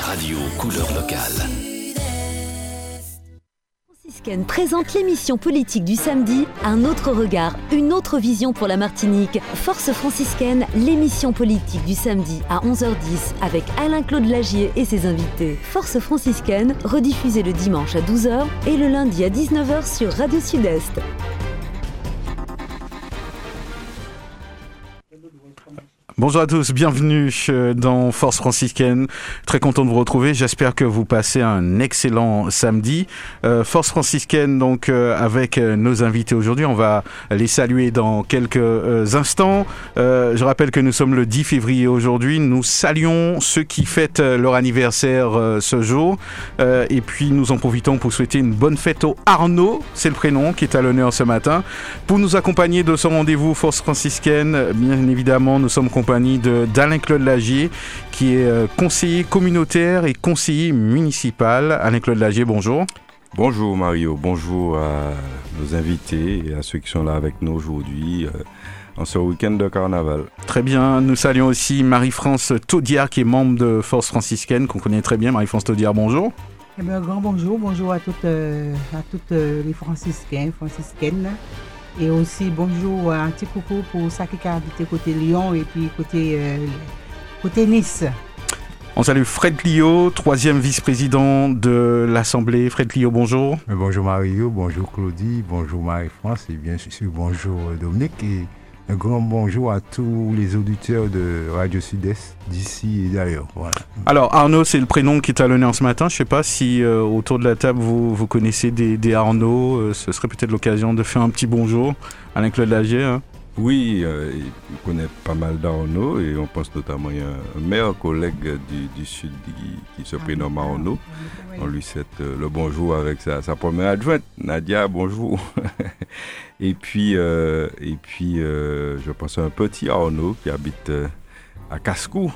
radio couleur locale. Franciscaine présente l'émission politique du samedi, un autre regard, une autre vision pour la Martinique. Force franciscaine, l'émission politique du samedi à 11h10 avec Alain-Claude Lagier et ses invités. Force franciscaine, rediffusée le dimanche à 12h et le lundi à 19h sur Radio Sud-Est. Bonjour à tous, bienvenue euh, dans Force franciscaine. Très content de vous retrouver. J'espère que vous passez un excellent samedi. Euh, Force franciscaine, donc euh, avec nos invités aujourd'hui, on va les saluer dans quelques instants. Je rappelle que nous sommes le 10 février aujourd'hui. Nous saluons ceux qui fêtent leur anniversaire ce jour. Et puis nous en profitons pour souhaiter une bonne fête au Arnaud, c'est le prénom qui est à l'honneur ce matin. Pour nous accompagner de ce rendez-vous Force franciscaine, bien évidemment, nous sommes de d'Alain-Claude Lagier, qui est euh, conseiller communautaire et conseiller municipal. Alain-Claude Lagier, bonjour. Bonjour Mario, bonjour à nos invités et à ceux qui sont là avec nous aujourd'hui euh, en ce week-end de carnaval. Très bien, nous saluons aussi Marie-France Taudiard, qui est membre de Force franciscaine, qu'on connaît très bien. Marie-France Taudiard, bonjour. Eh bien, un grand bonjour, bonjour à toutes, euh, à toutes euh, les franciscains, franciscaines. Et aussi bonjour, un petit coucou pour ça qui a habité côté Lyon et puis côté, euh, côté Nice. On salue Fred Lio, troisième vice-président de l'Assemblée. Fred Lio, bonjour. Bonjour Mario, bonjour Claudie, bonjour Marie-France et bien sûr bonjour Dominique et un grand bonjour à tous les auditeurs de Radio Sud-Est d'ici et d'ailleurs. Alors Arnaud, c'est le prénom qui est à l'honneur ce matin. Je ne sais pas si euh, autour de la table vous, vous connaissez des, des Arnaud. Euh, ce serait peut-être l'occasion de faire un petit bonjour. Alain-Claude Lagier. hein. Oui, euh, on connaît pas mal d'Arnaud et on pense notamment à un meilleur collègue du, du Sud qui, qui se prénomme Arnaud. On lui souhaite euh, le bonjour avec sa, sa première adjointe, Nadia, bonjour. et puis, euh, et puis euh, je pense à un petit Arnaud qui habite à Cascou,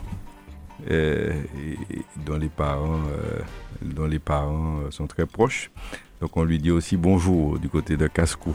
et, et dont les parents, dont les parents sont très proches. Donc on lui dit aussi bonjour du côté de Cascou.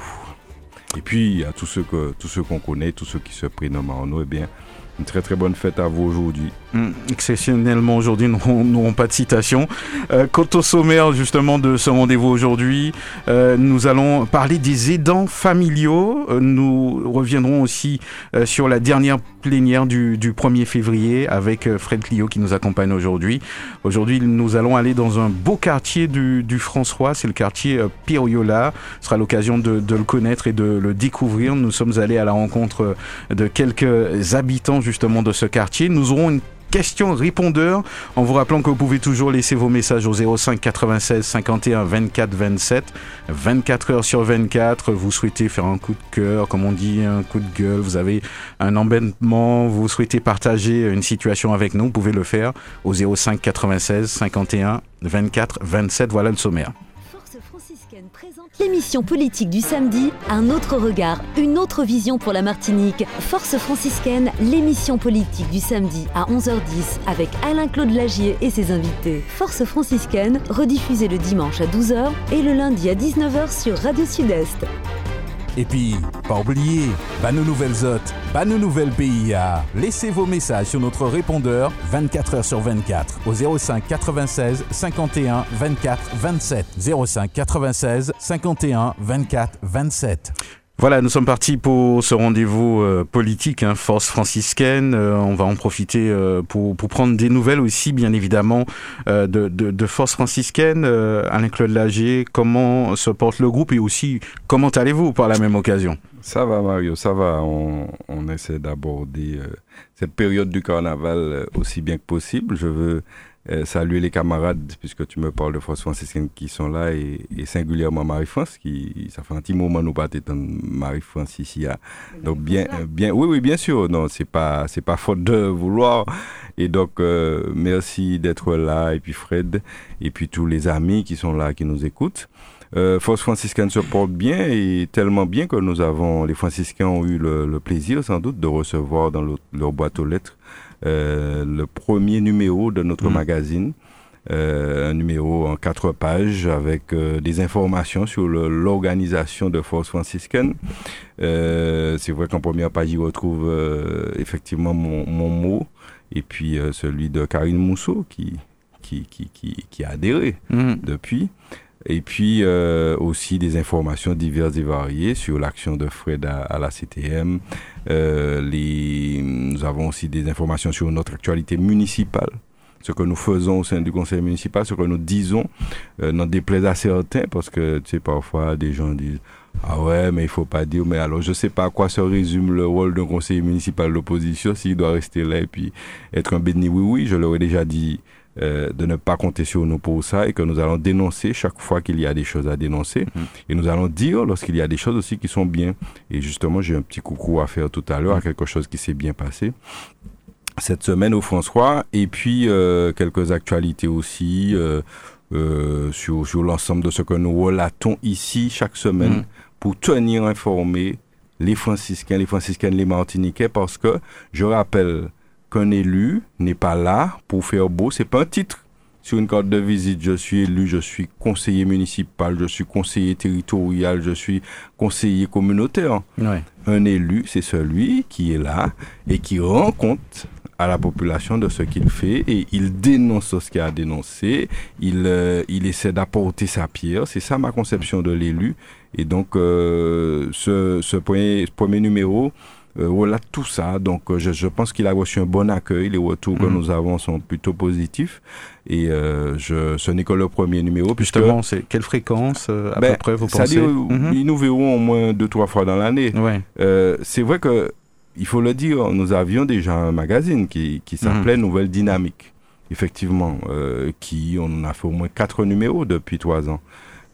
Et puis à tous ceux qu'on connaît, tous ceux qui se prénomment Arnaud, eh bien une très très bonne fête à vous aujourd'hui. Hum, exceptionnellement aujourd'hui, nous n'aurons- pas de citation. Euh, quant au sommaire justement de ce rendez-vous aujourd'hui, euh, nous allons parler des aidants familiaux. Euh, nous reviendrons aussi sur la dernière plénière du, du 1er février avec Fred Clio qui nous accompagne aujourd'hui. Aujourd'hui, nous allons aller dans un beau quartier du, du François, c'est le quartier Piriola. Ce sera l'occasion de, le connaître et de le découvrir. Nous sommes allés à la rencontre de quelques habitants justement de ce quartier. Nous aurons une question répondeur en vous rappelant que vous pouvez toujours laisser vos messages au 05 96 51 24 27 24 heures sur 24 vous souhaitez faire un coup de cœur comme on dit un coup de gueule vous avez un embêtement vous souhaitez partager une situation avec nous vous pouvez le faire au 05 96 51 24 27 voilà le sommaire l'émission politique du samedi, un autre regard, une autre vision pour la Martinique. Force franciscaine, l'émission politique du samedi à 11h10 avec Alain-Claude Lagier et ses invités. Force franciscaine, rediffusée le dimanche à 12h et le lundi à 19h sur Radio Sud-Est. Et puis, pas oublier, bah nos nouvelles hôtes, bah nos nouvelles PIA. Laissez vos messages sur notre répondeur 24 heures sur 24 au 05 96 51 24 27. 05 96 51 24 27. Voilà, nous sommes partis pour ce rendez-vous euh, politique, hein, Force franciscaine. Euh, on va en profiter euh, pour, pour prendre des nouvelles aussi, bien évidemment, euh, de, de, de Force franciscaine. Euh, Alain-Claude Lagier, comment se porte le groupe et aussi comment allez-vous par la même occasion? Ça va Mario, ça va. On, on essaie d'aborder euh, cette période du carnaval aussi bien que possible. Je veux euh, saluer les camarades, puisque tu me parles de Force franciscaine qui sont là, et, et singulièrement Marie-France, qui ça fait un petit moment nous pas Marie-France ici. ah. Donc bien, bien, oui, oui, bien sûr. Non, c'est pas, c'est pas faute de vouloir. Et donc euh, merci d'être là, et puis Fred, et puis tous les amis qui sont là, qui nous écoutent. Euh, Force franciscaine se porte bien et tellement bien que nous avons, les franciscains ont eu le, le plaisir sans doute de recevoir dans leur, leur boîte aux lettres le premier numéro de notre Mhm. magazine. Euh, un numéro en quatre pages avec euh, des informations sur l'organisation de Force franciscaine. Euh, c'est vrai qu'en première page, il retrouve euh, effectivement mon, mon mot et puis euh, celui de Karine Mousseau qui, qui, qui, qui, qui a adhéré Mhm. depuis. Et puis euh, aussi des informations diverses et variées sur l'action de Fred à, à la CTM. Euh, les, nous avons aussi des informations sur notre actualité municipale, ce que nous faisons au sein du conseil municipal, ce que nous disons, euh, n'en déplaise à certains, parce que tu sais, parfois des gens disent Ah ouais, mais il faut pas dire, mais alors je sais pas à quoi se résume le rôle d'un conseiller municipal d'opposition, s'il doit rester là et puis être un béni oui oui, je leur ai déjà dit euh, de ne pas compter sur nous pour ça et que nous allons dénoncer chaque fois qu'il y a des choses à dénoncer. Et nous allons dire lorsqu'il y a des choses aussi qui sont bien. Et justement, j'ai un petit coucou à faire tout à l'heure à quelque chose qui s'est bien passé cette semaine au François. Et puis, euh, quelques actualités aussi euh, sur, sur l'ensemble de ce que nous relatons ici chaque semaine Mhm. pour tenir informés les franciscains, les franciscaines, les martiniquais, parce que je rappelle qu'un élu n'est pas là pour faire beau, c'est pas un titre. Sur une carte de visite, je suis élu, je suis conseiller municipal, je suis conseiller territorial, je suis conseiller communautaire. Ouais. Un élu, c'est celui qui est là et qui rend compte à la population de ce qu'il fait et il dénonce ce qu'il a dénoncé, il, euh, il essaie d'apporter sa pierre. C'est ça ma conception de l'élu. Et donc, euh, ce, ce premier, ce premier numéro euh, relate tout ça. Donc, euh, je, je pense qu'il a reçu un bon accueil. Les retours que Mhm. nous avons sont plutôt positifs. Et euh, je, ce n'est que le premier numéro. Justement, c'est quelle fréquence à Ben, peu près vous pensez Mhm. ils nous verront au moins deux, trois fois dans l'année. Ouais. C'est vrai que, il faut le dire, nous avions déjà un magazine qui, qui s'appelait Nouvelle Dynamique. Effectivement, euh, qui, on en a fait au moins quatre numéros depuis trois ans.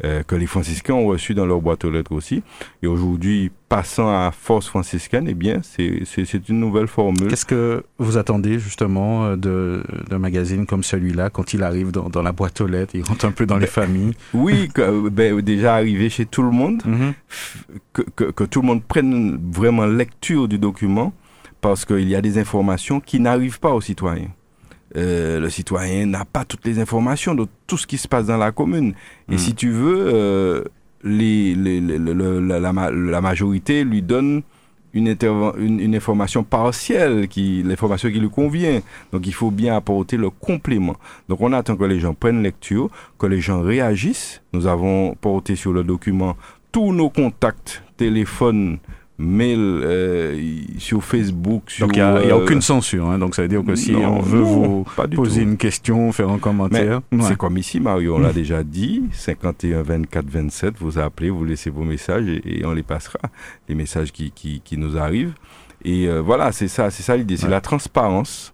Euh, que les franciscains ont reçu dans leur boîte aux lettres aussi. Et aujourd'hui, passant à Force franciscaine, eh bien, c'est une nouvelle formule. Qu'est-ce que vous attendez justement euh, d'un magazine comme celui-là quand il arrive dans, dans la boîte aux lettres, il rentre un peu dans les familles? Oui, que, ben, déjà arrivé chez tout le monde. Mhm. que, que, que tout le monde prenne vraiment lecture du document parce qu'il y a des informations qui n'arrivent pas aux citoyens. Euh, le citoyen n'a pas toutes les informations de tout ce qui se passe dans la commune. Et Mm. si tu veux, euh, les, les- les- le- le- la, la ma- la majorité lui donne une, interven- une, une information partielle, qui, l'information qui lui convient. Donc il faut bien apporter le complément. Donc on attend que les gens prennent lecture, que les gens réagissent. Nous avons porté sur le document tous nos contacts, téléphone, mail, euh, sur Facebook, sur... Donc il n'y a, a euh, aucune censure. hein. Donc ça veut dire que si non, on veut non, vous poser tout. une question, faire un commentaire, ouais. C'est comme ici, Mario, on l'a déjà dit, 51 24 27, vous appelez, vous laissez vos messages et, et on les passera, les messages qui, qui, qui nous arrivent. Et euh, voilà, c'est ça, c'est ça l'idée, c'est Ouais. la transparence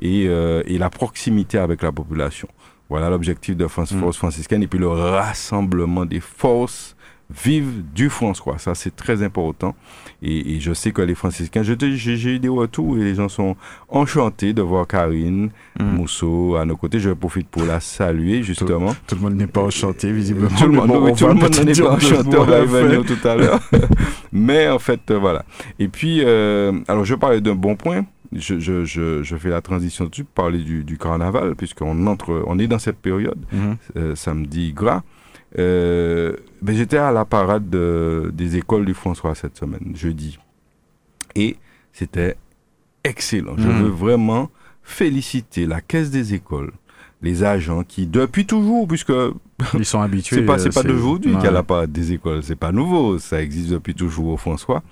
et, euh, et la proximité avec la population. Voilà l'objectif de France Mm. Force franciscaine et puis le rassemblement des forces vives du François. Ça, c'est très important. Et, et je sais que les franciscains, j'ai eu des retours et les gens sont enchantés de voir Karine, Mm. Mousseau à nos côtés. Je profite pour la saluer, justement. Tout le monde n'est pas enchanté, visiblement. Tout le monde, bon, oui, on tout va le monde peut-être n'est pas enchanté, on va venir tout à l'heure. Mais en fait, euh, voilà. Et puis, euh, alors je parlais d'un bon point. Je, je, je, je fais la transition dessus pour parler du, du carnaval, puisqu'on entre, on est dans cette période, Mhm. euh, samedi gras. Euh, ben, J'étais à la parade de- des écoles du François cette semaine, jeudi. Et c'était excellent. Je Mhm. veux vraiment féliciter la caisse des écoles, les agents qui, depuis toujours, puisque Ils sont habitués. c'est pas, euh, c'est pas d'aujourd'hui qu'il y a ouais. la parade des écoles, c'est pas nouveau, ça existe depuis toujours au François.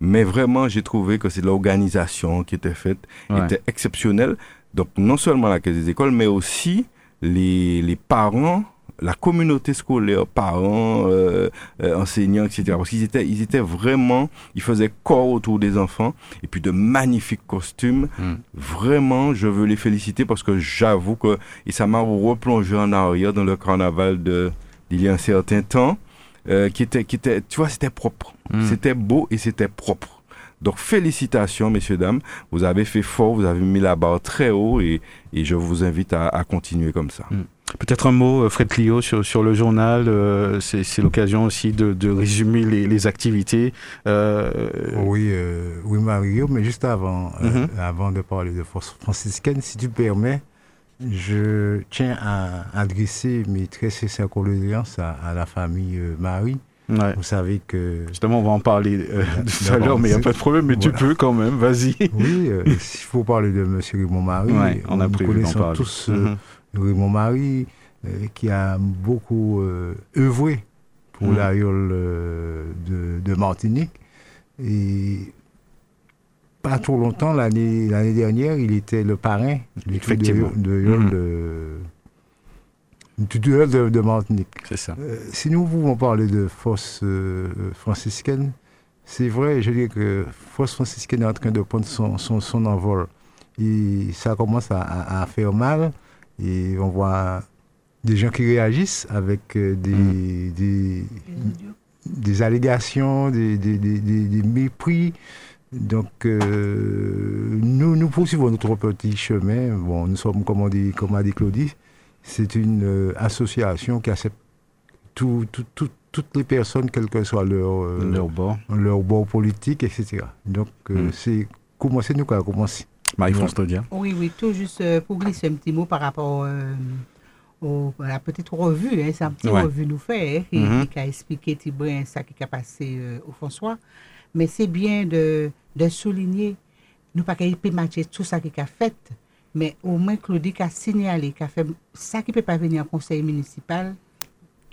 Mais vraiment, j'ai trouvé que c'est l'organisation qui était faite, Ouais. était exceptionnelle. Donc, non seulement la caisse des écoles, mais aussi les, les parents, la communauté scolaire, parents, euh, euh, enseignants, etc. Parce qu'ils étaient, ils étaient vraiment, ils faisaient corps autour des enfants, et puis de magnifiques costumes. Mm. Vraiment, je veux les féliciter parce que j'avoue que, et ça m'a replongé en arrière dans le carnaval de, d'il y a un certain temps, euh, qui était, qui était, tu vois, c'était propre. Mm. C'était beau et c'était propre. Donc félicitations, messieurs, dames. Vous avez fait fort, vous avez mis la barre très haut et, et je vous invite à, à continuer comme ça. Peut-être un mot, euh, Fred Clio, sur, sur le journal. euh, c'est l'occasion aussi de, de résumer les, les activités. Euh, Oui, euh, oui, Mario, mais juste avant, Mhm. avant de parler de force franciscaine, si tu permets, je tiens à adresser mes très sincères condoléances à, à la famille Marie. ouais. Vous savez que, Justement, on va en parler euh, tout à l'heure, mais il n'y a pas de problème, mais tu peux quand même, vas-y. oui, euh, s'il faut parler de M. Raymond Marie, Ouais, on a nous connaissons tous euh, Mhm. Raymond Marie, qui a beaucoup œuvré pour mmh. de, de, Martinique. Et pas trop longtemps, l'année dernière, il était le parrain du de, de, du duel de, Martinique. C'est ça. Euh, si nous pouvons parler de force euh, franciscaine, c'est vrai, je dis que force franciscaine est en train de prendre son, son, envol. Et ça commence à, faire mal. Et on voit des gens qui réagissent avec euh, mm. des, des, allégations, des, des, mépris. Donc, nous, nous poursuivons notre petit chemin. Bon, nous sommes, comme, on dit, comme a dit Claudie, c'est une euh, association qui accepte toutes les personnes, quel que soit leur, euh, leur, bord. leur bord politique, etc. Donc, euh, mm. c'est commencer, nous, à commencer. Marie-France Taudia. Oui, oui, tout juste pour glisser un petit mot par rapport au, à la petite revue, hein, c'est un petit revue nous fait, hein, qui, mm-hmm. a expliqué Tibrin ça qui a passé au François. Mais c'est bien de, de souligner, nous pas qu'il matcher tout ça qui a fait, mais au moins Claudie a signalé, a fait ça qui ne peut pas venir en conseil municipal,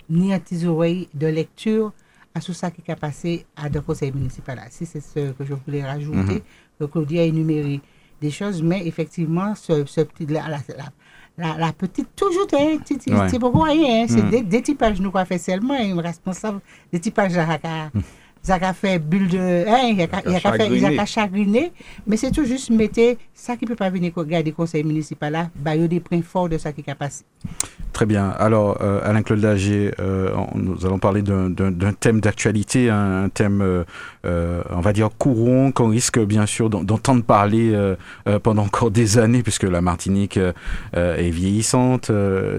ni à tes oreilles de lecture à tout ça qui a passé à le conseil municipal. Si c'est ce que je voulais rajouter, que mhm. Claudie a énuméré des choses, mais effectivement, ce, petit, la, la, la, petite, toujours, hein, c'est pas rien, c'est mhm. des, typages nous avons fait seulement, un responsable des typages à ça a fait bulle de. Hein, il a, a chagriné. Mais c'est tout juste mettre ça qui ne peut pas venir regarder le conseil municipal là, bah, il y a des points forts de ça qui est passé. Très bien. Alors, euh, Alain-Claude Lager, euh, nous allons parler d'un thème d'actualité, un, thème, euh, on va dire, courant, qu'on risque bien sûr d'entendre parler pendant encore des années, puisque la Martinique est vieillissante.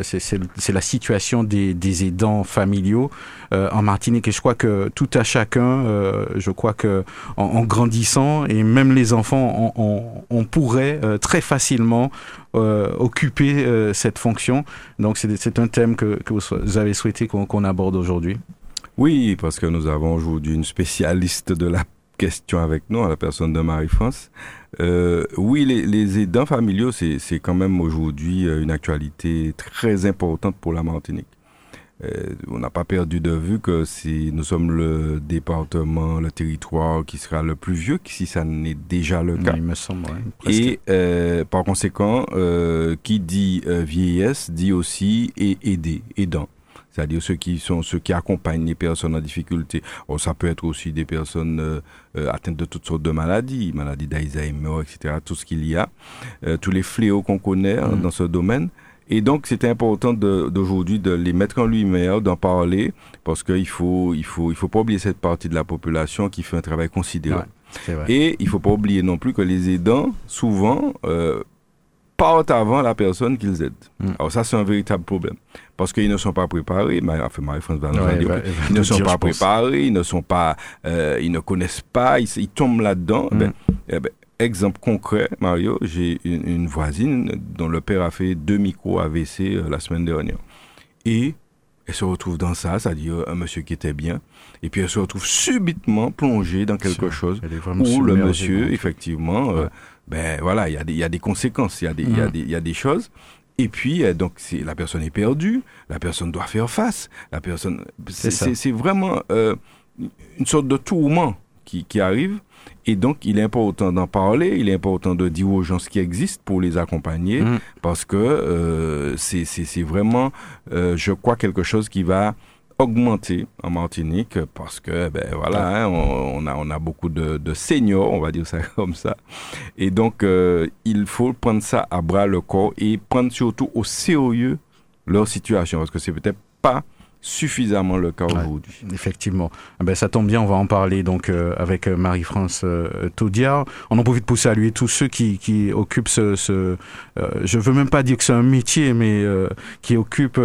C'est la situation des, des aidants familiaux en Martinique. Et je crois que tout à chacun euh, je crois que en, grandissant et même les enfants, on, pourrait euh, très facilement euh, occuper cette fonction. Donc c'est un thème que, vous avez souhaité qu'on aborde aujourd'hui. Oui, parce que nous avons aujourd'hui une spécialiste de la question avec nous, à la personne de Marie-France. oui, les, les, aidants familiaux, c'est quand même aujourd'hui une actualité très importante pour la Martinique. Euh, on n'a pas perdu de vue que si nous sommes le département, le territoire qui sera le plus vieux, si ça n'est déjà le cas. il me semble, Et euh, par conséquent, euh, qui dit vieillesse dit aussi et aider, aidant c'est-à-dire ceux qui sont ceux qui accompagnent les personnes en difficulté. Oh, ça peut être aussi des personnes atteintes de toutes sortes de maladies, maladies d'Alzheimer, etc. Tout ce qu'il y a, tous les fléaux qu'on connaît hein, mm. dans ce domaine. Et donc, c'est important d'aujourd'hui de, les mettre en lumière, d'en parler, parce qu'il faut, il faut, il faut pas oublier cette partie de la population qui fait un travail considérable. Et il faut pas oublier non plus que les aidants, souvent, euh, partent avant la personne qu'ils aident. Mm. Alors ça, c'est un véritable problème. Parce qu'ils ne sont pas préparés, enfin Marie-France va nous dire, ils ne sont pas préparés, ils ne sont pas, euh, ils ne connaissent pas, ils, tombent là-dedans. Mm. Ben, eh ben, Exemple concret, Mario, j'ai une, voisine dont le père a fait deux micros AVC euh, la semaine dernière. Et elle se retrouve dans ça, c'est-à-dire un monsieur qui était bien, et puis elle se retrouve subitement plongée dans quelque chose où le monsieur, effectivement, euh, ben voilà, il y, a des, y a des conséquences, il y, a des, y, a mm. des, y a des choses. Et puis, euh, donc, la personne est perdue, la personne doit faire face, la personne... C'est vraiment une sorte de tourment qui, qui arrive. Et donc, il est important d'en parler, il est important de dire aux gens ce qui existe pour les accompagner, mm. parce que euh, c'est vraiment, euh, je crois, quelque chose qui va augmenter en Martinique parce que ben voilà hein, on, a on a beaucoup de, de, seniors on va dire ça comme ça et donc euh, il faut prendre ça à bras le corps et prendre surtout au sérieux leur situation parce que c'est peut-être pas suffisamment le cas aujourd'hui. Effectivement. Ah ben, ça tombe bien, on va en parler donc euh, avec euh, Marie-France euh, Taudiard. On en profite pour saluer tous ceux qui, qui occupent ce... ce je veux même pas dire que c'est un métier, mais qui occupent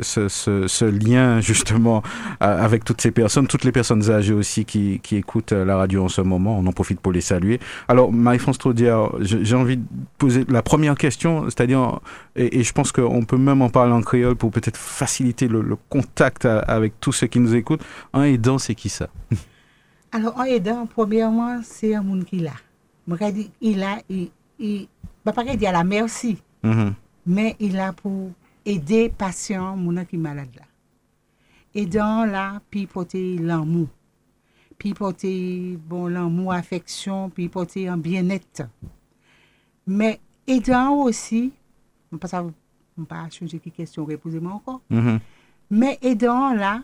ce, ce, ce, lien justement avec toutes ces personnes, toutes les personnes âgées aussi qui, qui écoutent la radio en ce moment. On en profite pour les saluer. Alors, Marie-France Taudiard, j'ai envie de poser la première question, c'est-à-dire, et, je pense qu'on peut même en parler en créole pour peut-être faciliter le, le contact avec tous ceux qui nous écoutent. Un aidant, c'est qui ça? Alors, un aidant, premièrement, c'est un monde qui l'a. Il a, il, il, pas dire à la merci. Mm-hmm. mais il a pour aider patient moun qui malade là. Aidant là, puis porter l'amour, puis porter bon l'amour, affection, puis porter un bien-être. Mais aidant aussi, pas ça, on pas changer qui question reposez-moi encore. Mhm. Mais aidant là,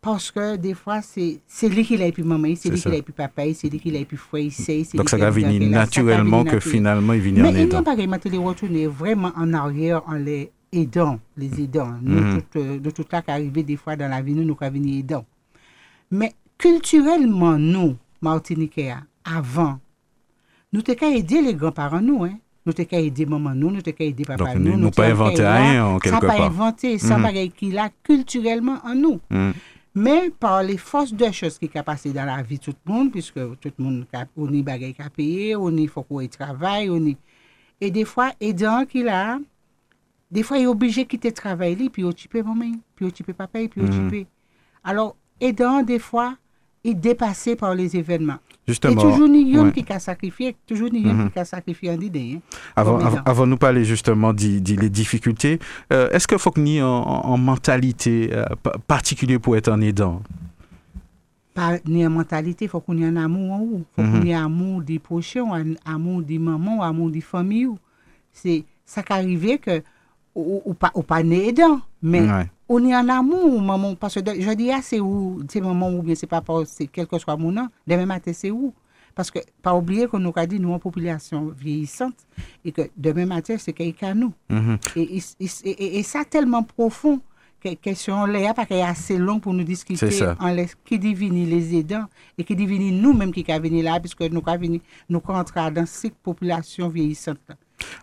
parce que des fois, c'est lui qui l'a puis maman, c'est lui qui l'a puis papa, c'est lui qui l'a puis frère, c'est Donc ça va venir naturellement que finalement il vient en Mais il n'y aidant. a pas vraiment les retourner vraiment en arrière en les aidant, les aidants. Nous, Mhm. tout, euh, de tout là qui arrivé des fois dans la vie, nous, nous avons venir aidants. Mais culturellement, nous, Martiniquais, avant, nous qu'à aider les grands-parents, nous, hein. Nous t'es qu'à aider maman, nous, nous t'es qu'à aider papa, Donc, nous. nous pas inventé rien, en quelque Ça pas part. inventé, ça Mhm. bagaille qu'il a culturellement en nous. Mhm. Mais par les forces de choses qui sont passées dans la vie de tout le monde, puisque tout le monde, a- on y bagaille qu'à payer, on y faut qu'on travaille, on y... Et des fois, aidant qu'il a, des fois, il est obligé de quitter le travail, puis il occupe maman, puis il occupe papa, puis il Mhm. occupe. Alors, aidant, des fois, il est dépassé par les événements. Justement. Et toujours Nyon ouais. qui a sacrifié, toujours Nyon Mhm. qui a sacrifié en idée. Hein. Avant, Comme avant, nous parler justement des difficultés, euh, est-ce qu'il faut que nous en, en mentalité euh, pa- particulière pour être un aidant? Pas ni en mentalité, il faut qu'on ait un amour en haut. Il faut Mhm. qu'on ait un amour des prochains, un amour des mamans, un amour des familles. C'est ça qui arrive que, ou, ou pas, ou pas né aidant, mais Ouais. On est en amour, maman. Parce que je dis, ah, c'est où, c'est maman ou bien c'est papa, c'est quel que soit mon nom, demain matin, c'est où. Parce que, pas oublier qu'on nous a dit, nous, en population vieillissante, et que demain matin, c'est quelqu'un nous. Mhm. Et, et, et- et- et ça tellement profond que question là parce qu'elle est assez long pour nous discuter C'est ça. en laisse- qui divine les aidants et qui divine nous-mêmes qui avons venir là puisque nous avons nous rentrons dans cette population vieillissante là.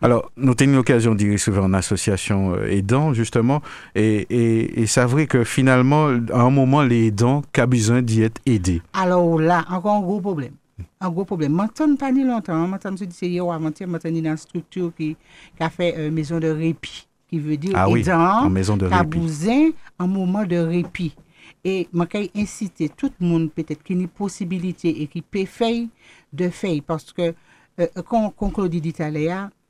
Alors, nous avons eu l'occasion d'y recevoir en association euh, aidant, justement, et, et, et c'est vrai que finalement, à un moment, les aidants ont besoin d'y être aidés. Alors là, encore un gros problème. Un gros problème. Maintenant, pas ni longtemps, maintenant, je dis c'est hier ou avant-hier, maintenant, il y a une structure qui, qui a fait euh, maison de répit, qui veut dire Ah oui, aidant, en maison de répit. un moment de répit. Et je vais inciter tout le monde, peut-être, qui a une possibilité et qui peut faire, de faire. Parce que, euh, comme, comme Claudie dit à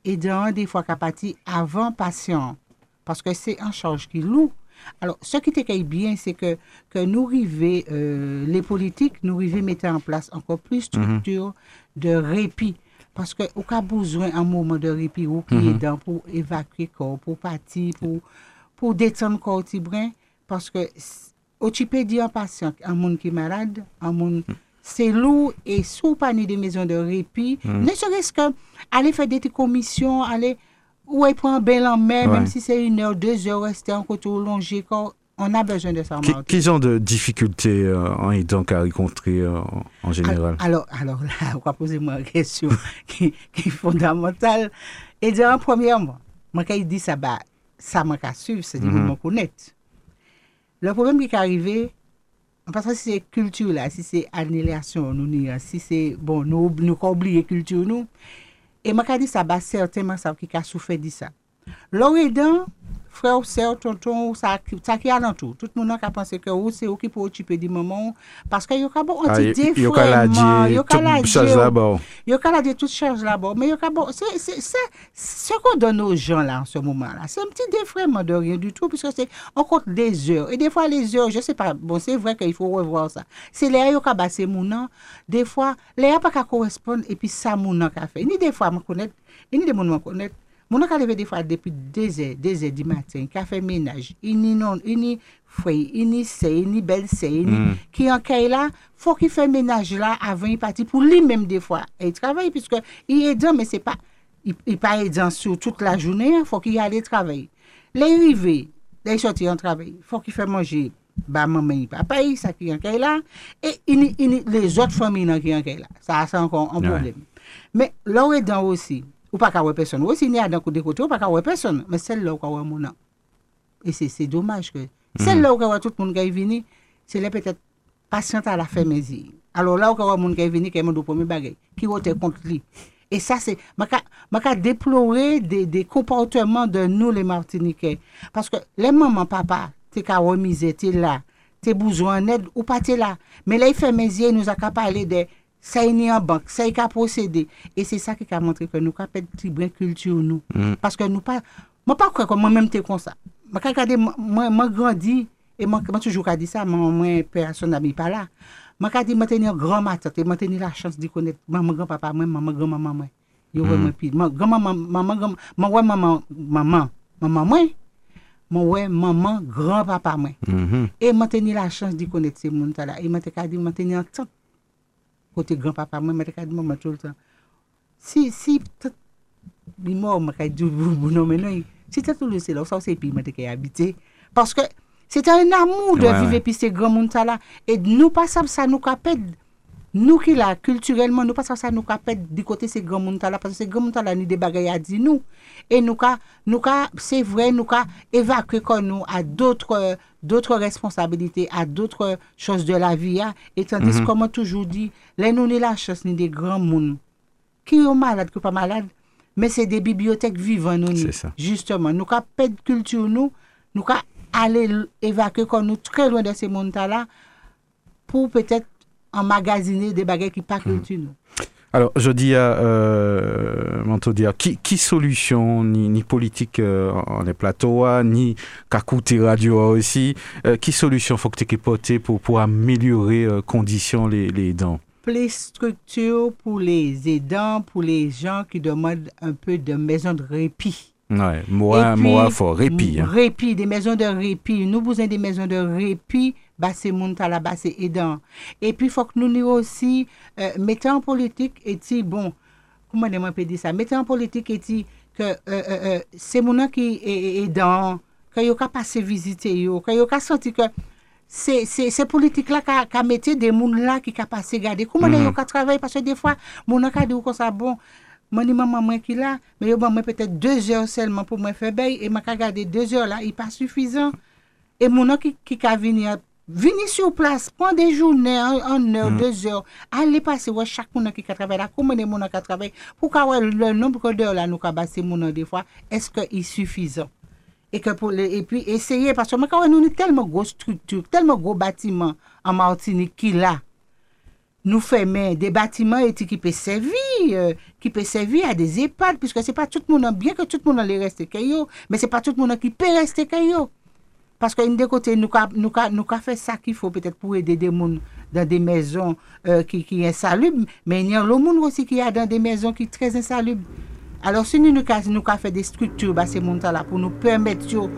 l'heure, aidant, des fois, qu'à partir avant patient. Parce que c'est en charge qui loue. Alors, ce qui était bien, c'est que, que nous arrivons, euh, les politiques, nous arrivons mettre en place encore plus de structures de répit. Parce qu'on a besoin un moment de répit ou qui est dans pour évacuer le corps, pour partir, pour, pour détendre le corps. Parce que, au tu peux dire un patient, un monde qui est malade, un monde, c'est lourd et sous panier des maisons de répit, ne serait-ce que aller faire des commissions, aller, ou aller prendre un bain en mer, Ouais. même si c'est une heure, deux heures, rester en côté quand on a besoin de ça. Quels ont de difficultés euh, en aidant qu'à rencontrer euh, en général? Alors, alors là, on va poser moi une question qui, qui est fondamentale. Et dire, premièrement, moi, quand il dit ça, bah, ça m'a qu'à suivre, c'est-à-dire Mhm. me connaître. Le problème qui est arrivé, An pasan si se kultur la, si se anilasyon nou ni, si se, bon, nou, nou ka oubliye kultur nou, e maka di sa ba certainman sa ki ka soufe di sa. Lor edan, frère, sœur, tonton, ça, ça qui a dans tout. Tout le monde a pensé que ou c'est eux qui peut occuper du moment. Parce que y a bon, on Ah, y- y a la y a qu'à la toute dire, là-bas. y a. Mais y a bon, c'est c'est- c'est- ce qu'on donne aux gens là en ce moment-là. C'est un petit défraiement de rien du tout, puisque c'est on compte des heures. Et des fois, les heures, je sais pas, bon, c'est vrai qu'il faut revoir ça. C'est les heures qui bassé mon. Des fois, les heures pas qu'à correspondre et puis ça mon nom qu'a fait. Ni des fois, me connaître, ni des gens me connaître. Mon nom levé des fois depuis deux heures, deux heures du matin, qui a fait ménage. Il ni non, il ni frère, il ni sœur, il ni belle ni Mm. qui en caille là, faut qu'il fait ménage là avant il partir pour lui-même des fois. Et il travaille puisque il est aidant, mais c'est pas, il, il pas aidant sur toute la journée, il faut qu'il aille travailler. Les arrivés, les sortir en travail, faut qu'il fait manger. Bah, maman, il papa, ça qui en caille là. Et il, il, les autres familles qui en caille là. Ça, c'est encore un Ouais. problème. Mais là où aidant aussi, ou pas qu'à personne. Aussi, il y a d'un côté côté, ou pas qu'à personne. Mais celle-là, qu'à ouais mon. Et c'est dommage que. Celle-là où qu'à ouais tout le monde qui est venu, c'est peut-être patiente à la fin yeux. Alors là qu'à ouais monde qui est venu, qui est mon premier bagage, qui vote contre lui. Et ça, c'est. Je vais déplorer des, des comportements de nous, les Martiniquais. Parce que les mamans, papa, t'es qu'à remiser, t'es là. T'es besoin d'aide ou pas t'es là. Mais là, il fait mes yeux, il nous a qu'à parler de ça est né en banque, ça est qu'à procéder. Et c'est ça qui a montré que nous avons petit brin culture nous. Mm. Parce que nous pas, moi pas croire que moi-même t'es comme ça. Moi regarder moi moi grandi et moi moi toujours dit ça, moi moi personne n'a pas là. Moi quand dit moi tenir grand ma tante, et moi tenir la chance de connaître maman grand papa moi, maman grand maman moi. Yo pile. Moi grand maman maman grand moi maman maman maman moi. Maman grand papa moi. Et moi tenir la chance de connaître ces monde là et moi te tante côté grand-papa, moi, je me maman tout le temps. Si, si, tout, il mort, je me dis, non, mais non, si tout le c'est là, ça, c'est puis, je habité. Parce que c'était un amour de Ouais, vivre ouais. puis ces grands monde là. Et nous, pas ça, ça nous capête. Nous qui là, culturellement, nous pas ça, ça nous capête du côté ces grands monde là. Parce que ces grands monde là, nous des bagailles à dire nous. Et nous, nous c'est vrai, nous évacuer comme nous à d'autres, d'autres responsabilités, à d'autres choses de la vie. hein. Et tandis que, comme on toujours dit, les nous ni la chance ni des grands monde qui sont malades, qui pas malades, mais c'est des bibliothèques vivantes, nous. ça. Justement, nous de culture, nous, nous aller évacuer comme nous très loin de ces mondes-là pour peut-être emmagasiner des bagages qui pas culture, nous. Alors, je dis à euh, Mantodia, qui, qui solution, ni, ni politique euh, en les plateaux, ah, ni Kakouti Radio aussi, euh, qui solution faut que tu porter pour, pour améliorer euh, conditions les, les dents? Plus structure pour les aidants, pour les gens qui demandent un peu de maison de répit. Ouais, moi, moi, fort, répit. hein. Répit, des maisons de répit. Nous besoin des maisons de répit, c'est moun ta là-bas, c'est aidant. Et puis, faut que nous nous aussi, euh, mettons en politique, et si, bon, comment on peut dire ça, mettons en politique, et si, que euh, euh, euh, c'est moun qui est aidant, que yo ka passer visiter yo, que yo ka senti que c'est c'est c'est politique là qui a mettre des moun là qui ka passer garder. Comment mm yo ka travailler parce que des fois moun ka dit comme ça bon moi ni maman moi qui là mais yo moi peut-être deux heures seulement pour moi faire bail et m'a ka garder deux heures là il pas suffisant. Et moun qui qui ka venir venir sur place prendre des journées en heure deux heures. Aller passer ouais chaque moun qui ka travaille là. Comment des moun qui travaille pour ka ouais le nombre d'heures là nous ka passer moun des fois est-ce que il suffisant? Et que pour et puis essayer parce que nous avons tellement grosse structure tellement gros bâtiment en Martinique qui là nous fermer des bâtiments euh, qui peut servir à des EHPAD puisque c'est pas tout le monde bien que tout le monde les rester caillou mais c'est pas tout le monde qui peut rester Paske yon de kote nou ka, nou ka, nou ka fe sa ki fo petet pou ede de moun dan de mezon euh, ki, ki insalub, men yon lo moun wosi ki ya dan de mezon ki trez insalub. Alors si nou nou ka, nou ka fe de struktur ba se moun ta la pou nou permet yo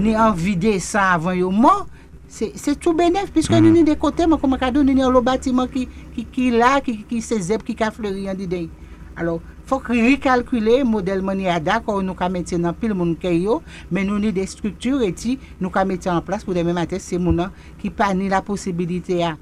ni anvide sa avan yo moun, Se tou benef, piske mm. Mm-hmm. nou ni de kote, mwen kon mwen ka do, nou ni an lo batiman ki, ki, ki la, ki, ki se zep, ki ka fleuri an di dey. Alors, Fok rikalkule model manyada kon nou ka mette nan pil moun ke yo, men nou ni de struktur eti nou ka mette an plas pou de menmate se mounan ki pa ni la posibilite a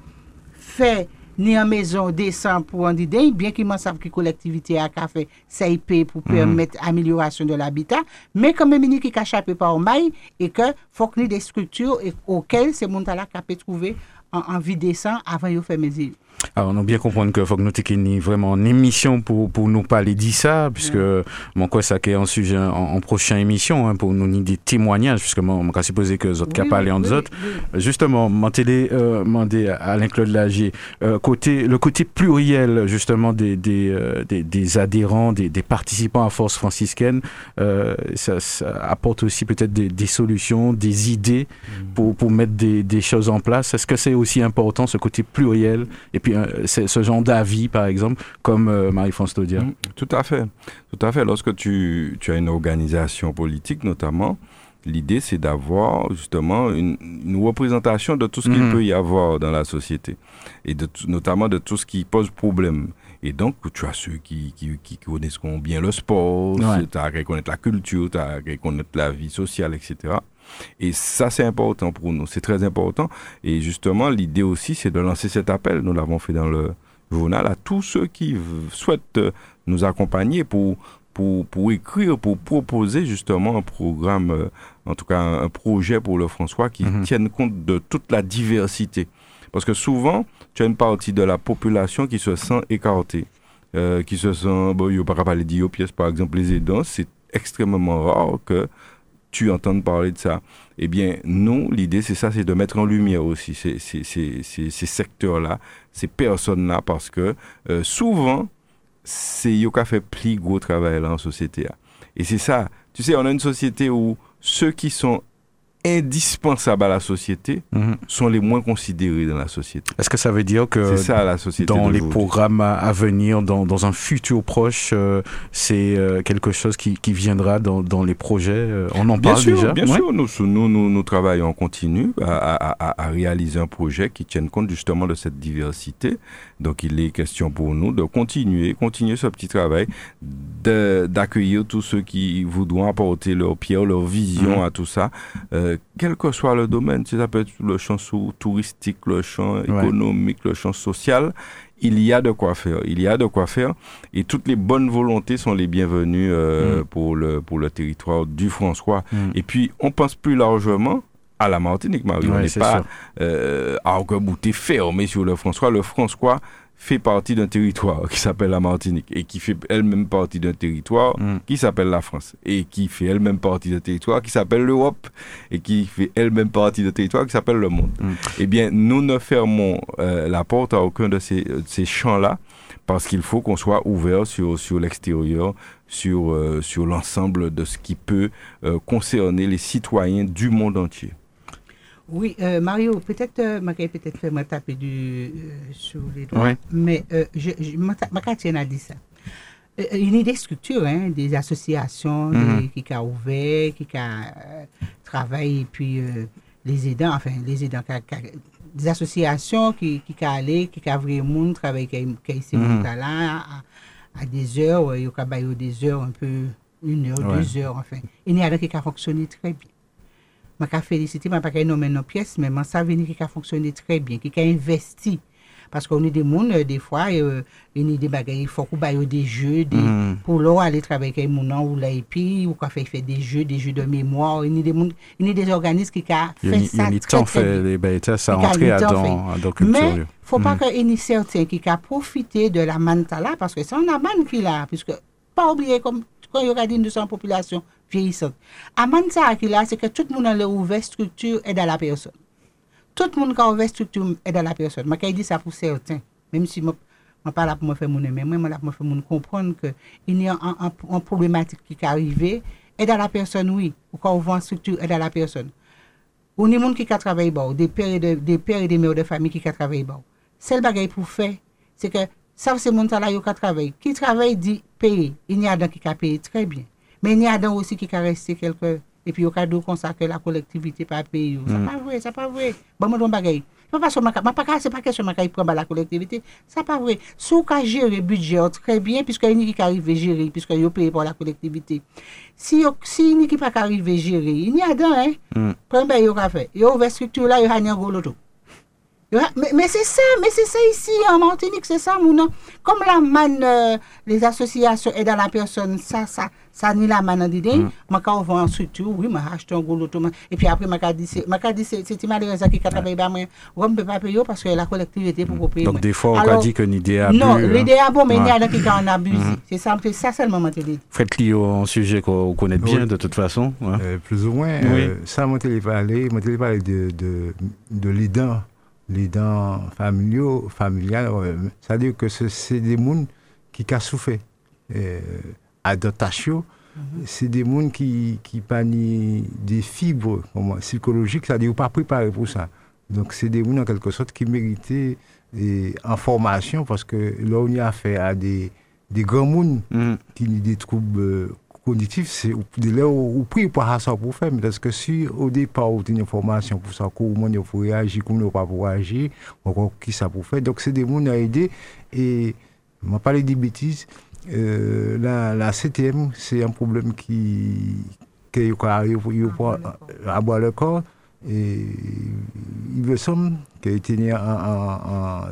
fe ni an mezon desan pou an didey, bien ki man sav ki kolektivite a ka fe CIP pou mhm. permette mm -hmm. ameliorasyon de l'habitat, men kan men meni ki ka chape pa ou may, e ke fok ni de struktur e, okel se moun tala ka pe trouve an, an vi desan avan yo fe mezi yo. Alors, on a bien comprendre que faut que nous t'ayons vraiment une émission pour, pour nous parler de ça, puisque mon quoi ça qui est un sujet en, en prochaine émission, hein, pour nous donner des témoignages, puisque moi, on supposé que les autres qui parlé en autres. Justement, mon télé, euh, demandé à Alain-Claude Lagier, euh, côté, le côté pluriel, justement, des, des, euh, des, des adhérents, des, des participants à Force franciscaine, euh, ça, ça apporte aussi peut-être des, des solutions, des idées pour, pour mettre des, des choses en place. Est-ce que c'est aussi important, ce côté pluriel, et puis ce genre d'avis, par exemple, comme euh, Marie-France Taudia Mm, Tout à fait. Tout à fait. Lorsque tu, tu as une organisation politique, notamment, l'idée, c'est d'avoir justement une, une représentation de tout ce qu'il Mhm. peut y avoir dans la société. Et de, notamment de tout ce qui pose problème. Et donc, tu as ceux qui, qui, qui connaissent bien le sport, Ouais. tu as qu'à connaître la culture, tu as qu'à connaître la vie sociale, etc. Et ça, c'est important pour nous. C'est très important. Et justement, l'idée aussi, c'est de lancer cet appel. Nous l'avons fait dans le journal à tous ceux qui souhaitent euh, nous accompagner pour, pour, pour écrire, pour proposer justement un programme, euh, en tout cas un, projet pour le François qui Mhm. tienne compte de toute la diversité. Parce que souvent, tu as une partie de la population qui se sent écartée, euh, qui se sent, bon, il n'y a pas qu'à parler d'IOPS, par exemple, les aidants, c'est extrêmement rare que tu entends parler de ça. Eh bien, nous, l'idée, c'est ça, c'est de mettre en lumière aussi ces, ces, ces, ces, secteurs-là, ces personnes-là, parce que euh, souvent, c'est eux qui fait plus gros travail là en société. là. Et c'est ça. Tu sais, on a une société où ceux qui sont indispensables à la société Mhm. sont les moins considérés dans la société. Est-ce que ça veut dire que c'est ça la société. Dans les programmes à venir, dans, dans un futur proche, euh, c'est euh, quelque chose qui, qui viendra dans, dans les projets euh, On en Bien parle sûr, déjà? bien Ouais. sûr, nous, nous, nous, nous travaillons en continu à, à réaliser un projet qui tienne compte justement de cette diversité. Donc, il est question pour nous de continuer, continuer ce petit travail, d'accueillir tous ceux qui voudront apporter leur pierre, leur vision Mhm. à tout ça, euh, quel que soit le domaine. Sais, ça peut être le champ touristique, le champ économique, le champ social. Il y a de quoi faire. Il y a de quoi faire. Et toutes les bonnes volontés sont les bienvenues euh, Mhm. pour, le, pour le territoire du François. Mhm. Et puis, on pense plus largement à la Martinique, Marie. on n'est pas euh, arc-bouté fermé sur le François. Le François fait partie d'un territoire qui s'appelle la Martinique et qui fait elle-même partie d'un territoire Mm. qui s'appelle la France et qui fait elle-même partie d'un territoire qui s'appelle l'Europe et qui fait elle-même partie d'un territoire qui s'appelle le monde. Mm. Eh bien, nous ne fermons euh, la porte à aucun de ces, de ces champs-là parce qu'il faut qu'on soit ouvert sur, sur l'extérieur, sur, euh, sur l'ensemble de ce qui peut euh, concerner les citoyens du monde entier. Oui, euh, Mario, peut-être, euh, ma peut-être fait me taper du, euh, sur les doigts, Ouais. mais euh, je, je, ma, ma a dit ça. Euh, il y a des structures, hein, des associations Mhm. des- qui ont ouvert, qui ont euh, travaillé, et puis euh, les aidants, enfin, les aidants, qui des associations qui, qui ont allé, qui ont vraiment travaillé, qui ont qui ont ces Mhm. là à, à des heures, ils ont travaillé des heures, un peu, une heure, Ouais. deux heures, enfin. Il y en a qui ont fonctionné très bien. Je ne vais pas nommer nos pièces, mais je sais qui a fonctionné très bien, qui a investi. Parce qu'on est des gens, euh, des fois, euh, il y a des il faut qu'on ait des jeux, des, Mhm. pour leur aller travailler avec les gens, ou là, et puis, ou qu'on fait, fait des jeux, des jeux de mémoire. Il y a des, il y a des organismes qui ont y fait ni- il y a ça très, fait les bêtes, ça Il y a entrer ni à dans, dans Mais culture. il ne faut pas Mm. qu'il y ait certains qui a profité de la manta là, parce que c'est un man qui l'a, puisque, pas oublier, comme quand il y aura une population vieillissante. À manta qui l'a, c'est que tout le monde a ouvert structure aide à la personne. Tout le monde qui a ouvert structure aide à la personne. Je dis ça pour certains, même si je ne suis pas là pour faire mon mais moi, je là pour me faire comprendre qu'il y a un, un, un problématique qui est arrivé, aide à la personne, oui, ou quand on vend structure aide à la personne. Ou ni moun qui ka travaille bon, des pères et de- des pères et des mères de famille qui ka travaille bon. Seul bagay pour faire, c'est que ça c'est mon là yo ka travaille. Qui travaille dit payer. Il y a des qui ka payer très bien. Mais il y a des aussi qui ka rester quelque et puis yo ka do comme ça que la collectivité pas payer. yo. C'est pas vrai, c'est pas vrai. Bon moi pas ka- c'est pas question ma ka prend ba la collectivité, c'est pas vrai. Sou ka gérer budget très bien puisque il y a qui arrive gérer puisque yo paye pour la collectivité. Si si il y a qui pas arrive gérer, il y a dans hein. Mm. Premier yo ka fait. Yo ouvert structure là, yo a un gros loto. Mais, mais c'est ça, mais c'est ça ici en Martinique, c'est ça mon nom. Comme la manne, euh, les associations aident à la personne, ça, ça, ça ni la manne d'idée. Mm. Ma ka ouvert en structure, oui, ma acheté un gros loto. ma- Et puis après, ka dit, c'est, dit, c'est, c'est malheureux qui a travaillé ba moi. On ne peut pas payer parce que la collectivité pour qu'on paye. Donc moi. des fois, on a dit que l'idée a Non, bu, hein. l'idée est bon, mais il y a qui en abusé. C'est ça, c'est ça seulement, moi, te dis. Faites Clio, un sujet qu'on connaît bien de toute façon. ouais. Euh, plus ou moins. Euh, ça, mon téléparlé, mon téléparlé de, de, de l'aidant, l'aidant familiaux, familial, ouais. c'est-à-dire que ce- c'est des gens qui ont souffert. Euh, adaptation, c'est des gens qui, qui panient des fibres comment, psychologiques, c'est-à-dire pas préparés pour ça. Donc, c'est des gens, en quelque sorte, qui méritaient eh, en formation, parce que là, on y a affaire à des, des grands mondes Mm. qui ont des troubles cognitifs, c'est de là où pris pour ça pour faire. Mais parce que si au départ, on a une formation pour ça, comment il faut réagir, comment il pas pour réagir, encore qui ça pour faire. Donc, c'est des gens à aider. Et, on m'a parlé des bêtises. Euh, la, la CTM, c'est un problème qui, qui arrive à boire le corps. Et il me semble qu'il y a un,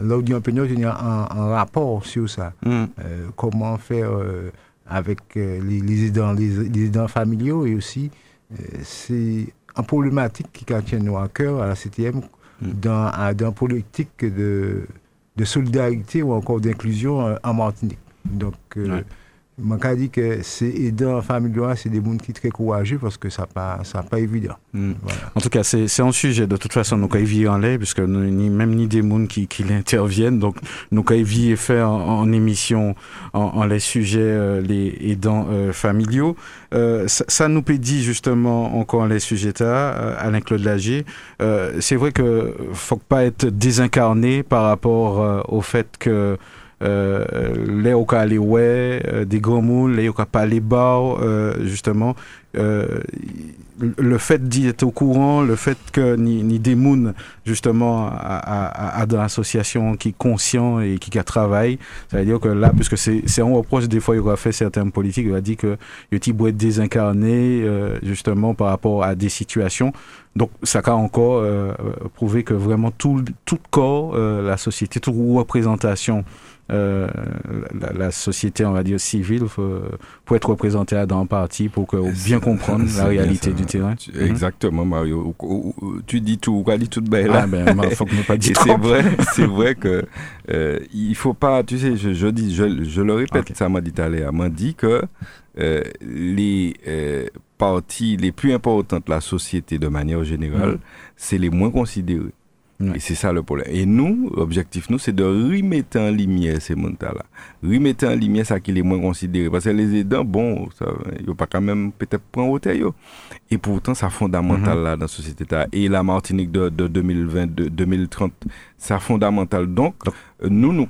un, un rapport sur ça. Mm. Euh, comment faire euh, avec euh, les, les, aidants, les, les aidants familiaux et aussi euh, c'est une problématique qui tient nous à cœur à la CTM Mm. dans, à- dans la politique de, de solidarité ou encore d'inclusion euh, en Martinique. Donc, euh, Ouais. Mwen ka di ke se edan familia, c'est des moun qui très courageux parce que ça pas ça pas évident. Mm. Voilà. En tout cas, c'est c'est un sujet de toute façon nous vivre en l'air puisque nous ni même ni des monde qui qui l'interviennent donc nous vivre et faire en, en émission en, en, les sujets euh, les aidants euh, familiaux. Euh, ça, nous peut justement encore les sujets là, Alain Claude Lager. Euh, c'est vrai que faut pas être désincarné par rapport euh, au fait que euh, les au cas les ouais euh, des grands moules les au euh, justement. Euh, le fait d'être au courant le fait que ni, ni des mounes justement à, à, à l'association qui est conscient et qui, qui travaille ça veut dire que là puisque c'est c'est un reproche des fois il aura fait certains politiques il a dit que il doit être désincarné euh, justement par rapport à des situations. Donc ça a encore euh, prouvé que vraiment tout tout corps euh, la société toute représentation euh, la, la, société, on va dire, civile pour être représentée dans un parti pour que, bien comprendre la réalité du terrain. Exactement, Mario. Tu dis tout, tu dis tout bien là. Ah, ben, faut que pas dire C'est vrai, c'est vrai que euh, il faut pas, tu sais, je, je dis, je, je le répète, okay. ça m'a dit l'heure, m'a dit que euh, les euh, parties les plus importantes de la société de manière générale, mmh. c'est les moins considérés. Et c'est ça le problème. Et nous, l'objectif, nous, c'est de remettre en lumière ces montas-là. Remettre en lumière ça qui est moins considéré. Parce que les aidants, bon, ils pas quand même peut-être au yo. Et pourtant, ça fondamental mm -hmm. là dans la société. Et la Martinique de, de 2020, de 2030, ça fondamental. Donc, nous, nous,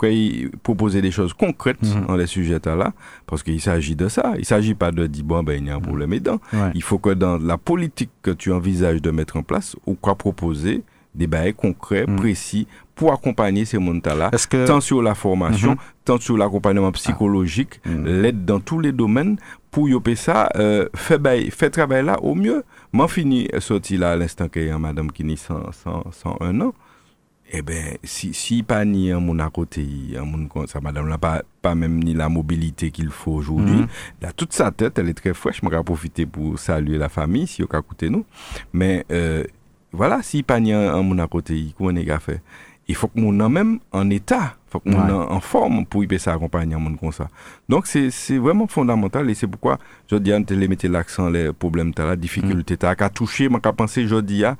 proposer des choses concrètes mm -hmm. dans les sujets là, parce qu'il s'agit de ça. Il s'agit pas de dire, bon, ben, il y a un problème aidant. Ouais. Il faut que dans la politique que tu envisages de mettre en place, ou quoi proposer, des bails concrets, mmh. précis, pour accompagner ces montas-là, que... tant sur la formation, mmh. tant sur l'accompagnement psychologique, mmh. l'aide dans tous les domaines, pour y ça, euh, fait, bail, fait travail là au mieux. M'en fini sorti là à l'instant qu'il y a madame qui n'y 100, 100, 101 ans. Eh ben, si, si pas ni un mon à côté, un comme ça, madame n'a pas, pas même ni la mobilité qu'il faut aujourd'hui. Là, toute sa tête, elle est très fraîche. Je vais profiter pour saluer la famille, si vous écouter nous. Mais, euh, voilà, si pas n'y a un mon à côté, comment on fait Il faut que mon même en état, il faut que ouais. en forme pour y s'accompagner un monde comme ça. Donc c'est c'est vraiment fondamental et c'est pourquoi je dis à les mettre l'accent les problèmes la difficulté mm. t'as qu'à toucher, m'a qu'à penser je dis à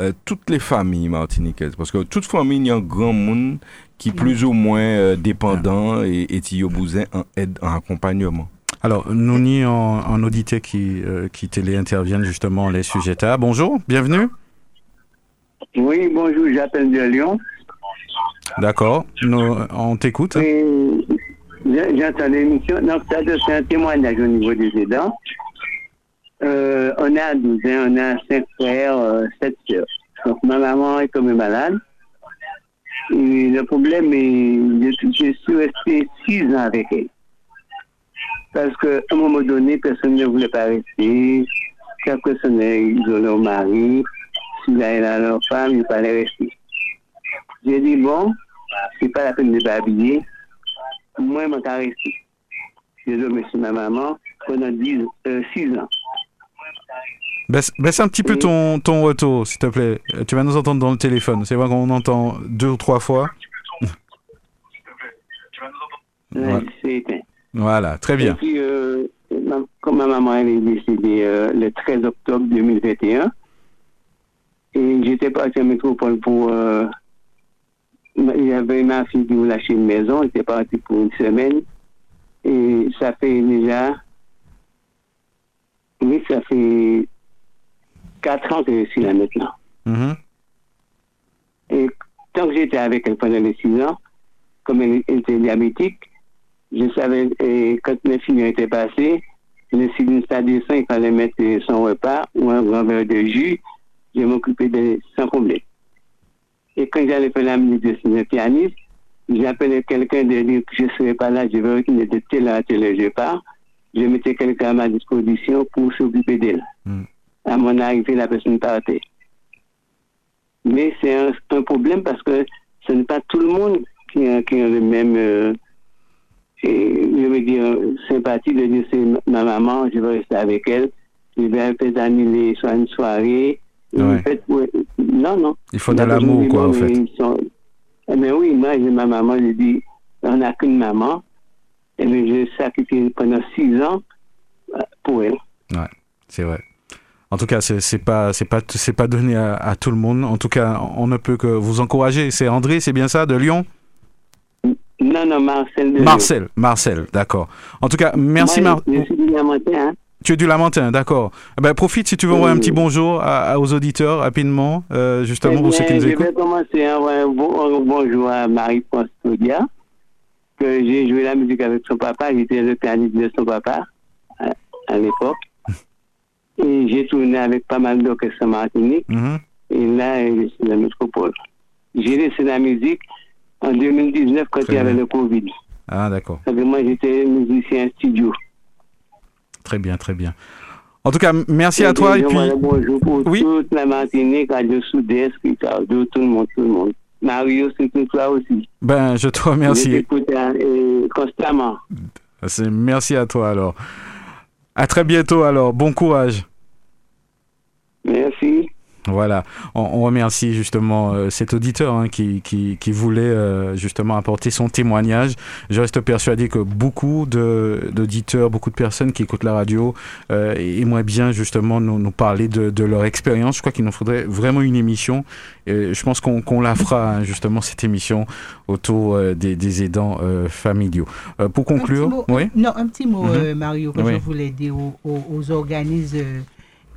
euh, toutes les familles martiniquaises parce que toute famille il y a un grand monde qui plus ou moins euh, dépendant et et besoin en aide en accompagnement. Alors, nous n'y en, en audité qui, euh, qui télé interviennent justement les sujets. Bonjour, bienvenue. Oui, bonjour, j'appelle de Lyon. D'accord, on t'écoute. J'entends l'émission. Donc, ça, c'est un témoignage au niveau des aidants. Euh, on a 12 ans, on a 5 frères, euh, 7 sœurs. Donc, ma maman est tombée malade. Et le problème est, je, je suis resté 6 ans avec elle. Parce qu'à un moment donné, personne ne voulait pas rester. Chaque personne est isolée au mari dans leur femme, il fallait rester. J'ai dit, bon, c'est pas la peine de m'habiller. Moi, je m'en rester. J'ai dormi chez ma maman pendant 10, euh, 6 ans. Baisse, baisse un petit peu ton, ton retour, s'il te plaît. Tu vas nous entendre dans le téléphone. C'est vrai qu'on entend deux ou trois fois. voilà. voilà, très bien. Et puis, euh, comme ma maman elle est décédée euh, le 13 octobre 2021, et j'étais parti à métropole pour. Euh, il y avait ma fille qui voulait acheter une maison. J'étais parti pour une semaine. Et ça fait déjà. Oui, ça fait quatre ans que je suis là maintenant. Mm -hmm. Et tant que j'étais avec elle pendant les six ans, comme elle, était diabétique, je savais, et quand mes filles étaient passées, le signe stade 5, il fallait mettre son repas ou un grand verre de jus je m'occupais de sans problème. Et quand j'allais faire la musique de pianiste, j'appelais quelqu'un de dire que je ne serais pas là, je vais retourner de telle à telle je pars. Je mettais quelqu'un à ma disposition pour s'occuper d'elle. Mm. À mon arrivée, la personne partait. Mais c'est un, un, problème parce que ce n'est pas tout le monde qui a, qui a le même, euh, et, je veux dire, sympathie de dire c'est ma maman, je vais rester avec elle. Je vais peut-être annuler soit une soirée, Ouais. En fait, ouais, non, non. Il faut de l'amour, quoi, en fait. Sont... Mais oui, moi, j'ai ma maman, j'ai dit, on n'a qu'une maman. Et bien, j'ai sacrifié pendant six ans euh, pour elle. Ouais, c'est vrai. En tout cas, c'est pas c'est pas c'est pas donné à, à tout le monde. En tout cas, on ne peut que vous encourager. C'est André, c'est bien ça, de Lyon? Non, non, Marcel. de Marcel, Marcel, d'accord. En tout cas, merci Moi, Mar. Je suis hein. Tu es du Lamentin, d'accord. Eh Ben, profite si tu veux envoyer un petit bonjour à- à- aux auditeurs rapidement, euh, justement Eh pour ceux qui bien, nous Je écoutent. vais commencer à envoyer un, bon- un bonjour à Marie-France Claudia, que j'ai joué la musique avec son papa. J'étais le pianiste de son papa à, à l'époque. Et j'ai tourné avec pas mal d'orchestres en Martinique. Mhm. Et là, suis la métropole. J'ai laissé la musique en 2019 quand Très il y avait bien. le Covid. Ah, d'accord. Moi, j'étais musicien studio. Très bien, très bien. En tout cas, merci à toi et puis. bonjour pour Oui. toute la Martinique, Radio Sud-Est, Ricardo, tout le monde, tout le monde. Mario, c'est tout toi aussi. Ben, je te Je remercie. t'écoute euh, constamment. Merci à toi alors. À très bientôt alors. Bon courage. Merci. Voilà, on, on remercie justement euh, cet auditeur hein, qui, qui, qui voulait euh, justement apporter son témoignage. Je reste persuadé que beaucoup de- d'auditeurs, beaucoup de personnes qui écoutent la radio euh, aimeraient bien justement nous, nous parler de, de leur expérience. Je crois qu'il nous faudrait vraiment une émission. Et je pense qu'on la fera hein, justement cette émission autour euh, des, des aidants euh, familiaux. Euh, pour Un conclure, petit mot- oui. Non, un petit mot, Mhm. euh, Mario, que Oui. je voulais dire aux, aux- aux organismes euh,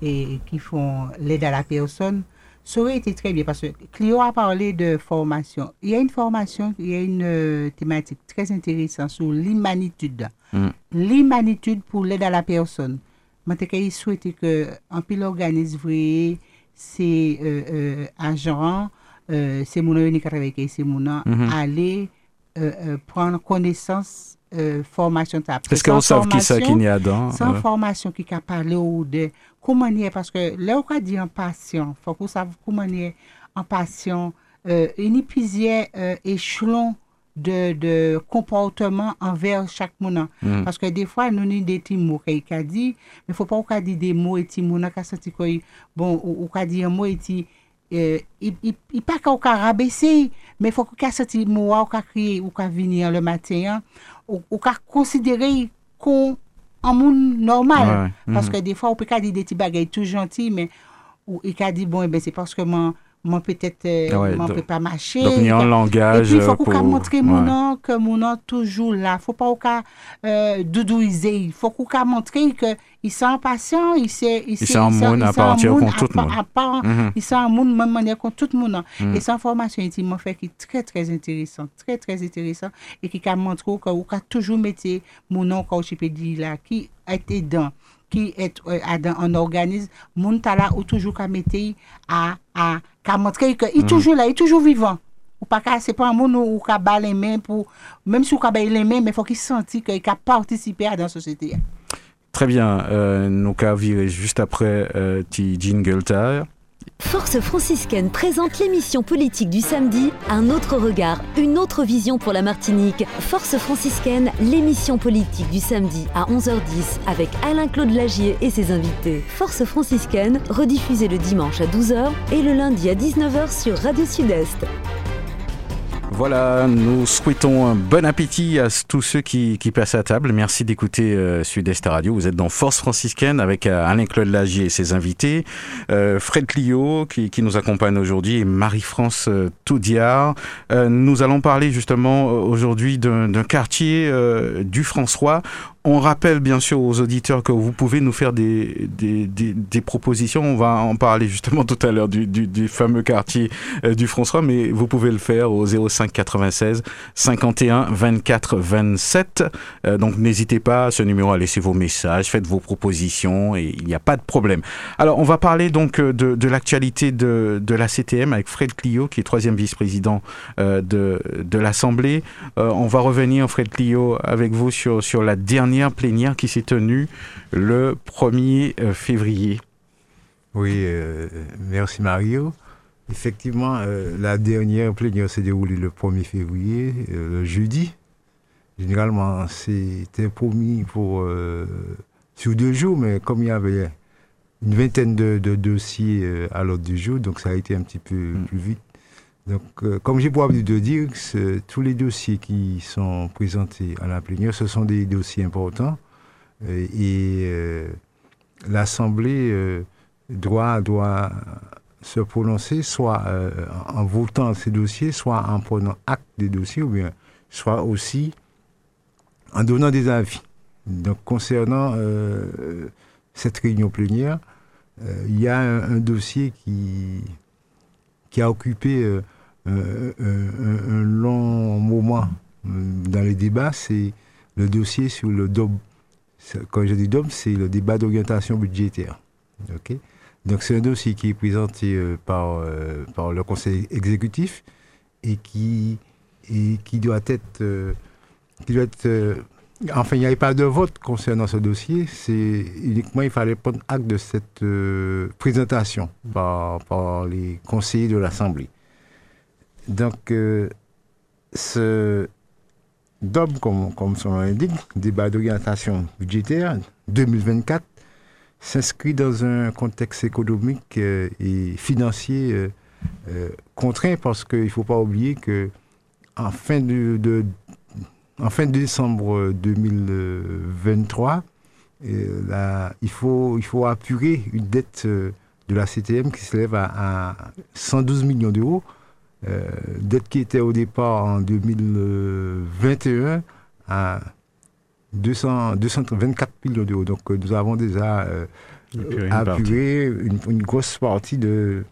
et, qui font l'aide à la personne. Ça aurait été très bien parce que Clio a parlé de formation. Il y a une formation, il y a une euh, thématique très intéressante sur l'humanitude. Mm. L'humanitude pour l'aide à la personne. Moi, je souhaite que un pile organisme vrai, c'est euh, euh, agents, euh, c'est mon unique avec c'est mon Mhm. aller euh, prendre connaissance euh, formation. Est-ce qu'on sait qui ça qu'il y a dedans sans formation qui a parlé ou de comment est parce que là on a dit en patient faut qu'on sache comment est en patient euh, une plusieurs euh, échelons de, de comportement envers chaque monde. Mm. parce que des fois nous avons des mots qu'il a dit mais faut pas qu'on dit des mots et petits mots qui senti que bon ou qu'on dit un mot et petit euh, il il il pas qu'on a rabaissé mais faut qu'on senti mot ou qu'on crier ou qu'on venir le matin hein, ou qu'on considérer qu'on un monde normal Ouais, parce mhm. que des fois on peut dire des petits bagages tout gentils mais ou il a dit bon eh ben c'est parce que moi moi peut-être euh, Ah ouais, moi donc- peut pas marcher. donc, il y a un Et langage, puis il faut euh, euh, doudouiser. Il faut qu'on montrer que il sont patient il sait il sait un monde à part entière contre tout le monde. à part. Mhm. il sent un monde même manière contre tout le monde et cette formation intimement fait qui est très très intéressant très très intéressant et qui a montré que vous a toujours mettre mon nom quand je peux dire là qui est aidant qui est euh, à dans un organisme mon là ou toujours qu'à mettre à à qu'à montrer que il est Mhm. toujours là il est toujours vivant ou pas c'est pas un monde où qu'à bas les mains pour même si ou qu'à bas les mains mais faut qu'il senti qu'il a participé à dans la société Très bien, euh, nous qu'à virer juste après euh, jingle tard. Force franciscaine présente l'émission politique du samedi, un autre regard, une autre vision pour la Martinique. Force franciscaine, l'émission politique du samedi à 11h10 avec Alain-Claude Lagier et ses invités. Force franciscaine, rediffusée le dimanche à 12h et le lundi à 19h sur Radio Sud-Est. Voilà, nous souhaitons un bon appétit à tous ceux qui, qui passent à table. Merci d'écouter euh, Sud-Est Radio. Vous êtes dans Force franciscaine avec euh, Alain-Claude Lagier et ses invités, euh, Fred Clio qui, qui nous accompagne aujourd'hui et Marie-France euh, Toudiard. Nous allons parler justement aujourd'hui d'un quartier du François. On rappelle bien sûr aux auditeurs que vous pouvez nous faire des, des, des, des propositions. On va en parler justement tout à l'heure du, du, du fameux quartier euh, du François, mais vous pouvez le faire au 05 96 51 24 27. Euh, donc n'hésitez pas à ce numéro à laisser vos messages, faites vos propositions et il n'y a pas de problème. Alors on va parler donc euh, de, de l'actualité de, de la CTM avec Fred Clio qui est troisième vice-président euh, de, de l'Assemblée. On va revenir Fred Clio avec vous sur, sur la dernière plénière qui s'est tenue le 1er euh, février. Oui, euh, merci Mario. Effectivement, euh, la dernière plénière s'est déroulée le 1er février, euh, le jeudi. Généralement, c'était promis pour sur deux jours, mais comme il y avait une vingtaine de, de dossiers à l'ordre du jour, donc ça a été un petit peu plus vite. Donc, euh, comme j'ai pour habitude de dire, tous les dossiers qui sont présentés à la plénière, ce sont des dossiers importants. et l'Assemblée doit, doit se prononcer soit en votant ces dossiers, soit en prenant acte des dossiers, ou bien soit aussi en donnant des avis. Donc, concernant euh, cette réunion plénière, euh, il y a un, dossier qui, qui a occupé euh, un, long moment dans les débats, c'est le dossier sur le DOM. Quand je dis DOM, c'est le débat d'orientation budgétaire. Donc, c'est un dossier qui est présenté par, par le Conseil exécutif et qui, et qui doit être qui doit être. Euh, enfin, il n'y avait pas de vote concernant ce dossier. C'est uniquement il fallait prendre acte de cette euh, présentation par, les conseillers de l'Assemblée. Donc, euh, ce DOB, comme, comme son nom l'indique, débat d'orientation budgétaire 2024, s'inscrit dans un contexte économique et financier contraint parce qu'il ne faut pas oublier que en fin de, en fin décembre 2023, euh, il, faut, il faut apurer une dette euh, de la CTM qui s'élève à, 112 millions d'euros. Euh, dette qui était au départ en 2021 à 200, 224 millions d'euros. Donc nous avons déjà apuré une, grosse partie de,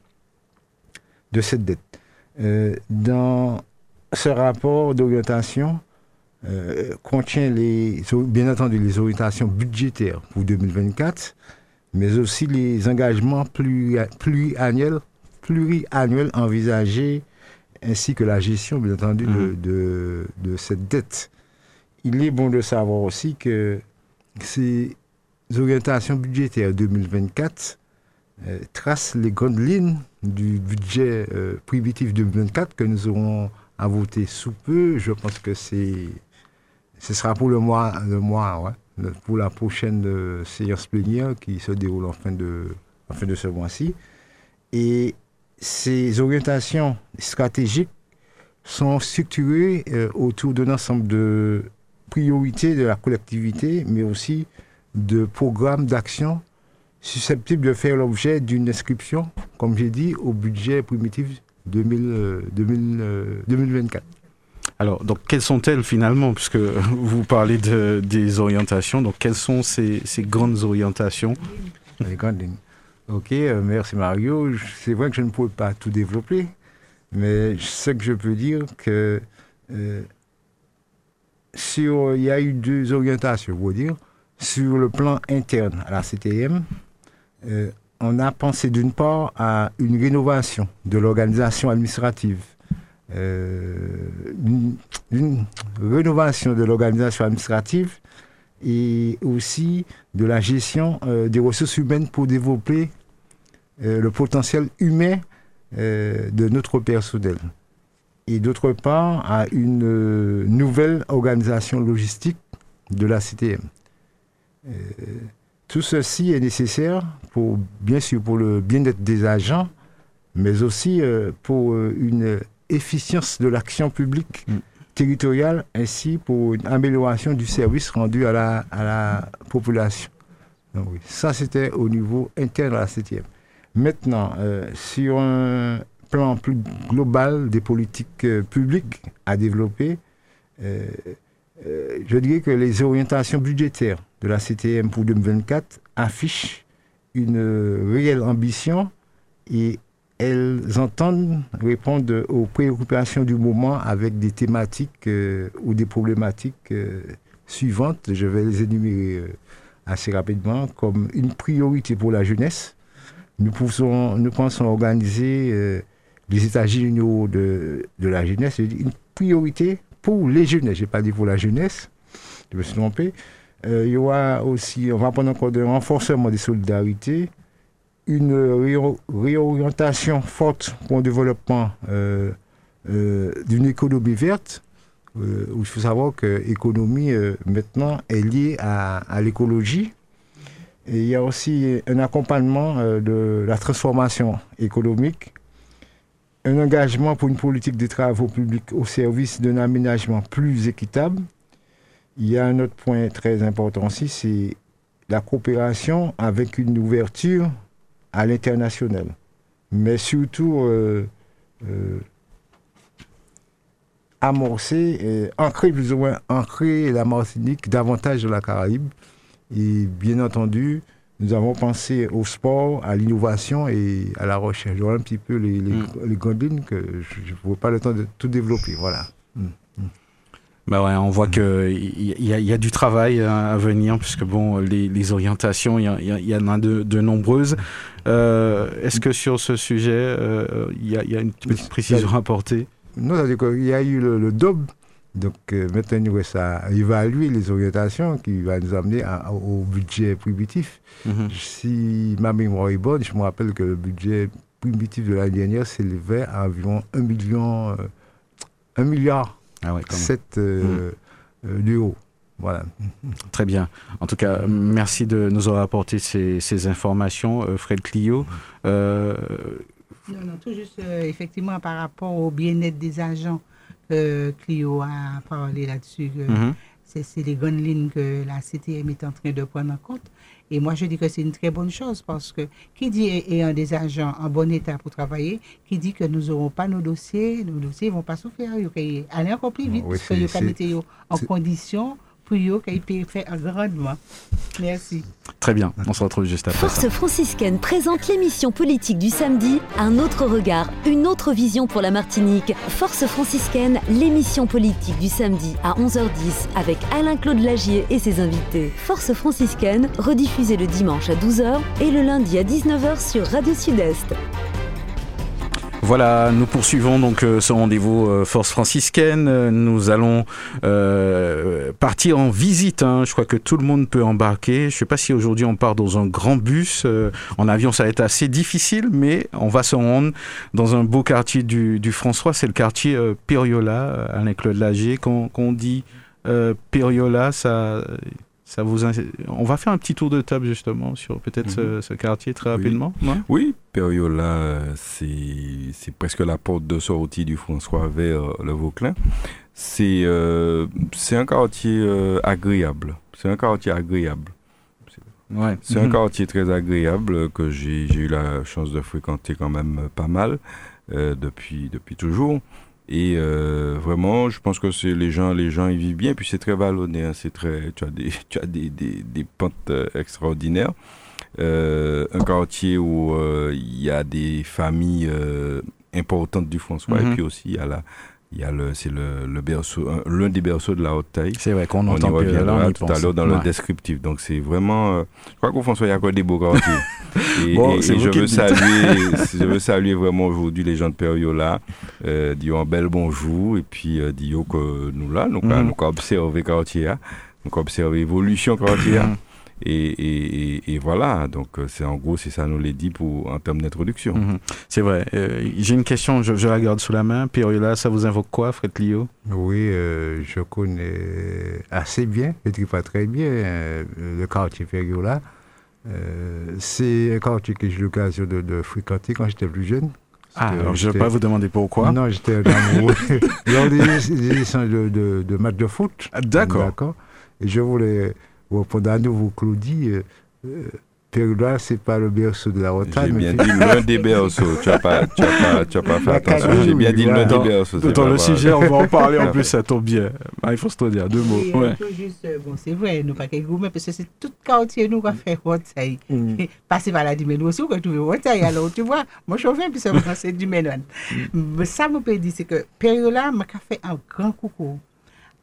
de cette dette. dans ce rapport d'orientation, euh, contient les, bien entendu les orientations budgétaires pour 2024, mais aussi les engagements pluriannuels, pluriannuels envisagés, ainsi que la gestion, bien entendu, de, mmh. de, cette dette. Il est bon de savoir aussi que ces orientations budgétaires 2024 euh, tracent les grandes lignes du budget euh, primitif 2024 que nous aurons à voter sous peu. Je pense que c'est ce sera pour le mois, le mois pour la prochaine euh, séance plénière qui se déroule en fin de, en fin de ce mois-ci. Et ces orientations stratégiques sont structurées euh, autour d'un ensemble de priorités de la collectivité, mais aussi de programmes d'action susceptibles de faire l'objet d'une inscription, comme j'ai dit, au budget primitif 2000, 2024. Alors, donc, quelles sont-elles finalement? Puisque vous parlez de, des orientations, donc quelles sont ces, ces grandes orientations? Les grandes lignes. Ok, euh, merci Mario. C'est vrai que je ne pourrais pas tout développer, mais ce que je peux dire que euh, sur, il y a eu deux orientations, vous dire. Sur le plan interne à la CTM, euh, on a pensé d'une part à une rénovation de l'organisation administrative une, rénovation de l'organisation administrative et aussi de la gestion euh, des ressources humaines pour développer euh, le potentiel humain de notre personnel. Et d'autre part, à une nouvelle organisation logistique de la CTM. tout ceci est nécessaire pour, bien sûr, pour le bien-être des agents, mais aussi pour une efficience de l'action publique mm. Territoriale ainsi pour une amélioration du service rendu à la, à la population. Donc, ça, c'était au niveau interne à la 7 Maintenant, euh, sur un plan plus global des politiques euh, publiques à développer, euh, je dirais que les orientations budgétaires de la CTM pour 2024 affichent une réelle ambition et elles entendent répondre aux préoccupations du moment avec des thématiques euh, ou des problématiques euh, suivantes. Je vais les énumérer euh, assez rapidement comme une priorité pour la jeunesse. Nous, nous pensons organiser les états généraux de, de la jeunesse, une priorité pour les jeunesses. Je n'ai pas dit pour la jeunesse, je me suis trompé. il y aura aussi, on va prendre encore un renforcement des solidarités, une réorientation forte pour le développement euh, euh, d'une économie verte, euh, où il faut savoir que l'économie maintenant est liée à, l'écologie. Et il y a aussi un accompagnement de la transformation économique un engagement pour une politique des travaux publics au service d'un aménagement plus équitable. Il y a un autre point très important aussi, c'est la coopération avec une ouverture à l'international. Mais surtout, euh, euh, amorcer, et ancrer plus ou moins, ancrer la Martinique davantage dans la Caraïbe. Et bien entendu, nous avons pensé au sport, à l'innovation et à la recherche. Voilà un petit peu les, les, Mm. les grandes lignes que je ne pouvais pas le temps de tout développer. Voilà. Mm. Bah ouais, on voit que il y, a- il y a du travail à venir puisque bon, les, les orientations, il y, il il en a de, de nombreuses. Euh, Est-ce que sur ce sujet, euh, il y, a- il y a une petite précision à apporter? Non, c'est-à-dire qu'il y a eu le, le DOB. Donc euh, maintenant, il à évaluer les orientations qui va nous amener à- au budget primitif. Mhm. Si ma mémoire est bonne, je me rappelle que le budget primitif de l'année dernière s'élevait à environ 1 million, euh, 1 milliard Ah ouais, quand même. 7 euh, euh, d'euros. Voilà. Très bien. En tout cas, merci de nous avoir apporté ces, ces informations, euh, Fred Clio. Euh, Non, non, tout juste euh, effectivement par rapport au bien-être des agents, euh, Clio a parlé là-dessus. C'est, les grandes lignes que la CTM est en train de prendre en compte. Et moi, je dis que c'est une très bonne chose parce que qui dit ayant des agents en bon état pour travailler, qui dit que nous n'aurons pas nos dossiers, nos dossiers ne vont pas souffrir. Il faut aller encore plus vite Oui, parce yo en condition qu'ils puissent faire grandement. Merci. Très bien. On se retrouve juste après ça. Force franciscaine présente l'émission politique du samedi, un autre regard, une autre vision pour la Martinique. Force franciscaine, l'émission politique du samedi à 11h10 avec Alain-Claude Lagier et ses invités. Force franciscaine, rediffusée le dimanche à 12h et le lundi à 19h sur Radio Sud-Est. Voilà, nous poursuivons donc euh, ce rendez-vous euh, Force franciscaine. Euh, Nous allons partir en visite. hein. Je crois que tout le monde peut embarquer. Je ne sais pas si aujourd'hui on part dans un grand bus. En avion, ça va être assez difficile, mais on va se rendre dans un beau quartier du, du François. C'est le quartier euh, Périola, avec Claude Lager. Quand, dit euh, Périola, ça, ça vous. ins- On va faire un petit tour de table justement sur peut-être ce, ce quartier très Oui. rapidement. ouais Oui, Périola, c'est presque la porte de sortie du François vers euh, le Vauclin. C'est euh, un quartier euh, agréable. C'est un quartier agréable. Ouais. C'est un Mhm. quartier très agréable que j'ai eu la chance de fréquenter quand même pas mal euh, depuis, depuis toujours. Et euh, vraiment, je pense que c'est les gens, les gens y vivent bien. Puis c'est très vallonné. hein, c'est très, tu as des, tu as des, des, des pentes euh, extraordinaires. Euh, un quartier où euh, il y a des familles euh, importantes du François. Mhm. Et puis aussi, il y a la, il y a le, c'est le, le berceau, un- l'un des berceaux de la haute taille. C'est vrai qu'on On y entend reviendra on y tout pense. à l'heure dans le Ouais. descriptif. Donc c'est vraiment, euh, je crois qu'au François il y a encore des beaux quartiers. et, Bon, et- et je veux le saluer, je veux saluer vraiment aujourd'hui les gens de Périola, euh, dire un bel bonjour et puis euh, dire que nous là, nous Mhm. nous observer quartier, nous observer l'évolution quartier. Et, et, et, et voilà, donc euh, c'est en gros c'est ça nous l'a dit pour en termes d'introduction. Mhm. C'est vrai. Euh, J'ai une question, je, je la garde sous la main. Périola, ça vous invoque quoi, Fred Lio? Oui, euh, je connais assez bien, je ne dis pas très bien, euh, le quartier. Euh, c'est un quartier que j'ai eu l'occasion de, de fréquenter quand j'étais plus jeune. Ah, alors je ne vais pas vous demander pourquoi. Non, j'étais un amoureux. Lors des, des échanges de, de, de matchs de foot. Ah, D'accord. D'accord. Et je voulais à nouveau, Claudie. Euh, euh, Périola, c'est pas le berceau de la J'ai Bretagne. bien mais dit l'un des berceaux. Tu n'as pas, tu as pas, tu as pas fait La attention. J'ai bien dit l'un des berceaux. Dans le sujet, on va en parler en plus, ça tombe bien. Ah, il faut se dire deux mots. Euh, Ouais. tout juste, bon, c'est vrai, nous pas qu'à gourmet, parce que c'est tout quartier nous va faire Haute-Saï. Mm. Passer par la Dimène aussi, on peut trouver. Alors, tu vois, moi, je viens, puis c'est vraiment, c'est Dimène. Mais ça, me peut dire, c'est que Périola m'a fait un grand coucou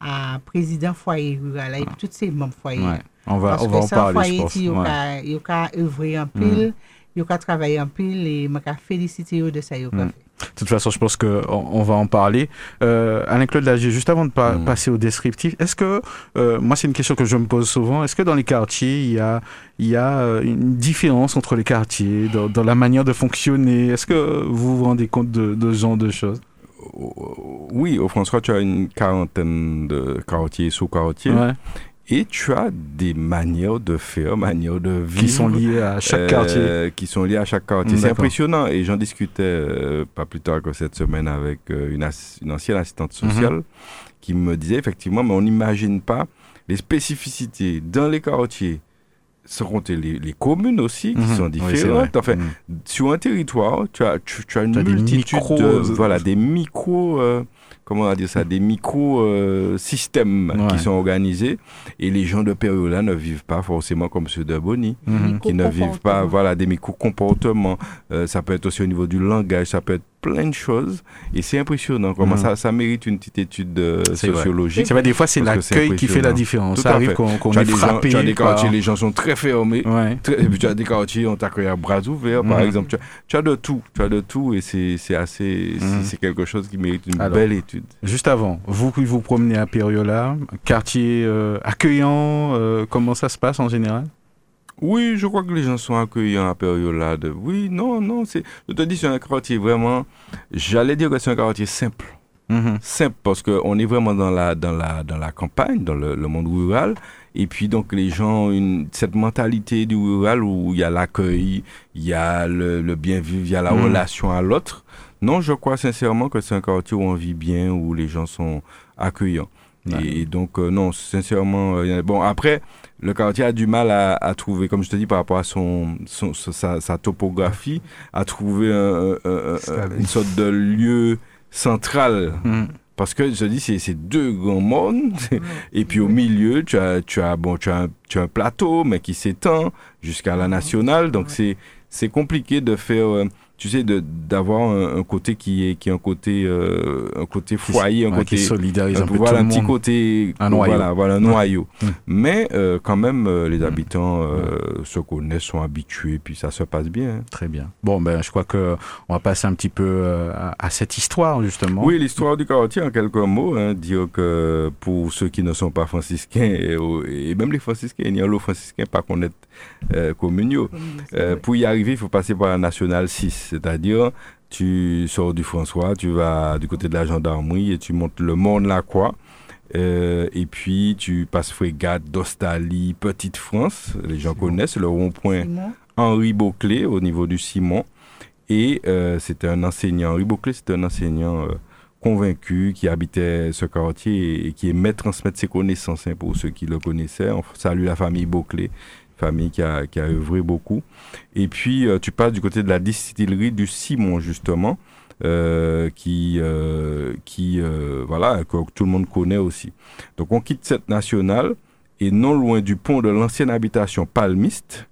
à président foyer rural, et tous ses membres foyer. Ouais. On va, Parce on va que en parler, je foyer, pense. il y a- il y a œuvrer en pile, il y a travailler en pile, et je féliciter eux de ça. Mm. fait. De toute façon, je pense qu'on on va en parler. Euh, Alain-Claude Lagier, juste avant de pa- Mm. passer au descriptif, est-ce que, euh, moi c'est une question que je me pose souvent, est-ce que dans les quartiers, il y a, il y a euh, une différence entre les quartiers, dans, dans la manière de fonctionner? Est-ce que vous vous rendez compte de, de ce genre de choses? Oui, au François, tu as une quarantaine de quartiers, sous-quartiers. Ouais. Et tu as des manières de faire, manières de vivre. Qui sont liées à chaque euh, quartier. Qui sont liées à chaque quartier. C'est impressionnant. Et j'en discutais euh, pas plus tard que cette semaine avec euh, une, ancienne assistante sociale Mhm. qui me disait effectivement, mais on n'imagine pas les spécificités dans les quartiers. Sans compter les, les communes aussi, qui Mhm. sont différentes. enfin, Mhm. sur un territoire, tu as, tu, tu as une Tu as des multitude micros- de, voilà, des micro, euh, comment on va dire ça, des micro euh, systèmes Ouais. qui sont organisés et les gens de Périola ne vivent pas forcément comme ceux de Bonny Mhm. qui ne vivent pas, voilà, des micro-comportements. Euh, ça peut être aussi au niveau du langage, ça peut être plein de choses. Et c'est impressionnant. Comment Mhm. ça, ça mérite une petite étude euh, sociologique. C'est vrai, des fois, c'est l'accueil qui fait la différence. Tout Ça arrive qu'on qu'on Tu as, est des gens, frappé. tu as des par- quartiers, les gens sont très fermés. Ouais. Très- et puis tu as des quartiers, on t'accueille à bras ouverts, par Mhm. exemple. Tu as, tu as de tout, tu as de tout, et c'est assez, Mhm. c'est quelque chose qui mérite une Alors. belle étude. Juste avant, vous qui vous promenez à Périola, quartier euh, accueillant, euh, comment ça se passe en général? Oui, je crois que les gens sont accueillants à Périola. de- Oui, non, non, c'est, je te dis, c'est un quartier vraiment, j'allais dire que c'est un quartier simple. Mhm. simple parce qu'on est vraiment dans la, dans la, dans la campagne, dans le, le monde rural. Et puis, donc, les gens ont une, cette mentalité du rural où il y a l'accueil, il y a le, le bien vivre, il y a la Mhm. relation à l'autre. Non, je crois sincèrement que c'est un quartier où on vit bien, où les gens sont accueillants. Ouais. Et, donc, euh, non, sincèrement, euh, bon, après, le quartier a du mal à, à trouver, comme je te dis, par rapport à son, son, sa, sa topographie, à trouver un- un- une sorte de lieu central Mhm. parce que je te dis, c'est c'est deux grands mondes. Et puis au milieu, tu as, tu as, bon, tu as, un, tu as un plateau, mais qui s'étend jusqu'à la nationale. Donc c'est c'est compliqué de faire, euh, tu sais, de- d'avoir un, un côté qui est, qui est un côté, euh, un côté foyer, un Ouais, côté. qui solidarise un, un- peu voilà tout un petit monde. côté Un noyau. voilà voilà un noyau Mm. mais euh, quand même euh, les habitants euh, se connaissent sont habitués puis ça se passe bien hein. Très bien. Bon, ben, je crois que on va passer un petit peu euh, à, à cette histoire, justement. Oui, l'histoire du quartier, en quelques mots, hein, dire que pour ceux qui ne sont pas franciscains, et, même les franciscains, il y a les franciscains pas connaître euh, communaux. Euh, pour y arriver, il faut passer par la nationale 6, c'est-à-dire tu sors du François, tu vas du côté de la gendarmerie et tu montes le Monde la Croix. Euh, et puis tu passes Frégate, d'Ostalie, Petite France, les gens connaissent le rond-point Henri Beauclé au niveau du Simon. Et euh, c'était un enseignant, Henri Beauclé, c'était un enseignant euh, convaincu qui habitait ce quartier et, et qui aimait transmettre ses connaissances hein, pour ceux qui le connaissaient. On salue la famille Beauclé, famille qui a, qui a œuvré beaucoup. Et puis euh, tu passes du côté de la distillerie du Simon, justement. euh, qui euh, qui euh, voilà que tout le monde connaît aussi. Donc on quitte cette nationale et non loin du pont de l'ancienne habitation palmiste,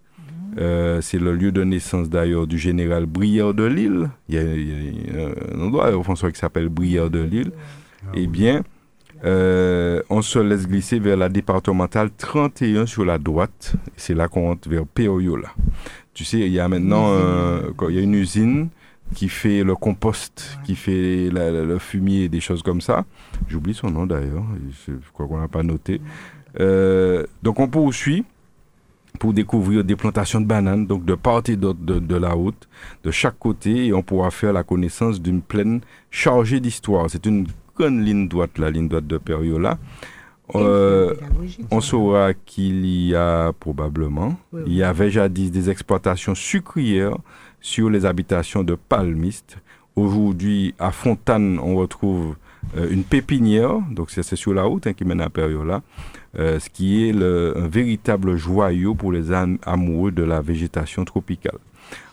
euh, c'est le lieu de naissance d'ailleurs du général Brière de Lille. Il y a, il y a un endroit au François qui s'appelle Brière de Lille. Eh bien, euh, on se laisse glisser vers la départementale 31 sur la droite. C'est là qu'on rentre vers Peoyola. Tu sais, il y a maintenant euh, il y a une usine qui fait le compost, qui fait la- la- le fumier, des choses comme ça. J'oublie son nom d'ailleurs, je je crois qu'on n'a pas noté. Euh, donc on poursuit pour découvrir des plantations de bananes, donc de part et d'autre de, de la route, de chaque côté, et on pourra faire la connaissance d'une plaine chargée d'histoire. C'est une grande ligne droite, la ligne droite de Periola. Euh, on saura qu'il y a probablement, Oui, il y avait jadis des exploitations sucrières sur les habitations de palmistes. Aujourd'hui, à Fontane, on retrouve euh, une pépinière, donc c'est c'est sur la route hein, qui mène à Periola, euh, ce qui est le- un véritable joyau pour les am- amoureux de la végétation tropicale.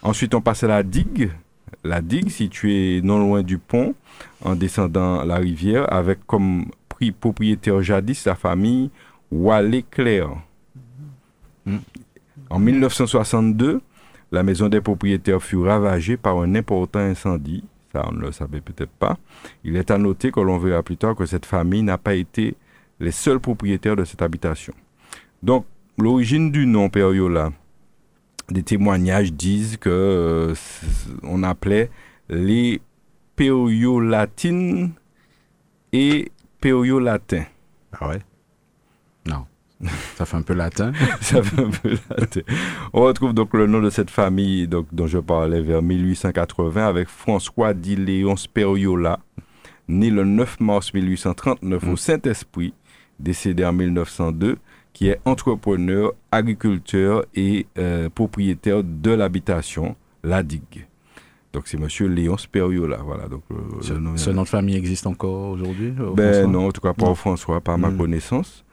Ensuite, on passe à la digue. La digue, située non loin du pont, en descendant la rivière, avec comme pri- propriétaire jadis la famille Wallet-Clair. Hmm. En 1962, la maison des propriétaires fut ravagée par un important incendie. Ça, on ne le savait peut-être pas. Il est à noter que l'on verra plus tard que cette famille n'a pas été les seuls propriétaires de cette habitation. Donc, l'origine du nom Periola, des témoignages disent que euh, on appelait les Periolatines et Periolatins. Ah ouais? Non. Ça fait un peu latin. Ça fait un peu latin. On retrouve donc le nom de cette famille donc, dont je parlais vers 1880 avec François Léon Speriola, né le 9 mars 1839 au Saint-Esprit, décédé en 1902, qui est entrepreneur, agriculteur et euh, propriétaire de l'habitation, la digue. Donc c'est Monsieur Léon Speriola. Voilà. Donc euh, Ce, le nom- ce nom de famille existe encore aujourd'hui euh, ben non, en tout cas pas Non. au François, par ma Mm. connaissance.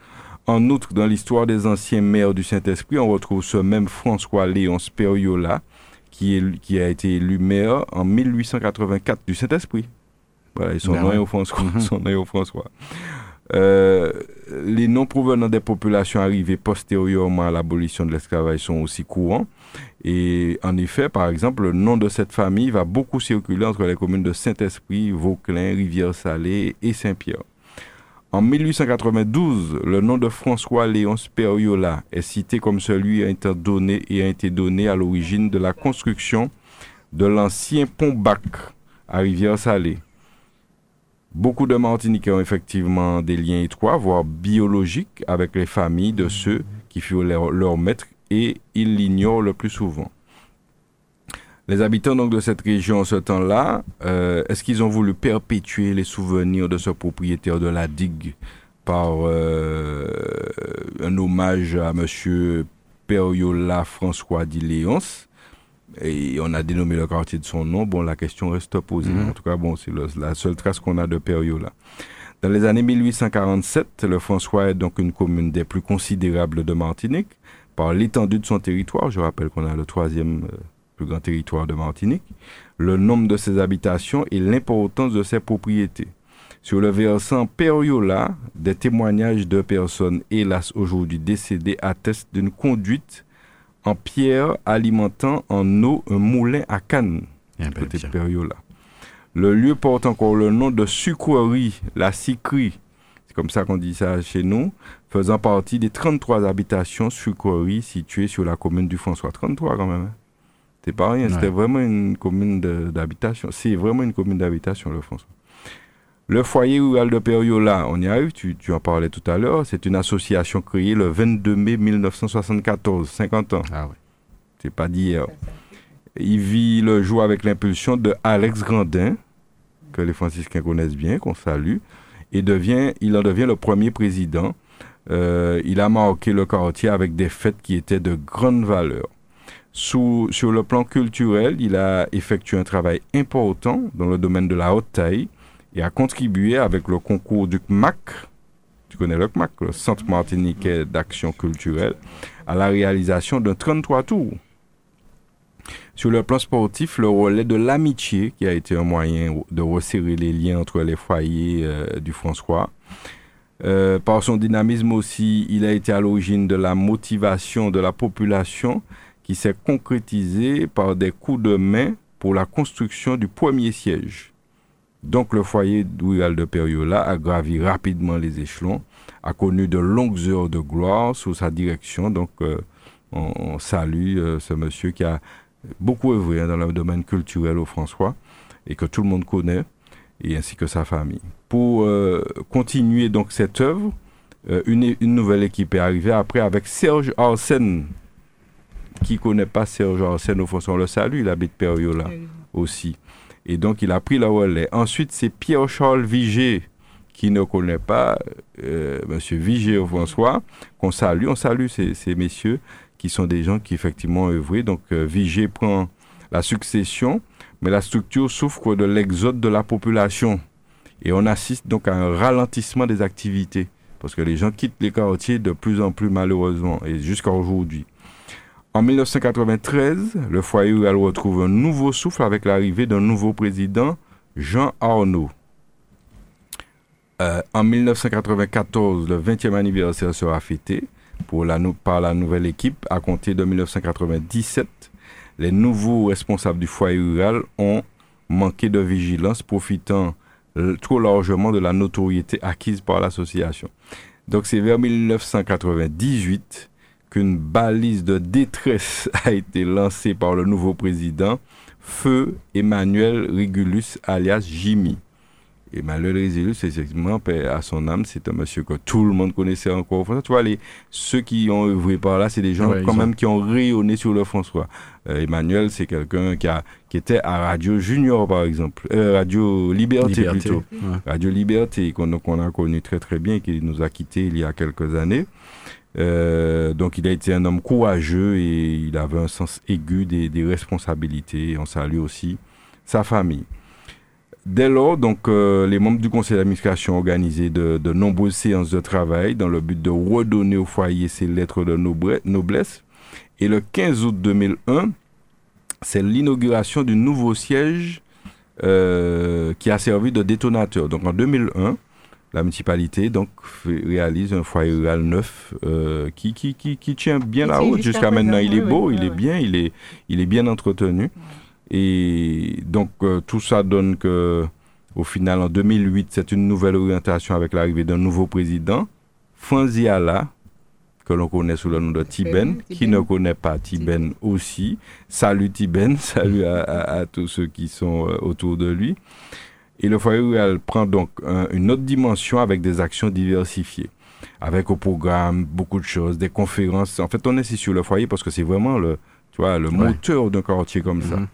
En outre, dans l'histoire des anciens maires du Saint-Esprit, on retrouve ce même François Léon Speriola qui, est, qui a été élu maire en 1884 du Saint-Esprit. Voilà, et son Ben nom est au François. Mhm. Son nom est au François. Euh, les noms provenant des populations arrivées postérieurement à l'abolition de l'esclavage sont aussi courants. Et en effet, par exemple, le nom de cette famille va beaucoup circuler entre les communes de Saint-Esprit, Vauclin, Rivière-Salée et Saint-Pierre. En 1892, le nom de François Léon Speriola est cité comme celui ayant a été donné à l'origine de la construction de l'ancien pont Bac à Rivière-Salée. Beaucoup de Martiniquais ont effectivement des liens étroits, voire biologiques, avec les familles de ceux qui furent leurs maîtres et ils l'ignorent le plus souvent. Les habitants donc de cette région en ce temps-là, euh, est-ce qu'ils ont voulu perpétuer les souvenirs de ce propriétaire de la digue par euh, un hommage à Monsieur Periola François d'Iléonce et on a dénommé le quartier de son nom. Bon, la question reste posée. Mhm. En tout cas, bon, c'est la seule trace qu'on a de Periola. Dans les années 1847, le François est donc une commune des plus considérables de Martinique par l'étendue de son territoire. Je rappelle qu'on a le troisième euh, plus grand territoire de Martinique, le nombre de ses habitations et l'importance de ses propriétés. Sur le versant Periola, des témoignages de personnes, hélas aujourd'hui décédées, attestent d'une conduite en pierre alimentant en eau un moulin à canne Eh ben, côté. Periola. Le lieu porte encore le nom de sucrerie, la Sicrie, c'est comme ça qu'on dit ça chez nous, faisant partie des 33 habitations sucreries situées sur la commune du François. 33 quand même. Hein. C'est pas rien, c'était vraiment une commune d'habitation. C'est vraiment une commune d'habitation, le François. Le foyer rural de Periola, on y arrive, tu, tu en parlais tout à l'heure, c'est une association créée le 22 mai 1974, 50 ans. Ah oui. C'est pas d'hier. Il vit le jour avec l'impulsion de Alex Grandin, que les franciscains connaissent bien, qu'on salue, et devient, il en devient le premier président. Euh, il a marqué le quartier avec des fêtes qui étaient de grande valeur. Sous- sur le plan culturel, il a effectué un travail important dans le domaine de la haute taille et a contribué avec le concours du CMAC, tu connais le CMAC, le Centre Martiniquais d'Action Culturelle, à la réalisation d'un 33 tours. Sur le plan sportif, le relais de l'amitié, qui a été un moyen de resserrer les liens entre les foyers euh, du François. Euh, par son dynamisme aussi, il a été à l'origine de la motivation de la population qui s'est concrétisée par des coups de main pour la construction du premier siège. Donc le foyer rural de Periola a gravi rapidement les échelons, a connu de longues heures de gloire sous sa direction. Donc euh, on, on salue euh, ce monsieur qui a beaucoup œuvré hein, dans le domaine culturel au François et que tout le monde connaît, et ainsi que sa famille. Pour euh, continuer donc cette œuvre, euh, une, une nouvelle équipe est arrivée après avec Serge Arsène. Qui connaît pas Serge Arsène au François, on le salue, il habite Periola aussi. Et donc il a pris la relais. Ensuite, c'est Pierre-Charles Vigé, qui ne connaît pas euh, Monsieur Vigé au François, qu'on salue. On salue ces, messieurs qui sont des gens qui effectivement ont œuvré. Donc euh, Vigé prend la succession, mais la structure souffre de l'exode de la population. Et on assiste donc à un ralentissement des activités, parce que les gens quittent les quartiers de plus en plus malheureusement, et jusqu'à aujourd'hui. En 1993, le foyer rural retrouve un nouveau souffle avec l'arrivée d'un nouveau président, Jean Arnaud. Euh, en 1994, le 20e anniversaire sera fêté par la nouvelle équipe. À compter de 1997, les nouveaux responsables du foyer rural ont manqué de vigilance, profitant trop largement de la notoriété acquise par l'association. Donc c'est vers 1998 qu'une balise de détresse a été lancée par le nouveau président, Feu Emmanuel Régulus alias Jimmy. Emmanuel Régulus, effectivement, à son âme, c'est un monsieur que tout le monde connaissait encore. au François. Tu vois, les, ceux qui ont œuvré par là, c'est des gens Ouais, quand même qui ont rayonné sur le François. Euh, Emmanuel, c'est quelqu'un qui, a, qui était à Radio Junior, par exemple. Euh, Radio Liberté, Liberté. plutôt. Ouais. Radio Liberté, qu'on qu'on a connu très très bien, qui nous a quittés il y a quelques années. Euh, donc il a été un homme courageux et il avait un sens aigu des, responsabilités. On salue aussi sa famille. Dès lors, donc, euh, les membres du conseil d'administration ont organisé de, de, nombreuses séances de travail dans le but de redonner au foyer ses lettres de noblesse. Et le 15 août 2001, c'est l'inauguration du nouveau siège euh, qui a servi de détonateur. Donc en 2001, la municipalité donc réalise un foyer rural neuf euh, qui, qui, qui, qui, tient bien la route jusqu'à maintenant. Il est beau, il est bien, il est, il est bien entretenu. Et donc, euh, tout ça donne que, au final, en 2008, c'est une nouvelle orientation avec l'arrivée d'un nouveau président, Fanziala, que l'on connaît sous le nom de Tiben, qui ne connaît pas Tiben aussi. Salut Tiben, salut à, tous ceux qui sont euh, autour de lui. Et le foyer rural prend donc une autre dimension avec des actions diversifiées, avec au programme beaucoup de choses, des conférences. En fait, on est ici sur le foyer parce que c'est vraiment le, tu vois, le moteur d'un quartier comme ça. Mhm.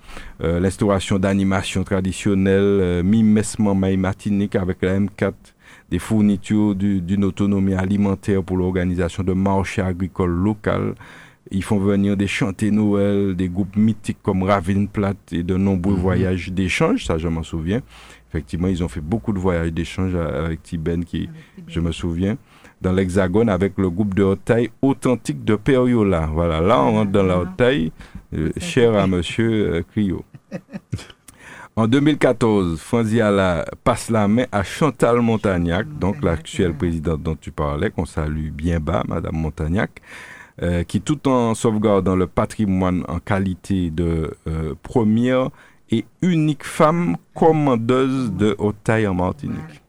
Euh, l'instauration d'animation traditionnelle, euh, mimessement matinique avec la M4, des fournitures d'une autonomie alimentaire pour l'organisation de marchés agricoles locaux. Ils font venir des chantés Noël, des groupes mythiques comme Ravine Plate et de nombreux mhm. voyages d'échange, ça je m'en souviens. Effectivement, ils ont fait beaucoup de voyages d'échange avec Tiben, qui, je me souviens dans l'Hexagone avec le groupe de haute taille authentique de Periola. Voilà, là on rentre dans la haute taille, euh, cher à monsieur euh, Clio. En 2014, Fanziala passe la main à Chantal Montagnac, donc l'actuelle présidente dont tu parlais, qu'on salue bien bas, Madame Montagnac, euh, qui tout en sauvegardant le patrimoine en qualité de première et unique femme commandeuse de haute taille en Martinique.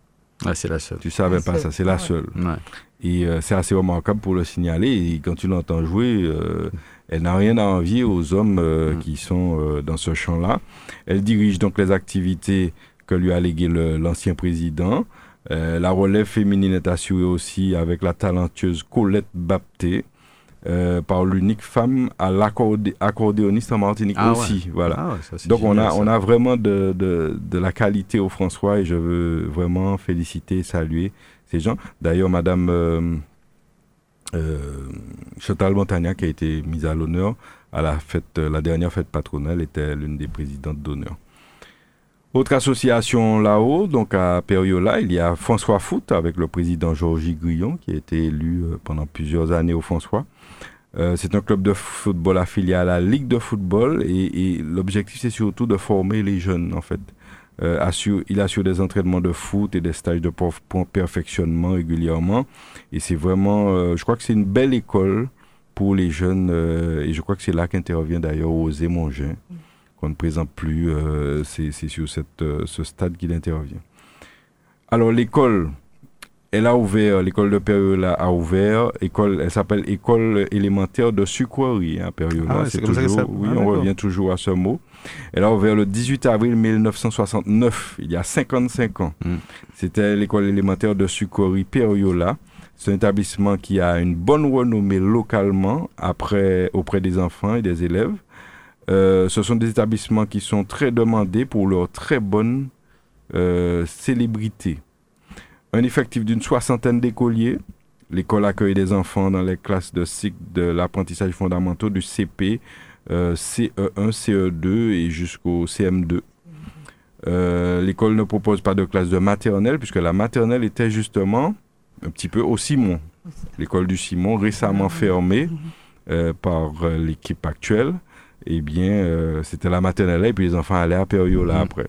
Ah, c'est la seule. Tu savais pas ça, c'est la seule. Et euh, c'est assez remarquable pour le signaler. Et quand tu l'entends jouer, euh, elle n'a rien à envier aux hommes euh, qui sont dans ce champ-là. Elle dirige donc les activités que lui a légué l'ancien président. la relève féminine est assurée aussi avec la talentueuse Colette Bapté. Euh, par l'unique femme à l'accordéoniste en Martinique ah aussi. Voilà. Ah Donc on a, on a vraiment de, de, de, la qualité au François et je veux vraiment féliciter, saluer ces gens. D'ailleurs, Madame euh, euh, Chantal Montagnac qui a été mise à l'honneur à la fête, la dernière fête patronale, était l'une des présidentes d'honneur. Autre association là-haut, donc à Periola, il y a François Foot avec le président Georges Grillon qui a été élu pendant plusieurs années au François. Euh, c'est un club de football affilié à la Ligue de football et, l'objectif c'est surtout de former les jeunes en fait. Euh, il assure des entraînements de foot et des stages de perfectionnement régulièrement et c'est vraiment, euh, je crois que c'est une belle école pour les jeunes et je crois que c'est là qu'intervient d'ailleurs Osé Mongin qu'on ne présente plus, c'est sur ce stade qu'il intervient. Alors l'école, elle a ouvert, l'école de Périola a ouvert, école, elle s'appelle école élémentaire de sucrerie, hein, Périola. Ah c'est toujours, oui, ah, on revient toujours à ce mot. Elle a ouvert le 18 avril 1969, il y a 55 ans. Hmm. C'était l'école élémentaire de sucrerie Périola. C'est un établissement qui a une bonne renommée localement après, auprès des enfants et des élèves. Euh, ce sont des établissements qui sont très demandés pour leur très bonne euh, célébrité un effectif d'une soixantaine d'écoliers. L'école accueille des enfants dans les classes de cycle de l'apprentissage fondamental du CP, euh, CE1, CE2 et jusqu'au CM2. Euh, l'école ne propose pas de classe de maternelle puisque la maternelle était justement un petit peu au Simon. L'école du Simon, récemment fermée euh, par l'équipe actuelle, eh bien, c'était la maternelle et puis les enfants allaient à Périola là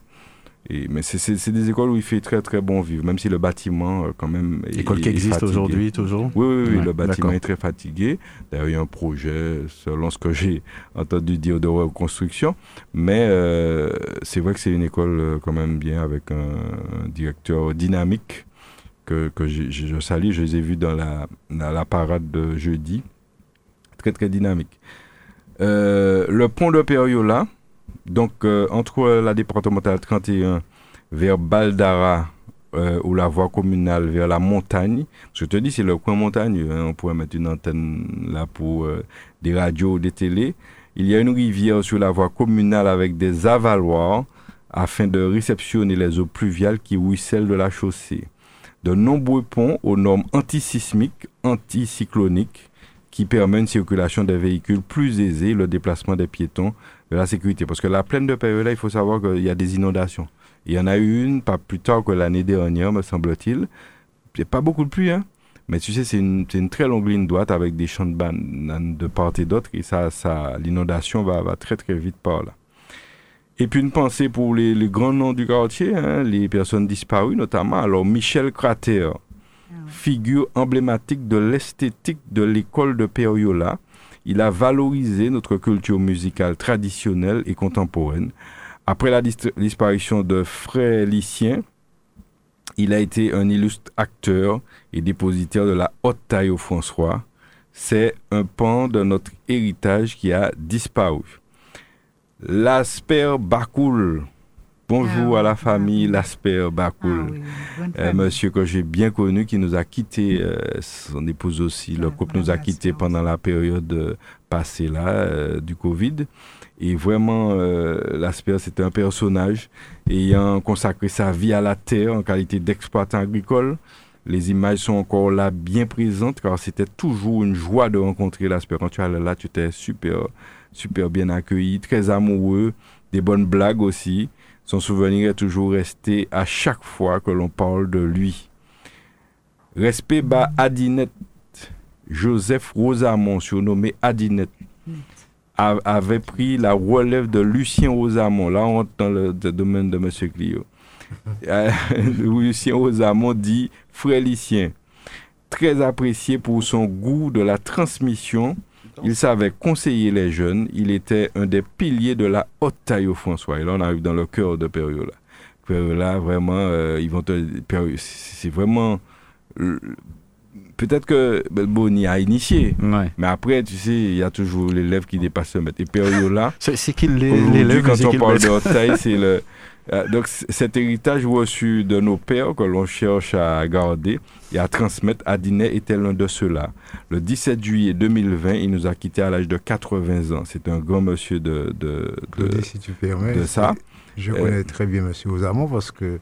après mais c'est des écoles où il fait très très bon vivre, même si le bâtiment euh, quand même École qui existe aujourd'hui toujours Oui, oui, oui le bâtiment est très fatigué. D'ailleurs, il y a un projet, selon ce que j'ai entendu dire, de reconstruction. Mais euh, c'est vrai que c'est une école euh, quand même bien avec un, directeur dynamique que, que je, salue. Je les ai vus dans la, dans la parade de jeudi. Très très dynamique. le pont de Periola, donc, euh, entre la départementale 31 vers Baldara, euh, ou la voie communale vers la montagne, je te dis, c'est le coin montagne, hein, on pourrait mettre une antenne là pour euh, des radios, des télés. Il y a une rivière sur la voie communale avec des avaloirs afin de réceptionner les eaux pluviales qui ruissellent de la chaussée. De nombreux ponts aux normes antisismiques, anticycloniques qui permet une circulation des véhicules plus aisée, le déplacement des piétons, de la sécurité. Parce que la plaine de Périola, il faut savoir qu'il y a des inondations. Il y en a eu une pas plus tard que l'année dernière, me semble-t-il. C'est pas beaucoup de pluie, hein. Mais tu sais, c'est une, une, très longue ligne droite avec des champs de bananes de part et d'autre. Et ça, ça, l'inondation va, va très très vite par là. Et puis une pensée pour les, les grands noms du quartier, hein, les personnes disparues notamment. Alors Michel Crater, figure emblématique de l'esthétique de l'école de Periola. Il a valorisé notre culture musicale traditionnelle et contemporaine. Après la disparition de Frère Lycien, il a été un illustre acteur et dépositaire de la haute taille au François. C'est un pan de notre héritage qui a disparu. L'Asper Bakoul. Bonjour Ah à la famille L'Asper Bakoul. Ah oui, Euh, monsieur que j'ai bien connu, qui nous a quitté, euh, son épouse aussi, le Ah, couple nous a vraiment, quitté c'est pendant la période euh, passée là, euh, du Covid. Et vraiment, euh, l'Asper, c'était un personnage ayant consacré sa vie à la terre en qualité d'exploitant agricole. Les images sont encore là, bien présentes, car c'était toujours une joie de rencontrer l'Asper. Quand tu allais là, tu étais super, super bien accueilli, très amoureux, des bonnes blagues aussi. Son souvenir est toujours resté à chaque fois que l'on parle de lui. Respect bas Adinette. Joseph Rosamond, surnommé Adinette, a- avait pris la relève de Lucien Rosamond. Là, on rentre dans le, domaine de M. Clio. Euh, Lucien Rosamond dit Frère Lucien, très apprécié pour son goût de la transmission. Il savait conseiller les jeunes. Il était un des piliers de la haute taille au François. Et là, on arrive dans le cœur de Périola. Périola, vraiment, euh, ils vont te. Péri- C'est vraiment. euh, Peut-être que Boni a initié. Ouais. Mais après, tu sais, il y a toujours l'élève qui dépasse le maître. Et Périola, C'est qui Aujourd'hui, l'élève quand on parle de haute taille, c'est le. Euh, donc, cet héritage reçu de nos pères que l'on cherche à garder et à transmettre, Adinet était l'un de ceux-là. Le 17 juillet 2020, il nous a quittés à l'âge de 80 ans. C'est un grand monsieur de. de, de- Claudie, si tu permets. de ça. Je Euh, connais très bien M. Ozamon parce que.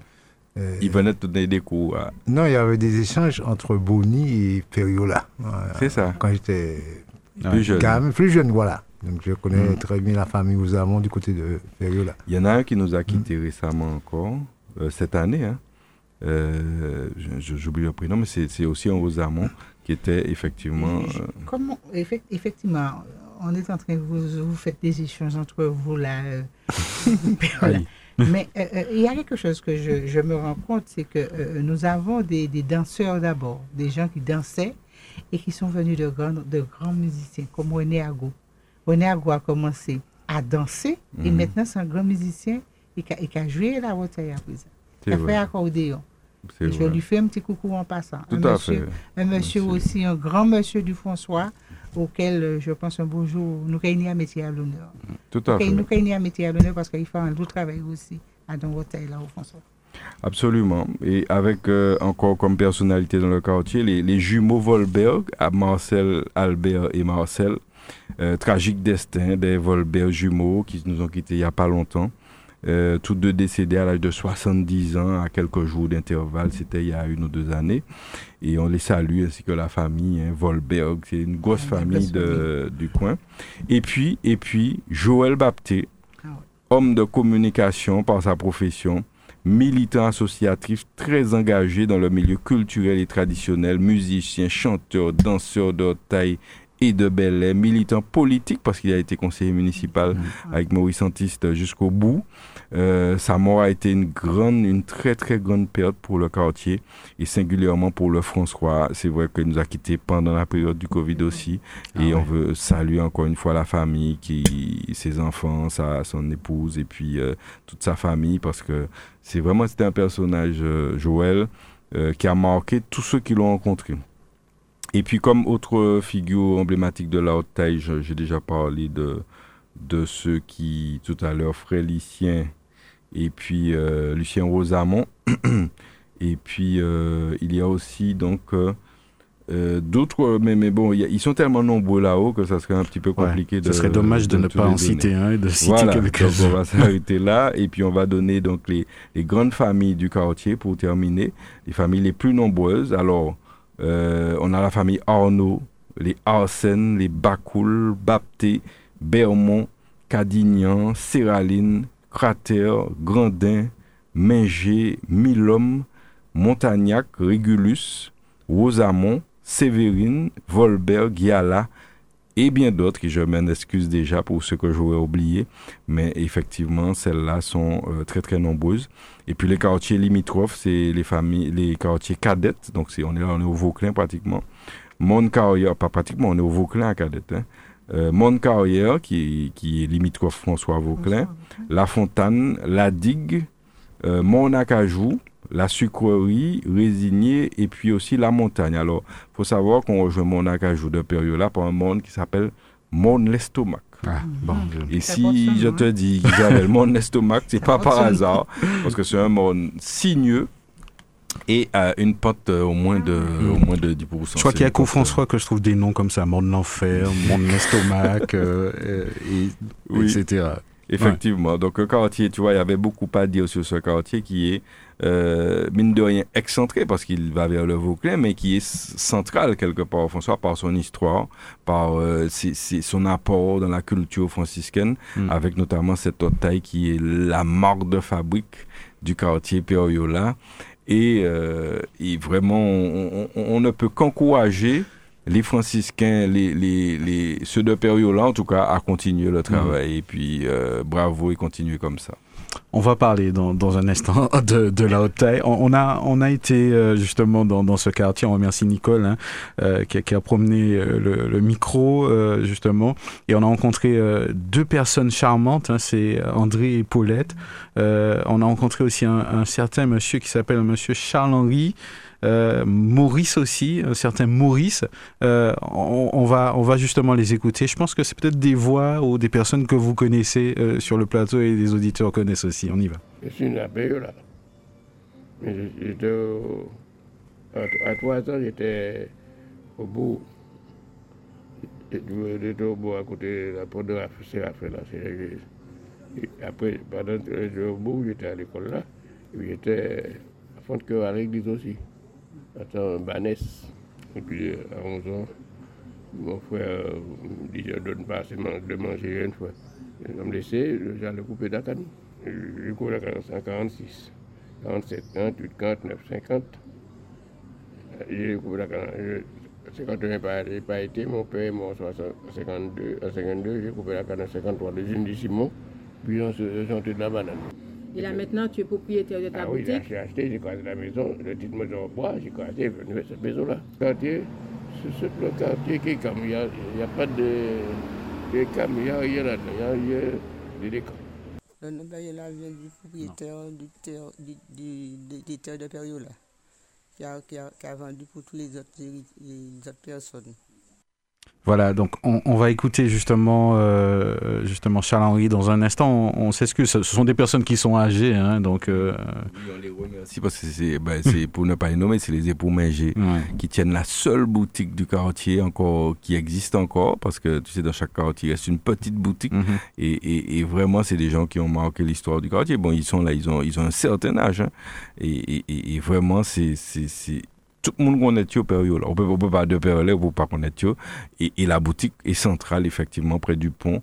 euh, il venait de donner des cours. Non, il y avait des échanges entre Boni et Periola. Voilà. C'est ça. Quand j'étais Plus jeune. gamin, plus jeune, voilà. Donc je connais Mm. très bien la famille Ozamon du côté de Periola. Il y en a un qui nous a quittés récemment encore, euh, cette année. Hein. Euh, J'oublie le prénom, mais c'est aussi un Rosamond qui était effectivement. Je- euh, Comment, effect- effectivement, on est en train de vous, vous faites des échanges entre vous là. euh, voilà. Mais euh, euh, il y a quelque chose que je, je me rends compte, c'est que euh, nous avons des, des danseurs d'abord, des gens qui dansaient et qui sont venus de grands, de grands musiciens, comme René Ago. René Ago a commencé à danser et Mhm. maintenant c'est un grand musicien et qui a, et qui a joué la bouteille à présent. C'est Il a fait vrai. accordéon. c'est Et je lui fais un petit coucou en passant. Tout un à monsieur, fait. un monsieur Monsieur. aussi, un grand monsieur du François, auquel euh, je pense un beau jour, nous gagnons un métier à l'honneur. Tout à fait. Nous gagnons un métier à l'honneur parce qu'il fait un lourd travail aussi à Don là, au François. Absolument. Et avec euh, encore comme personnalité dans le quartier, les, les jumeaux Volberg, à Marcel, Albert et Marcel. Euh, tragique destin des Volberg jumeaux qui nous ont quittés il n'y a pas longtemps. Euh, tous deux décédés à l'âge de 70 ans, à quelques jours d'intervalle, c'était il y a une ou deux années. Et on les salue, ainsi que la famille hein, Volberg, c'est une grosse Une famille de, du coin. Et puis, et puis Joël Bapté, Ah ouais. homme de communication par sa profession, militant associatif très engagé dans le milieu culturel et traditionnel, musicien, chanteur, danseur de taille et de bel militant politique parce qu'il a été conseiller municipal avec Maurice Antiste jusqu'au bout. Euh, sa mort a été une grande, une très très grande perte pour le quartier et singulièrement pour le François. C'est vrai qu'il nous a quittés pendant la période du Covid aussi et on veut saluer encore une fois la famille, qui, ses enfants, sa, son épouse et puis euh, toute sa famille parce que c'est vraiment c'était un personnage euh, Joël euh, qui a marqué tous ceux qui l'ont rencontré. Et puis comme autre figure emblématique de la haute taille, j'ai déjà parlé de de ceux qui tout à l'heure Frère Lucien et puis euh, Lucien Rosamond et puis euh, il y a aussi donc euh, euh, d'autres mais mais bon a- ils sont tellement nombreux là-haut que ça serait un petit peu Ouais. compliqué de Ce serait dommage de, ne pas en citer un et de citer Voilà, donc quelques on va s'arrêter là et puis on va donner donc les, les grandes familles du quartier pour terminer, les familles les plus nombreuses. Alors, euh, on a la famille Arnaud, les Arsène, les Bacoul, Bapté, Bermont, Cadignan, Séraline, Cratère, Grandin, Mingé, Milhomme, Montagnac, Régulus, Rosamont, Sévérine, Volberg, Yala et bien d'autres, et je m'en excuse déjà pour ce que j'aurais oublié, mais effectivement, celles-là sont euh, très très nombreuses. Et puis les quartiers limitrophes, c'est les familles, les quartiers cadettes, donc c'est, on est là, on est au Vauclin pratiquement. Monde Carrière, pas pratiquement, on est au Vauclin à cadette. Hein. Euh, Monde Carrière, qui, qui est limitrophe François Vauclin, La Fontaine, La Digue, euh, Monacajou, la sucrerie, résigné et puis aussi la montagne. Alors, faut savoir qu'on rejoint Monacajou de période-là par un monde qui s'appelle Mon l'estomac. Ah, bon, je- Et si je nom, te hein. dis qu'ils appellent mon estomac, c'est pas par hasard, parce que c'est un monde sinueux et à une pente euh, au moins de, au moins de 10%. Je crois qu'il y a qu'au François que je trouve des noms comme ça, Monde de l'enfer, Monde de l'estomac, euh, euh, et, Oui. etc. Effectivement. Donc, un quartier, tu vois, il y avait beaucoup à dire sur ce quartier qui est, euh, mine de rien, excentré parce qu'il va vers le Vauclin, mais qui est central quelque part, François, par son histoire, par euh, ses- ses- son apport dans la culture franciscaine, Mm. avec notamment cette haute taille qui est la marque de fabrique du quartier Periola. Et, euh, et vraiment, on, on- on ne peut qu'encourager les franciscains, les, les, les, ceux de Periola en tout cas, à continuer le travail. Et puis, euh, bravo et continuer comme ça. On va parler dans, dans un instant de, de la haute taille. On, on a, on a été euh, justement dans, dans ce quartier. On remercie Nicole hein, euh, qui, a, qui a promené le, le micro euh, justement. Et on a rencontré euh, deux personnes charmantes. Hein, C'est André et Paulette. Euh, on a rencontré aussi un, un certain monsieur qui s'appelle Monsieur Charles-Henri. Euh, Maurice aussi, un certain Maurice. Euh, on, va, on va justement les écouter. Je pense que c'est peut-être des voix ou des personnes que vous connaissez euh, sur le plateau et les auditeurs connaissent aussi. On y va. Je suis né à Péola. Mais je- j'étais à, trois ans, j'étais au bout. J'étais au bout à côté de la porte de la Séraphin, là, c'est l'église. Après, pendant que j'étais au bout, j'étais à l'école là. Et j'étais à fond cœur à l'église aussi. Attends, un Banès. Et puis euh, à 11 ans, mon frère euh, me dit, je donne pas assez de manger une fois. Il me laisser, j'allais couper la canne. J'ai coupé la canne en 146, 47, 48, 49, 50. J'ai coupé la canne. je- 51 n'a pas, été, mon père est mort en 60 52, en 52, j'ai coupé la canne en 53 de Jean Simon, puis on se de la banane. Et là maintenant, tu es propriétaire de ta Ah oui, là, j'ai acheté, j'ai cassé la maison, le titre maison en bois, j'ai cassé, venu cette maison-là. Quartier, c'est le quartier qui est comme, il n'y a, il y a pas de, de cam, il n'y a rien là-dedans, il y a rien de décor. Le nom Periola vient du propriétaire du, terre- du, du- des- des terres de Periola, qui a, qui, a, qui a vendu pour tous les autres, les autres personnes. Voilà, donc on, on va écouter justement, euh, justement Charles-Henri dans un instant. On, on s'excuse, ce sont des personnes qui sont âgées, hein, donc. euh, Oui, on les remercie parce que c'est ben, c'est pour ne pas les nommer, c'est les époux ouais. qui tiennent la seule boutique du quartier encore qui existe encore parce que tu sais dans chaque quartier il reste une petite boutique Mhm. et, et, et vraiment c'est des gens qui ont marqué l'histoire du quartier. Bon ils sont là, ils ont ils ont un certain âge hein, et, vraiment c'est tout le monde connaît Tio Periola. On peut, on peut pas de on peut pas connaître Tio. Et, et la boutique est centrale, effectivement, près du pont.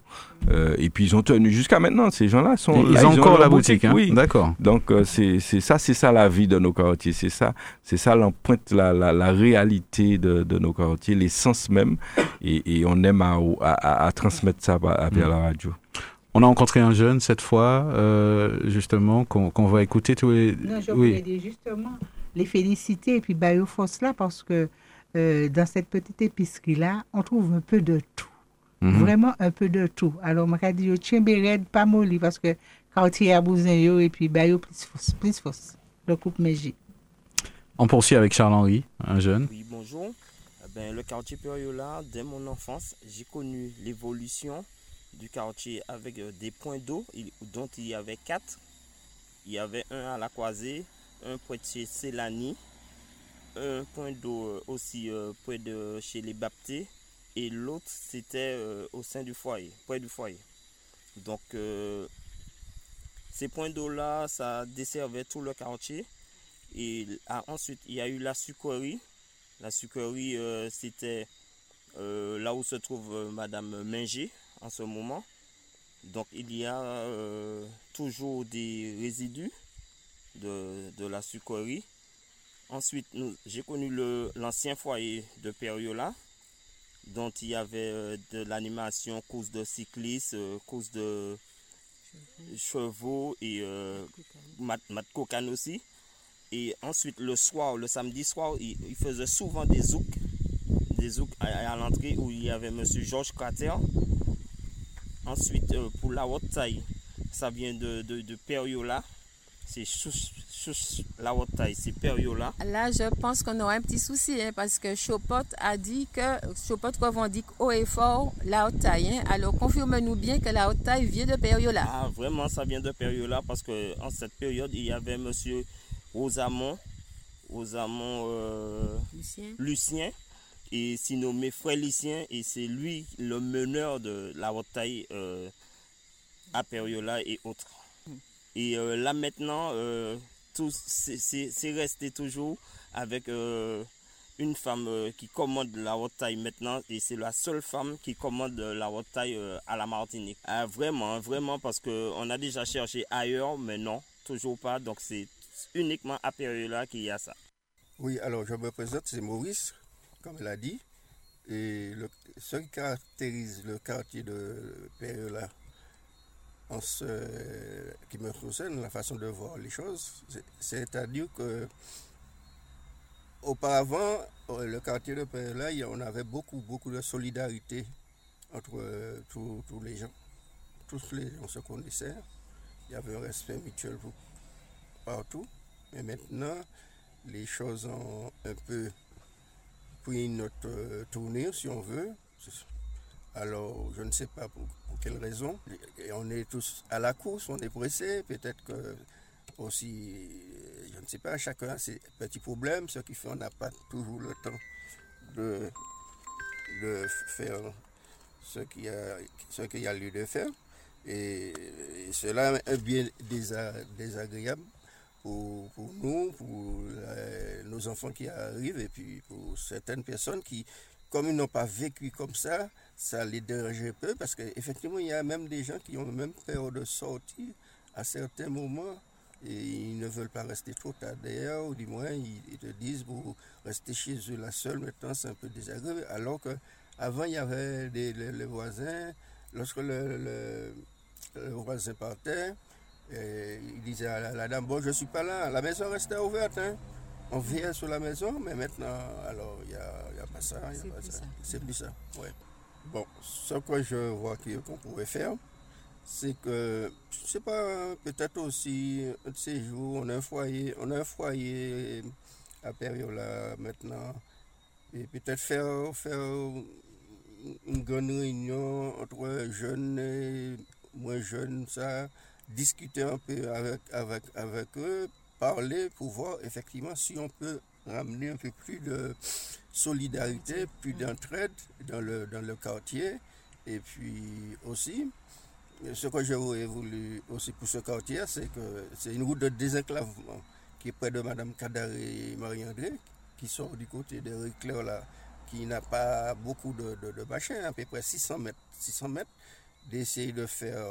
Euh, et puis, ils ont tenu jusqu'à maintenant. Ces gens-là sont Ils là, ont encore la boutique, hein Oui. D'accord. Donc euh, c'est c'est ça, c'est ça la vie de nos quartiers, c'est ça, c'est ça l'empreinte, la, la, la réalité de, de nos quartiers, l'essence même, et, et on aime à, à, à- à transmettre ça à, à vers la radio. On a rencontré un jeune cette fois, euh, justement, qu'on qu'on va écouter tous les. Non, je oui. voulais dire justement les féliciter et puis Bayo Force là parce que euh, dans cette petite épicerie-là, on trouve un peu de tout. Mhm. Vraiment un peu de tout. Alors, je dit, tiens, red, pas molli parce que quartier à Bousin et puis Bayo plus force, plus force. Le couple Mégie. On poursuit avec Charles-Henri, un jeune. Oui, bonjour. Eh ben, le quartier Periola, dès mon enfance, j'ai connu l'évolution du quartier avec euh, des points d'eau, dont il y avait quatre. Il y avait un à la croisée, un chez Célani, un point d'eau euh, aussi euh, près de chez les Baptés, et l'autre c'était euh, au sein du foyer, près du foyer. Donc, ces points d'eau-là, ça desservait tout le quartier. Et ensuite, il y a eu la sucrerie. La sucrerie, c'était là où se trouve Madame Minger en ce moment. Donc il y a toujours des résidus de, la sucrerie. Ensuite, j'ai connu l'ancien foyer de Periola, dont il y avait euh, de l'animation, course de cyclistes, euh, course de chevaux et euh, aussi. Et ensuite, le soir, le samedi soir, il, faisait souvent des zouks, des zouks à, à l'entrée où il y avait Monsieur Georges Crater. Ensuite, euh, pour la haute taille, ça vient de, de, de Periola. C'est chouch, chouch, la haute taille, c'est Periola. Là, je pense qu'on aura un petit souci hein, parce que Chopot a dit que Chopot revendique haut et fort la haute taille. hein. Alors, confirme-nous bien que la haute taille vient de Periola. Ah, vraiment, ça vient de Periola parce que en cette période, il y avait Monsieur Rosamond, Rosamond euh, Lucien. Lucien, et s'il nommé Frère Lucien, et c'est lui le meneur de la haute taille euh, à Periola et autres. Et euh, là maintenant, euh, c'est- resté toujours avec euh, une femme qui commande la haute taille maintenant et c'est la seule femme qui commande la haute taille à la Martinique. Ah, vraiment, vraiment parce que on a déjà cherché ailleurs, mais non, toujours pas. Donc c'est uniquement à Periola qu'il y a ça. Oui, alors je me présente, c'est Maurice, comme elle a dit. Et le, ce qui caractérise le quartier de Pérola, qui me concerne, la façon de voir les choses, c'est- c'est-à-dire que auparavant, euh, le quartier de y- on avait beaucoup, beaucoup de solidarité entre euh, tous les gens. Tous les gens se connaissaient. Il y avait un respect mutuel partout. Mais maintenant, les choses ont un peu pris notre euh, tournure, si on veut. Alors, je ne sais pas pour, pour quelle raison. Et on est tous à la course, on est pressés. Peut-être que aussi, je ne sais pas, chacun a ses petits problèmes, ce qui fait qu'on n'a pas toujours le temps de, faire ce qu'il y y a lieu de faire. Et, cela est bien désa- désagréable pour, pour nous, pour euh, nos enfants qui arrivent et puis pour certaines personnes qui, comme ils n'ont pas vécu comme ça, ça les dérange un peu parce qu'effectivement, il y a même des gens qui ont même peur de sortir à certains moments et ils ne veulent pas rester trop tard d'ailleurs, ou du moins ils, te disent pour rester chez eux la seule maintenant c'est un peu désagréable alors que avant il y avait des, les, les voisins, lorsque le, le- le voisin partait, et il disait à la, la dame, bon, je ne suis pas là, la maison restait ouverte. hein. On veillait sur la maison, mais maintenant, alors, il n'y a, y a pas ça. C'est plus ça. ça. C'est plus ça, ouais. Bon, ce que je vois qu'on pourrait faire, c'est que, je sais pas, peut-être aussi, un de ces jours, on a un foyer, on un foyer à Périola maintenant, et peut-être faire, faire une grande réunion entre jeunes et moins jeunes, ça, discuter un peu avec, avec, avec eux, parler pour voir effectivement si on peut ramener un peu plus de solidarité, plus d'entraide dans le, dans le quartier. Et puis aussi, ce que j'aurais voulu aussi pour ce quartier, c'est que c'est une route de désenclavement qui est près de Madame Kadaré et Marie-André, qui sort du côté de Réclair là, qui n'a pas beaucoup de, de, de machin, à peu près 600 mètres, 600 mètres, d'essayer de faire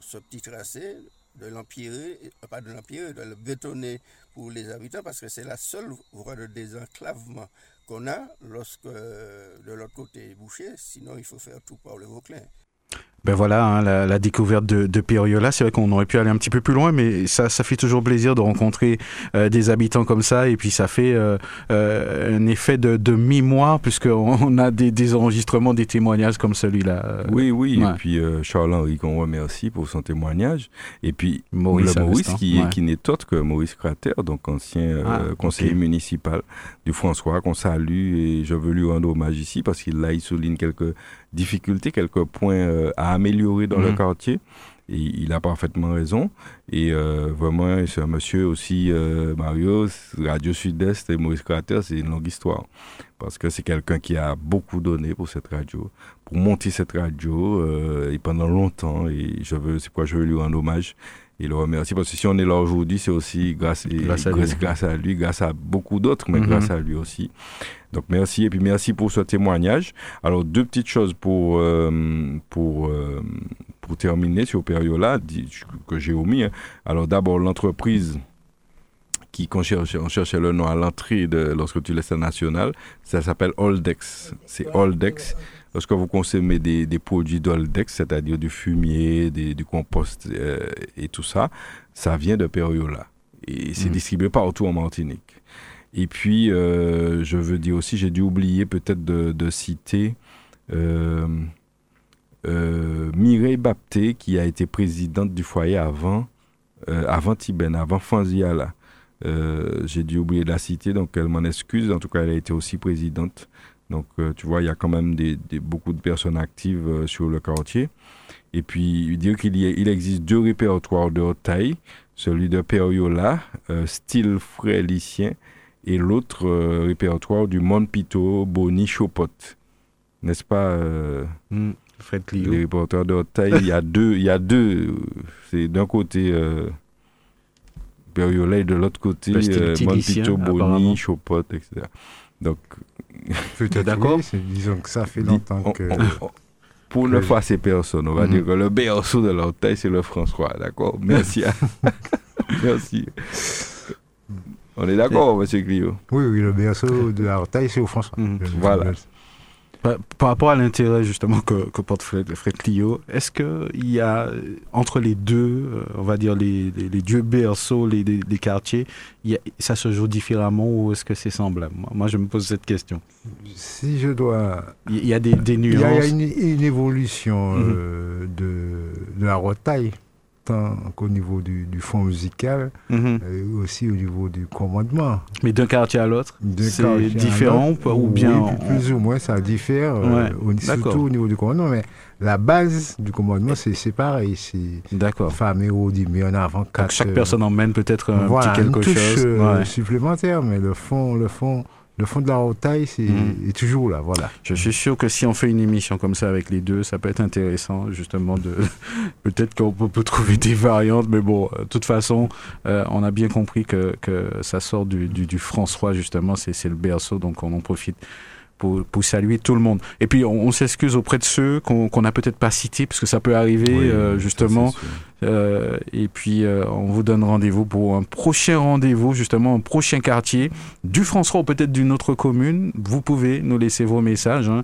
ce petit tracé, de l'empirer, euh, pas de l'empirer, de le bétonner pour les habitants, parce que c'est la seule voie de désenclavement qu'on a lorsque euh, de l'autre côté est bouché, sinon il faut faire tout par le Vauclin. Ben voilà, hein, la, la découverte de, de Periola. C'est vrai qu'on aurait pu aller un petit peu plus loin, mais ça, ça fait toujours plaisir de rencontrer euh, des habitants comme ça. Et puis ça fait euh, euh, un effet de, de mémoire, puisqu'on on a des, des enregistrements, des témoignages comme celui-là. Oui, oui. ouais. Et puis euh, Charles-Henri, qu'on remercie pour son témoignage. Et puis Maurice le Maurice, qui, ouais. qui n'est autre que Maurice Crater, donc ancien euh, Ah, conseiller municipal du François, qu'on salue. Et je veux lui rendre hommage ici parce qu'il là, il souligne quelques difficultés, quelques points euh, à améliorer dans le Mhm. quartier. Et il a parfaitement raison. Et euh, vraiment, c'est un monsieur aussi, euh, Mario, Radio Sud-Est et Maurice Crater, c'est une longue histoire. Parce que c'est quelqu'un qui a beaucoup donné pour cette radio, pour monter cette radio, euh, et pendant longtemps. Et je veux, c'est pourquoi je veux lui rendre hommage. Et le remercier. Parce que si on est là aujourd'hui, c'est aussi grâce, Grâce à lui. grâce, grâce à lui, grâce à beaucoup d'autres, mais Mhm. grâce à lui aussi. Donc merci et puis merci pour ce témoignage. Alors deux petites choses pour euh, pour euh, pour terminer sur Periola que j'ai omis. hein. Alors d'abord l'entreprise qui cherchait, on cherchait le nom à l'entrée de lorsque tu laisses la nationale, ça s'appelle Oldex. C'est Oldex. Lorsque vous consommez des, des produits d'Oldex, c'est-à-dire du fumier, des- du compost euh, et tout ça, ça vient de Periola. Et c'est Mhm. distribué partout en Martinique. Et puis, euh, je veux dire aussi, j'ai dû oublier peut-être de, de citer euh, Mireille Bapté, qui a été présidente du foyer avant, avant Tiben, avant Fanziala. J'ai dû oublier de la citer, donc elle m'en excuse. En tout cas, elle a été aussi présidente. Donc, euh, tu vois, il y a quand même des, des- beaucoup de personnes actives euh, sur le quartier. Et puis, dire qu'il y a- il existe deux répertoires de haute taille, celui de Periola, euh, style frélicien, et l'autre euh, répertoire du Monpito, Boni, Chopot. N'est-ce pas euh, Mm, Fred Clio. Les répertoires de haute taille, il y a deux, il y a deux. C'est d'un côté Periola et de l'autre côté Monpito. Boni, Chopot, etc. Donc, Peut-être D'accord. oui, disons que ça fait longtemps on- que. on- on- pour ne froisser personne, on va Mhm. dire que le berceau de taille, c'est le François, d'accord? Merci. à- Merci. On est d'accord, monsieur Clio Oui, oui, le berceau de taille, c'est au François. Le- Voilà. Par, rapport à l'intérêt justement que, que porte Fred, Fred Clio, est-ce qu'il y a euh, entre les deux, euh, on va dire les, les, les dieux berceaux, les, les, les quartiers, il y a- ça se joue différemment ou est-ce que c'est semblable? Moi, moi, je me pose cette question. Si je dois. Il y- a des, des Il y nuances. a une, une évolution Mhm. euh, de, de la rotaille, tant qu'au niveau du, du fond musical, et aussi au niveau du commandement. Mais d'un quartier à l'autre, c'est différent ou bien oui, on- plus ou moins ça diffère, euh, Ouais, surtout au niveau du commandement, mais la base du commandement, c'est pareil. C'est D'accord. femme et Audimi en avant Donc quatre. chaque personne emmène peut-être un voilà, petit quelque une touche chose. euh, Ouais. supplémentaire, mais le fond, le fond, le fond de la rotaille, c'est Mhm. est toujours là, voilà. Je suis sûr que si on fait une émission comme ça avec les deux, ça peut être intéressant, justement, de peut-être qu'on peut, peut trouver des variantes, mais bon, de toute façon, euh, on a bien compris que, que ça sort du, du, du François, justement, c'est le berceau, donc on en profite. Pour, pour saluer tout le monde. Et puis on, on s'excuse auprès de ceux qu'on qu'on n'a peut-être pas cités, parce que ça peut arriver Oui, euh, justement. Euh, et puis, euh, on vous donne rendez-vous pour un prochain rendez-vous, justement, un prochain quartier du François ou peut-être d'une autre commune. Vous pouvez nous laisser vos messages, hein,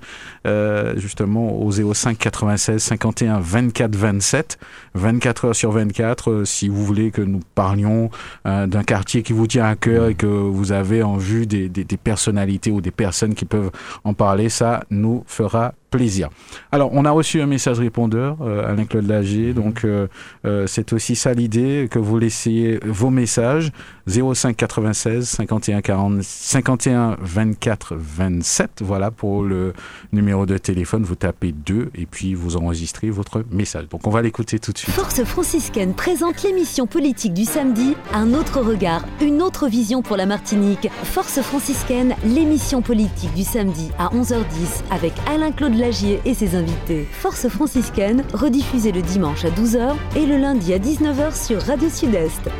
euh, justement, au 05 96 51 24 27, 24 heures sur 24. euh, si vous voulez que nous parlions d'un quartier qui vous tient à cœur et que vous avez en vue des, des- des personnalités ou des personnes qui peuvent en parler, ça nous fera plaisir. Alors, on a reçu un message répondeur, euh, Alain-Claude Lager, donc euh, euh, c'est aussi ça l'idée, que vous laissiez vos messages 05 96 51 40 51 24 27. Voilà pour le numéro de téléphone. Vous tapez 2 et puis vous enregistrez votre message. Donc on va l'écouter tout de suite. Force franciscaine présente l'émission politique du samedi, un autre regard, une autre vision pour la Martinique. Force franciscaine, l'émission politique du samedi à 11h10 avec Alain-Claude Lagier et ses invités. Force franciscaine, rediffusée le dimanche à 12h et le lundi à 19h sur Radio Sud-Est.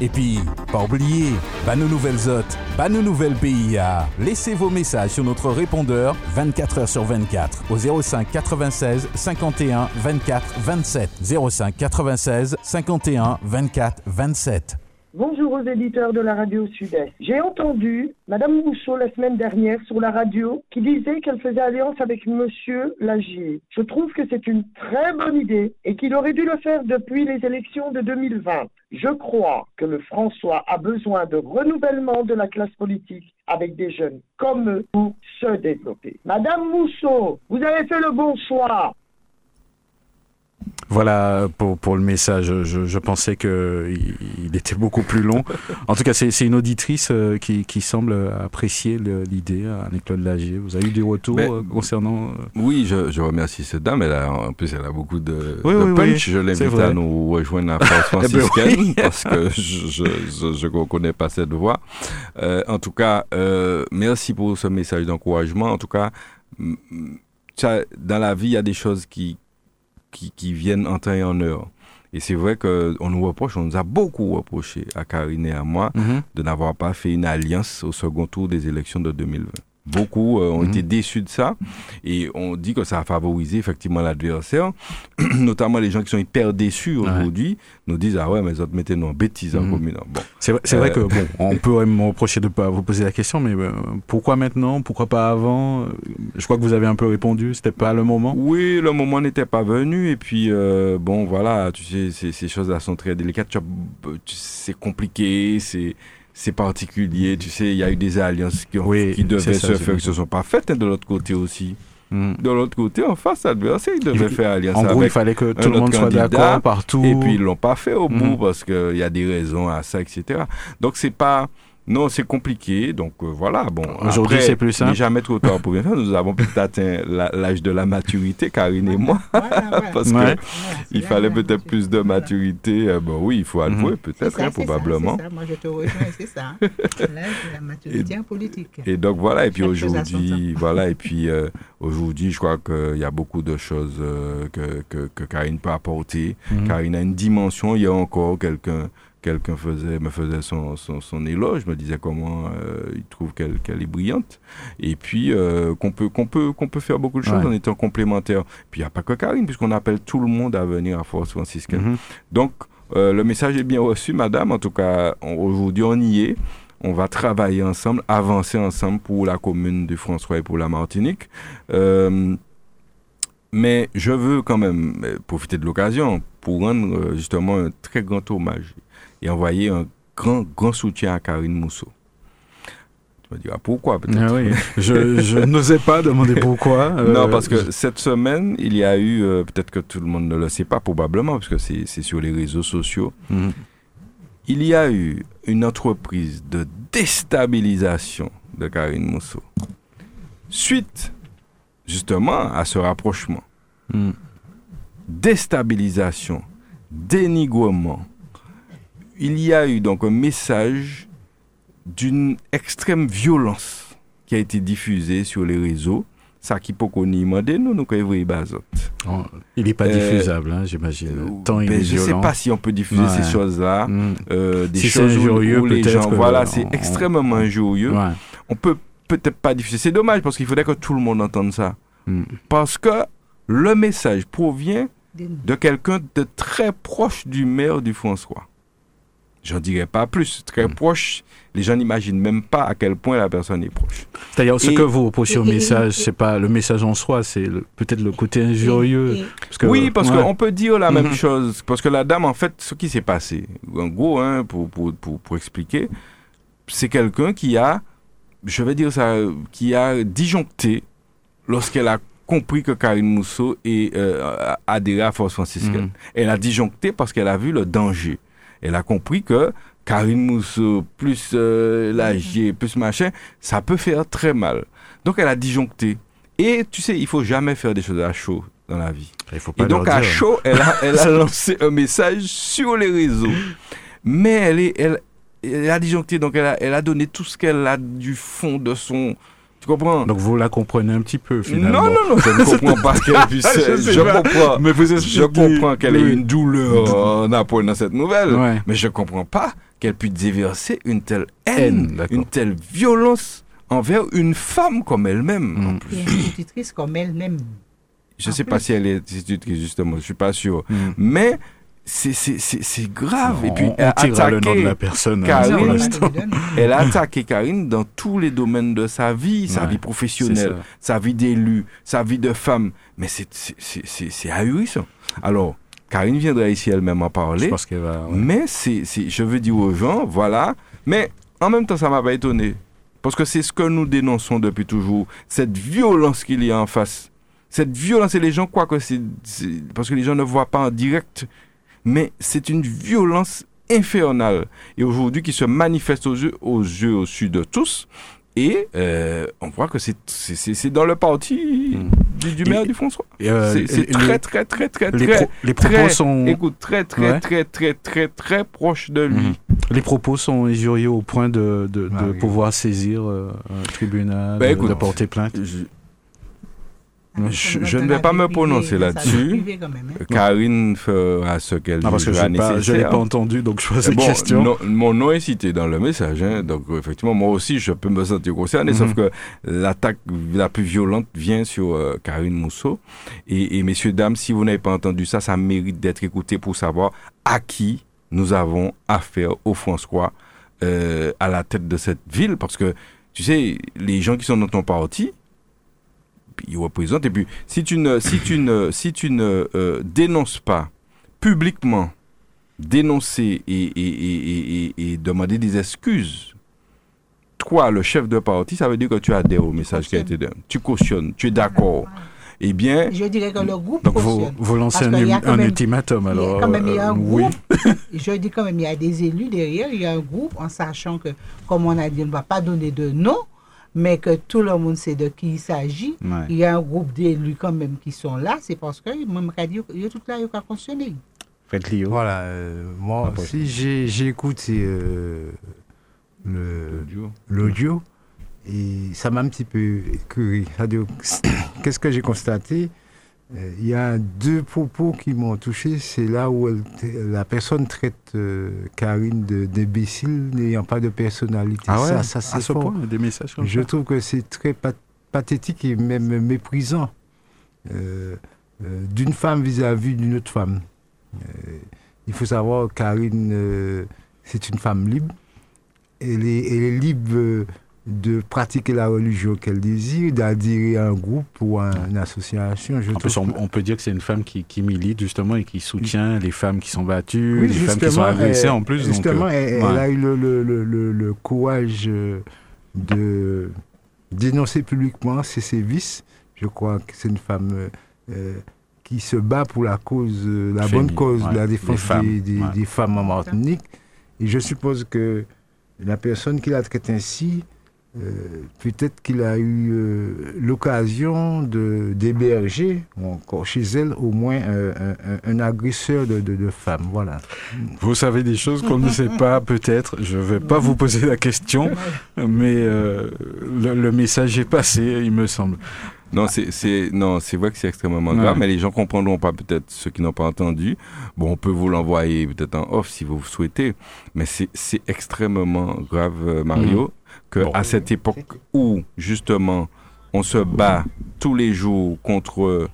Et puis, pas oublier, Banou Nouvelle Zot, Banou Nouvelle PIA. Laissez vos messages sur notre répondeur 24 heures sur 24 au 05 96 51 24 27. 05 96 51 24 27. Bonjour aux éditeurs de la radio Sud-Est. J'ai entendu Madame Mousseau la semaine dernière sur la radio qui disait qu'elle faisait alliance avec Monsieur Lagier. Je trouve que c'est une très bonne idée et qu'il aurait dû le faire depuis les élections de 2020. Je crois que le François a besoin de renouvellement de la classe politique avec des jeunes comme eux pour se développer. Madame Mousseau, vous avez fait le bon choix. Voilà pour, pour le message. Je, je pensais que il, il était beaucoup plus long. En tout cas, c'est une auditrice euh, qui, qui semble apprécier l'idée, Anne-Claude Lagier. Vous avez eu des retours euh, concernant... euh, Oui, je, je remercie cette dame. Elle a, en plus, elle a beaucoup de, Oui, de oui, punch. oui, je l'invite à nous rejoindre à France Eh ben franciscaine parce que je je, je, je connais pas cette voix. Euh, en tout cas, euh, merci pour ce message d'encouragement. En tout cas, ça, dans la vie, il y a des choses qui, qui, qui viennent en temps et en heure. Et c'est vrai qu'on nous reproche, on nous a beaucoup reproché à Karine et à moi Mhm. de n'avoir pas fait une alliance au second tour des élections de 2020. Beaucoup euh, ont Mhm. été déçus de ça et on dit que ça a favorisé effectivement l'adversaire, notamment les gens qui sont hyper déçus aujourd'hui nous disent ah ouais mais les autres mettez nous en bêtise en commune. Bon. C'est vrai, c'est vrai Euh, que bon, on peut me reprocher de ne pas vous poser la question, mais euh, pourquoi maintenant? Pourquoi pas avant? Euh, Je crois que vous avez un peu répondu, c'était pas le moment. Oui, le moment n'était pas venu. Et puis, euh, bon, voilà, tu sais, ces, ces choses-là sont très délicates. C'est compliqué, c'est c'est particulier. Tu sais, il y a eu des alliances qui, ont- Oui, qui devaient ça, se faire, qui se sont pas faites hein, de l'autre côté aussi. Mm. De l'autre côté, en face adversaire, ils devaient Il- faire alliance en gros, avec il fallait que tout le monde soit d'accord partout. Et puis, ils l'ont pas fait au bout Mhm. parce qu'il y a des raisons à ça, etc. Donc, c'est pas... Non, c'est compliqué. Donc, euh, voilà. Bon, Aujourd'hui, c'est plus simple. Jamais trop tard pour bien faire. Nous avons peut-être atteint l'âge de la maturité, Karine et moi. parce Ouais. que il fallait peut-être plus de maturité. Euh, bon, oui, il faut avouer, Mhm. peut-être, C'est ça, hein, ça, probablement. c'est ça. Moi, je te rejoins, c'est ça. Là, c'est la maturité en politique. Et donc voilà, et puis aujourd'hui, voilà, et puis euh, aujourd'hui, je crois qu'il y a beaucoup de choses euh, que, que, que Karine peut apporter. Mhm. Karine a une dimension. Il y a encore quelqu'un, quelqu'un faisait, me faisait son, son, son éloge, me disait comment euh, il trouve qu'elle, qu'elle est brillante, et puis euh, qu'on peut, qu'on peut, qu'on peut faire beaucoup de choses Ouais. en étant complémentaires. Puis il n'y a pas que Karine, puisqu'on appelle tout le monde à venir à Force franciscaine. Mhm. Donc euh, le message est bien reçu, madame. En tout cas, aujourd'hui, on y est. On va travailler ensemble, avancer ensemble pour la commune de François et pour la Martinique. Euh, mais je veux quand même profiter de l'occasion pour rendre justement un très grand hommage et envoyer un grand, grand soutien à Karine Mousseau. Tu me diras pourquoi peut-être? Ah oui, je, je n'osais pas demander pourquoi. euh, non, parce que cette semaine, il y a eu, euh, peut-être que tout le monde ne le sait pas, probablement, parce que c'est c'est sur les réseaux sociaux, Mhm. il y a eu une entreprise de déstabilisation de Karine Mousseau. Suite, justement, à ce rapprochement. Mhm. Déstabilisation, dénigrement. Il y a eu donc un message d'une extrême violence qui a été diffusé sur les réseaux. Ça qui peut qu'on y nous, nous, quand il. Oh, n'est pas Euh, diffusable, hein, j'imagine. Tant il Ben, est je ne sais pas si on peut diffuser Ouais. ces choses-là. Mm. euh, des Si choses où- injurieux, où les gens, euh, voilà, c'est on- extrêmement injurieux. Ouais. On peut peut-être pas diffuser. C'est dommage parce qu'il faudrait que tout le monde entende ça. Mm. Parce que le message provient de quelqu'un de très proche du maire du François. J'en dirais pas plus. Très Mm. proche. Les gens n'imaginent même pas à quel point la personne est proche. C'est-à-dire, ce Et- que vous reprochez au message, c'est pas le message en soi, c'est le- peut-être le côté injurieux. Parce que- oui, parce ouais. qu'on peut dire la même chose. Parce que la dame, en fait, ce qui s'est passé, en gros, hein, pour, pour, pour, pour expliquer, c'est quelqu'un qui a, je vais dire ça, qui a disjoncté lorsqu'elle a compris que Karine Mousseau est euh, à Force franciscaine. Mhm. Elle a disjoncté parce qu'elle a vu le danger. Elle a compris que Karine Mousseau, plus euh, l'AG, plus machin, ça peut faire très mal. Donc elle a disjoncté. Et tu sais, il faut jamais faire des choses à chaud dans la vie. Il faut pas Et donc leur à dire. chaud, elle a, elle a lancé un message sur les réseaux. Mais elle, est, elle, elle a disjoncté, donc elle a, elle a donné tout ce qu'elle a du fond de son... Tu comprends? Donc vous la comprenez un petit peu finalement. non, non, non, je ne comprends pas ce qu'elle puisse. Je je, pas. comprends. Mais vous je comprends qu'elle ait une douleur en apprenant cette nouvelle. Ouais. Mais je ne comprends pas qu'elle puisse déverser une telle Haine, une telle violence envers une femme comme elle-même. Mm. en plus. Et institutrice comme elle-même. Je ne sais pas si elle est institutrice, justement, je ne suis pas sûr. Mm. Mais c'est- c'est c'est- c'est grave. Et puis, on, elle a tirera le nom attaqué de la personne. hein, Karine. Elle a attaqué Karine dans tous les domaines de sa vie, sa Ouais, vie professionnelle, sa vie d'élu, sa vie de femme. Mais c'est- ahurissant. Alors, Karine viendra ici elle-même en Je parler. pense qu'elle va. ouais. Mais c'est, c'est- je veux dire aux gens, voilà. Mais en même temps, ça m'a pas étonné. Parce que c'est ce que nous dénonçons depuis toujours. Cette violence qu'il y a en face. Cette violence, et les gens croient que c'est- Parce que les gens ne voient pas en direct. Mais c'est une violence infernale. Et aujourd'hui, qui se manifeste aux yeux, aux yeux au sud de tous. Et euh, on voit que c'est, dans le parti du, du maire Et- du François. euh, c'est, très, très, très, très, les très, pro- les propos très- sont- Écoute, très, très, Ouais. très, très, très, très proche de lui. Mhm. Les propos sont injurieux au point de, de, de Ah oui. pouvoir saisir euh, un tribunal, Bah, de- écoute, de porter plainte. Je- Je, je ne vais pas me prononcer là-dessus. hein. Karine fera ce qu'elle Ah, parce que je nécessaire. l'ai pas entendu, donc je pose la Bon, question. non- mon nom est cité dans le message, hein, donc effectivement, moi aussi, je peux me sentir concerné, sauf Mhm. que l'attaque la plus violente vient sur euh, Karine Mousseau. Et, et messieurs, dames, si vous n'avez pas entendu ça, ça mérite d'être écouté pour savoir à qui nous avons affaire au François euh, à la tête de cette ville, parce que, tu sais, les gens qui sont dans ton parti, ils représentent. Et puis, si tu ne, si tu ne, si tu ne euh, dénonces pas publiquement, dénoncer et, et, et, et, demander des excuses, toi, le chef de parti, ça veut dire que tu adhères au message qui a été donné. Tu cautionnes, tu es d'accord. Eh bien, Je dirais que le groupe Donc vous, lancez un, un même- ultimatum il y a alors quand même il y a un euh, oui. groupe. Je dis quand même, il y a des élus derrière, il y a un groupe, en sachant que, comme on a dit, on ne va pas donner de nom, mais que tout le monde sait de qui il s'agit. Ouais. Il y a un groupe d'élus quand même qui sont là, c'est parce que même dire, il y a tout là, il y a Lio. Voilà, euh, moi aussi, j'ai écouté euh, le- l'audio et ça m'a un petit peu. C'est-à-dire, Qu'est-ce que j'ai constaté? Euh, Il y a deux propos qui m'ont touché. C'est là où elle- la personne traite euh, Karine d'imbécile n'ayant pas de personnalité. Ah ouais, ça, ça c'est ce fort. point, des messages comme Je ça? trouve que c'est très pat- pathétique et même méprisant euh, euh, d'une femme vis-à-vis d'une autre femme. Euh, il faut savoir, Karine, euh, c'est une femme libre. Elle est, elle est libre euh, de pratiquer la religion qu'elle désire, d'adhérer à un groupe ou à une association. Je on, on peut dire que c'est une femme qui, qui milite justement et qui soutient les femmes qui sont battues, Oui, les femmes qui sont agressées en plus. Justement, euh, elle, elle ouais. a eu le, le- le- le- le courage euh, de dénoncer publiquement ses sévices. Je crois que c'est une femme euh, euh, qui se bat pour la cause, euh, la bonne cause ouais, de la défense femmes, des, des- ouais. des femmes en Martinique. Et je suppose que la personne qui la traite ainsi, euh, peut-être qu'il a eu euh, l'occasion de d'héberger, ou encore chez elle, au moins euh, un, un- un agresseur de, de, de femmes. Voilà. Vous savez des choses qu'on ne sait pas, peut-être. Je ne vais pas vous poser la question, mais euh, le, le message est passé, il me semble. Non, c'est c'est non, c'est vrai que c'est extrêmement Ouais. grave, mais les gens comprendront pas peut-être ceux qui n'ont pas entendu. Bon, on peut vous l'envoyer peut-être en off si vous souhaitez, mais c'est c'est extrêmement grave, euh, Mario. Que à cette époque où justement on se bat tous les jours contre,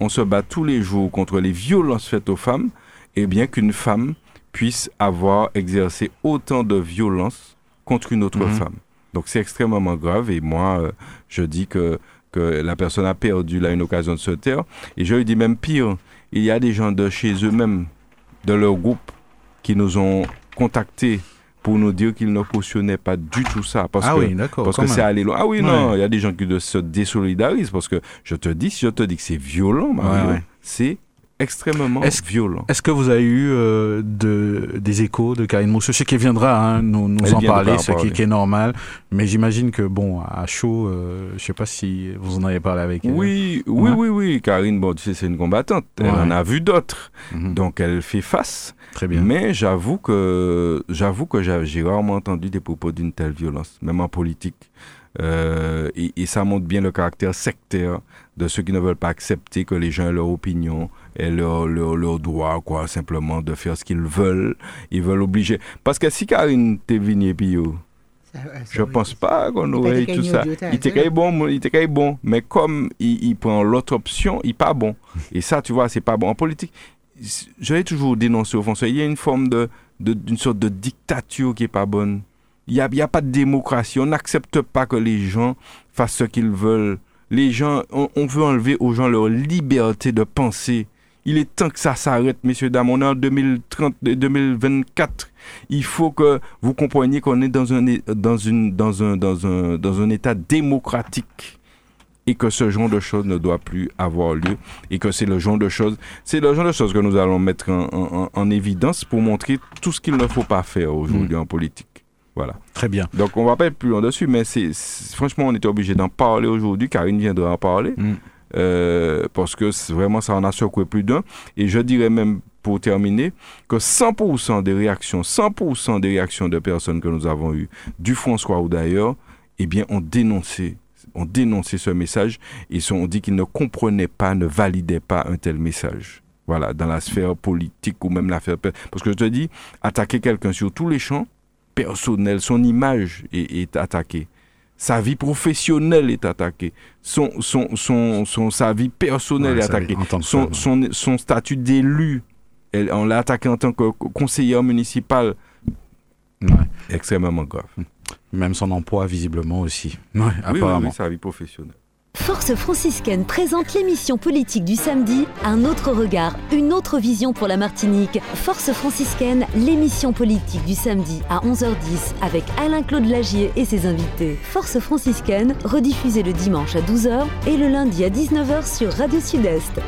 on se bat tous les jours contre les violences faites aux femmes, et bien qu'une femme puisse avoir exercé autant de violence contre une autre Mhm. femme. Donc c'est extrêmement grave et moi euh, je dis que que la personne a perdu là une occasion de se taire et je lui dis même pire, il y a des gens de chez eux-mêmes de leur groupe qui nous ont contactés pour nous dire qu'ils ne cautionnaient pas du tout ça parce Ah que oui, parce que c'est allé loin. Ah oui Ouais. non, il y a des gens qui se désolidarisent parce que je te dis si je te dis que c'est violent Mario, Ouais, ouais. c'est extrêmement Est-ce- violent. Est-ce que vous avez eu euh, de, des échos de Karine Mousseux? Je sais qu'elle viendra hein, nous, nous en parler, ce qui, est normal. Mais j'imagine que, bon, à chaud, euh, je sais pas si vous en avez parlé avec elle. Oui, oui, Ouais. oui, oui. Karine, bon, tu sais, c'est une combattante. Elle Ouais. en a vu d'autres. Mhm. Donc, elle fait face. Très bien. Mais j'avoue que, j'avoue que j'ai rarement entendu des propos d'une telle violence, même en politique. Euh, et, et ça montre bien le caractère sectaire de ceux qui ne veulent pas accepter que les gens aient leur opinion et leur, leur, leur droit, quoi, simplement de faire ce qu'ils veulent. Ils veulent obliger. Parce que si Karine t'est venue puis, je pense pas qu'on aurait tout ça. Il était quand même bon, il était bon, mais comme il, il prend l'autre option, il pas bon. Et ça, tu vois, c'est pas bon. En politique, j'avais toujours dénoncé au fond. Il y a une forme de, de- d'une sorte de dictature qui est pas bonne. Il y a, y a pas de démocratie. On n'accepte pas que les gens fassent ce qu'ils veulent. Les gens, on, on veut enlever aux gens leur liberté de penser. Il est temps que ça s'arrête, messieurs, dames. On est en 2030, 2024. Il faut que vous compreniez qu'on est dans un, dans, une, dans, un, dans, un, dans un état démocratique et que ce genre de choses ne doit plus avoir lieu et que c'est le genre de choses, c'est le genre de choses que nous allons mettre en, en- en évidence pour montrer tout ce qu'il ne faut pas faire aujourd'hui en politique. Voilà. Très bien. Donc on va pas être plus loin dessus, mais c'est franchement on était obligé d'en parler aujourd'hui. Karine viendra en parler euh, parce que vraiment ça en a secoué plus d'un. Et je dirais même pour terminer que 100% des réactions, 100% des réactions de personnes que nous avons eues du François ou d'ailleurs, eh bien ont dénoncé ont dénoncé ce message et ont dit qu'ils ne comprenaient pas, ne validaient pas un tel message. Voilà, dans la sphère politique ou même l'affaire. Parce que je te dis, attaquer quelqu'un sur tous les champs, personnel, son image est, est attaquée. Sa vie professionnelle est attaquée. Son, son, son, son sa vie personnelle Ouais, est attaquée. Son, son, son statut d'élu, on l'a attaqué en tant que conseiller municipal. Extrêmement grave. Même son emploi, visiblement aussi. Ouais, Oui, oui, apparemment. oui, sa vie professionnelle. Force franciscaine présente l'émission politique du samedi, un autre regard, une autre vision pour la Martinique. Force franciscaine, l'émission politique du samedi à 11h10 avec Alain-Claude Lagier et ses invités. Force franciscaine, rediffusée le dimanche à 12h et le lundi à 19h sur Radio Sud-Est.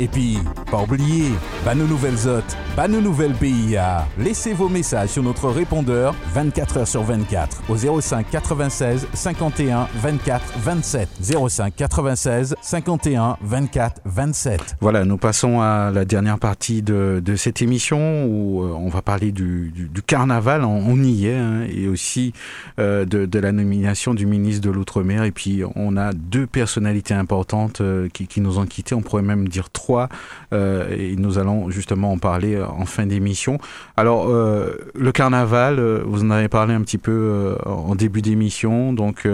Et puis, pas oublier, Bano Nouvelles Zot, Bano Nouvelles PIA. Laissez vos messages sur notre répondeur 24 heures sur 24 au 05 96 51 24 27. 05 96 51 24 27. Voilà, nous passons à la dernière partie de, cette émission où euh, on va parler du, carnaval, on, y est, hein, et aussi euh, de, la nomination du ministre de l'Outre-mer. Et puis on a deux personnalités importantes euh, qui, nous ont quittés, on pourrait même dire euh, et nous allons justement en parler euh, en fin d'émission. Alors, euh, le carnaval, vous en avez parlé un petit peu en début d'émission, donc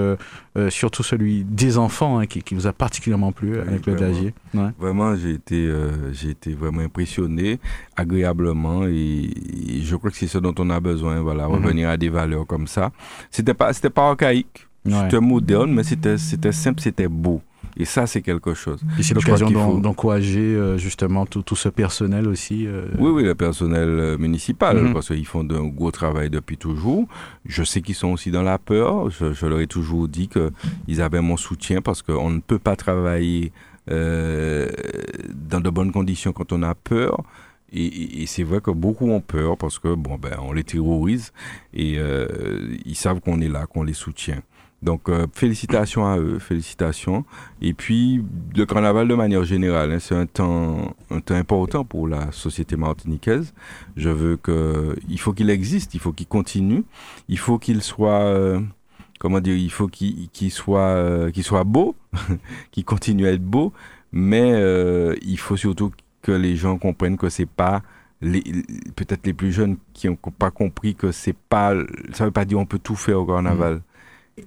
surtout celui des enfants hein, qui, qui vous a particulièrement plu avec le. Dagier. Ouais. Vraiment, j'ai été, j'ai été vraiment impressionné, agréablement, et, et je crois que c'est ce dont on a besoin. Voilà, Mhm. revenir à des valeurs comme ça. C'était pas, c'était pas archaïque, Ouais. c'était moderne, mais c'était, c'était simple, c'était beau. Et ça, c'est quelque chose. Puis c'est l'occasion faut- d'encourager euh, justement tout, tout ce personnel aussi. euh, Oui, oui, le personnel euh, municipal, Mhm. parce qu'ils font un gros travail depuis toujours. Je sais qu'ils sont aussi dans la peur. Je, je leur ai toujours dit qu'ils avaient mon soutien parce qu'on ne peut pas travailler euh, dans de bonnes conditions quand on a peur. Et, et- et c'est vrai que beaucoup ont peur parce que bon ben on les terrorise et euh, ils savent qu'on est là, qu'on les soutient. Donc euh, félicitations à eux, félicitations. Et puis le carnaval de manière générale, hein, c'est un temps, un temps important pour la société martiniquaise. Je veux que, il faut qu'il existe, il faut qu'il continue, il faut qu'il soit, euh, comment dire, il faut qu'il qu'il soit, euh, qu'il soit beau, qu'il continue à être beau, mais euh, il faut surtout que les gens comprennent que c'est pas peut-être les plus jeunes qui ont pas compris que c'est pas, ça veut pas dire on peut tout faire au carnaval.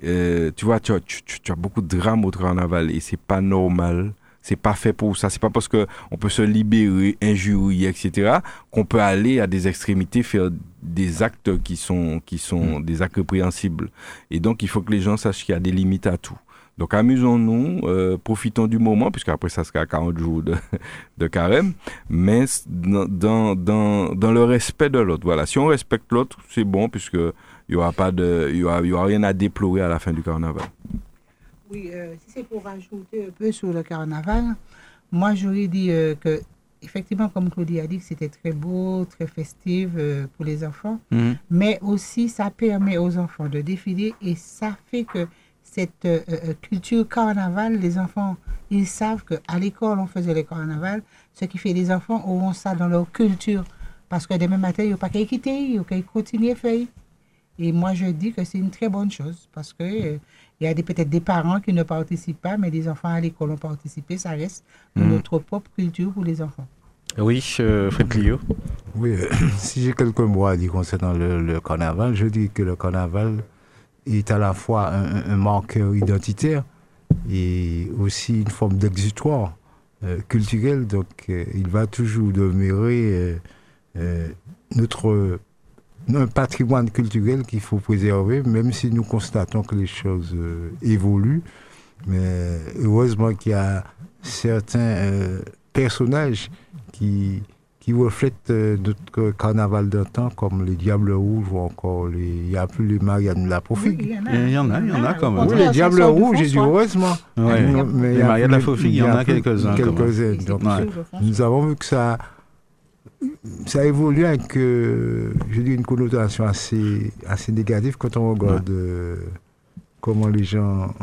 Euh, tu vois, tu as, tu, tu- as beaucoup de drames au carnaval et c'est pas normal. C'est pas fait pour ça. C'est pas parce que on peut se libérer, injurier, etc., qu'on peut aller à des extrémités faire des actes qui sont, qui sont des actes répréhensibles. Et donc, il faut que les gens sachent qu'il y a des limites à tout. Donc, amusons-nous, euh, profitons du moment, puisqu'après, ça sera 40 jours de, de carême, mais dans, dans, dans le respect de l'autre. Voilà. Si on respecte l'autre, c'est bon, puisque il y aura pas de, il y aura, il y aura rien à déplorer à la fin du carnaval. Oui, euh, si c'est pour rajouter un peu sur le carnaval, moi j'aurais dit euh, que, effectivement, comme Claudie a dit, que c'était très beau, très festif euh, pour les enfants, Mhm. mais aussi ça permet aux enfants de défiler et ça fait que cette culture carnaval, les enfants, ils savent qu'à l'école on faisait le carnaval, ce qui fait les enfants auront ça dans leur culture. Parce que demain matin, ils n'ont pas qu'à quitter, ils ont qu'à continuer à faire. Et moi, je dis que c'est une très bonne chose parce que euh, il y a peut-être des parents qui ne participent pas, mais les enfants à l'école ont participé. Ça reste Mhm. notre propre culture pour les enfants. Oui, euh, Fred. Oui, euh, si j'ai quelques mots à dire concernant le, le carnaval, je dis que le carnaval est à la fois un, un- un marqueur identitaire et aussi une forme d'exutoire euh, culturel. Donc, euh, il va toujours demeurer euh, euh, notre un patrimoine culturel qu'il faut préserver, même si nous constatons que les choses euh, évoluent. Mais heureusement qu'il y a certains euh, personnages qui, qui reflètent euh, notre carnaval d'un temps, comme les Diables Rouges ou encore les. Il n'y a plus les Marianne la Profigue. Oui, il y en a. Il y en a, il y en a quand même. Oui, les Diables Rouges, j'ai dit heureusement. Ouais. Mais- mais Les Marianne la Faufigue, il y en a quelques-uns. Quelques-uns. Donc, Ouais. nous avons vu que ça, ça évolue avec, euh, je dis, une connotation assez, assez négative quand on regarde euh, comment les gens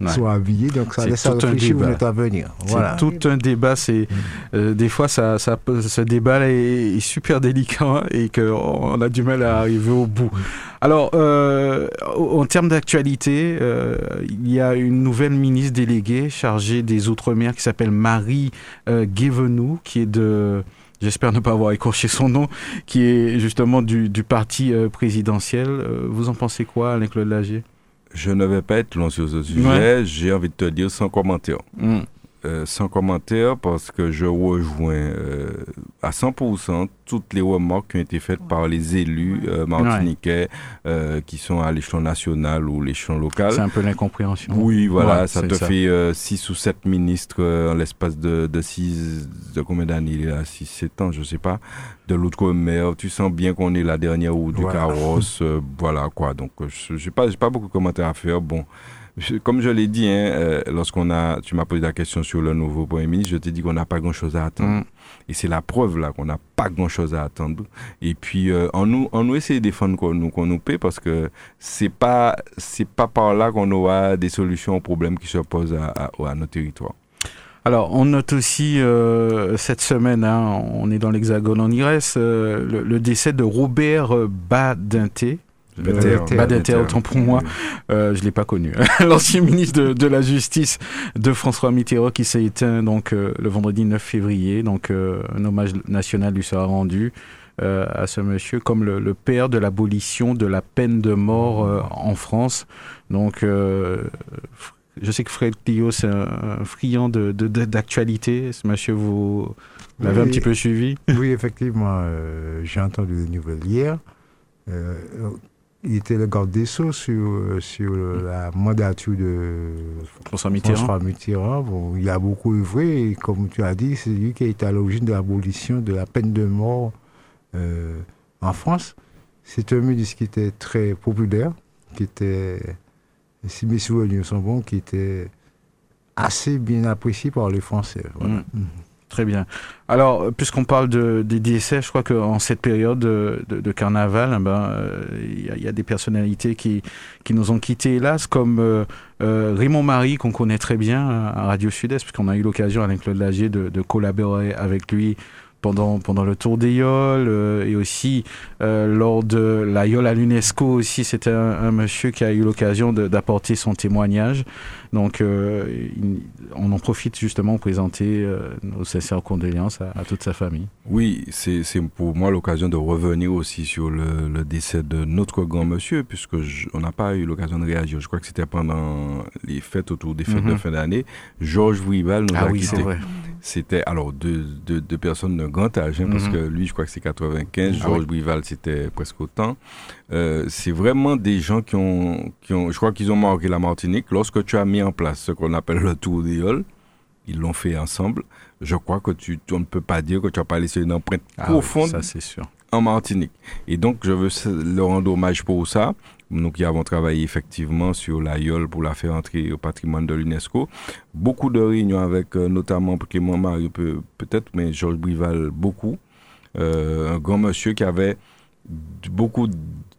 Ouais. sont habillés. Donc, ça C'est laisse à tout un réfléchir débat. notre avenir. C'est Voilà. tout un débat. C'est euh, des fois ça, ça ce débat est, est super délicat et qu'on a du mal à arriver au bout. Alors, euh, en termes d'actualité, euh, il y a une nouvelle ministre déléguée chargée des Outre-mer qui s'appelle Marie euh, Guévenoux, qui est de, j'espère ne pas avoir écorché son nom, qui est justement du, du parti euh, présidentiel. Euh, vous en pensez quoi, Alain-Claude Lagier? Je ne vais pas être long sur ce sujet. Ouais. J'ai envie de te dire sans commentaire. Mm. Euh, sans commentaire parce que je rejoins euh, à 100% toutes les remarques qui ont été faites par les élus euh, martiniquais euh, qui sont à l'échelon national ou l'échelon local. C'est un peu l'incompréhension. Oui, voilà, Ouais, ça te ça. fait euh, six ou sept ministres euh, en l'espace de, de six, de combien d'années? Il là 6, 7 ans, je sais pas, de l'outre-mer. Tu sens bien qu'on est la dernière roue du carrosse, euh, voilà quoi. Donc, euh, je j'ai pas, pas beaucoup de commentaires à faire. Bon, comme je l'ai dit, hein, euh, lorsqu'on a, tu m'as posé la question sur le nouveau Premier ministre, je t'ai dit qu'on n'a pas grand-chose à attendre. Mm. Et c'est la preuve là qu'on n'a pas grand-chose à attendre. Et puis, euh, on nous, on nous essaie de défendre qu'on nous, qu'on nous paie parce que c'est pas, c'est pas par là qu'on aura des solutions aux problèmes qui se posent à, à, à nos territoires. Alors, on note aussi euh, cette semaine, hein, on est dans l'Hexagone, on y reste, euh, le, le décès de Robert euh, Badinter. Badinter, Badinter. autant pour moi, euh, je l'ai pas connu. L'ancien ministre de, de la Justice de François Mitterrand qui s'est éteint donc euh, le vendredi 9 février. Donc, euh, un hommage national lui sera rendu à ce monsieur comme le, le père de l'abolition de la peine de mort en France. Donc, je sais que Fred Clio, c'est un, un friand de- de- de- d'actualité. Ce monsieur, vous l'avez un petit peu suivi? Oui, effectivement, euh, j'ai entendu les nouvelles hier. Euh, il était le garde des Sceaux sur, euh, sur la mandature de François Mitterrand. François Mitterrand. Bon, il a beaucoup œuvré et comme tu as dit, c'est lui qui a été à l'origine de l'abolition de la peine de mort euh, en France. C'est un ministre qui était très populaire, qui était, si mes souvenirs sont bons, qui était assez bien apprécié par les Français. Voilà. Mm. Très bien. Alors, puisqu'on parle de, des décès, je crois qu'en cette période de, de- carnaval, eh ben, euh, il y, a- il y a des personnalités qui, qui nous ont quittés, hélas, comme euh, euh, Raymond Marie, qu'on connaît très bien euh, à Radio Sud-Est, puisqu'on a eu l'occasion avec Claude Lagier de, de collaborer avec lui pendant, pendant le Tour des Yoles euh, et aussi euh, lors de la Yole à l'UNESCO aussi, c'était un, un monsieur qui a eu l'occasion d'apporter son témoignage. Donc, euh, on en profite justement pour présenter euh, nos sincères condoléances à, à toute sa famille. Oui, c'est pour moi l'occasion de revenir aussi sur le, le décès de notre grand monsieur, puisque je- on n'a pas eu l'occasion de réagir. Je crois que c'était pendant les fêtes autour des fêtes de Mhm. fin d'année. Georges Vrival nous Ah a oui, quittés. c'est vrai. C'était alors deux, deux, deux personnes d'un grand âge, hein, parce Mhm. que lui, je crois que c'est 95, Ah Georges oui. Brival, c'était presque autant. Euh, c'est vraiment des gens qui ont, qui ont, je crois qu'ils ont marqué la Martinique. Lorsque tu as mis en place ce qu'on appelle le Tour des Yoles, ils l'ont fait ensemble. Je crois que tu, on ne peut pas dire que tu n'as pas laissé une empreinte Ah oui, profonde ça c'est sûr. en Martinique. Et donc, je veux leur rendre hommage pour ça. Nous qui avons travaillé effectivement sur la YOL pour la faire entrer au patrimoine de l'UNESCO. Beaucoup de réunions avec euh, notamment Clément Marie peut- peut-être, mais Georges Brival beaucoup. Euh, un grand monsieur qui avait beaucoup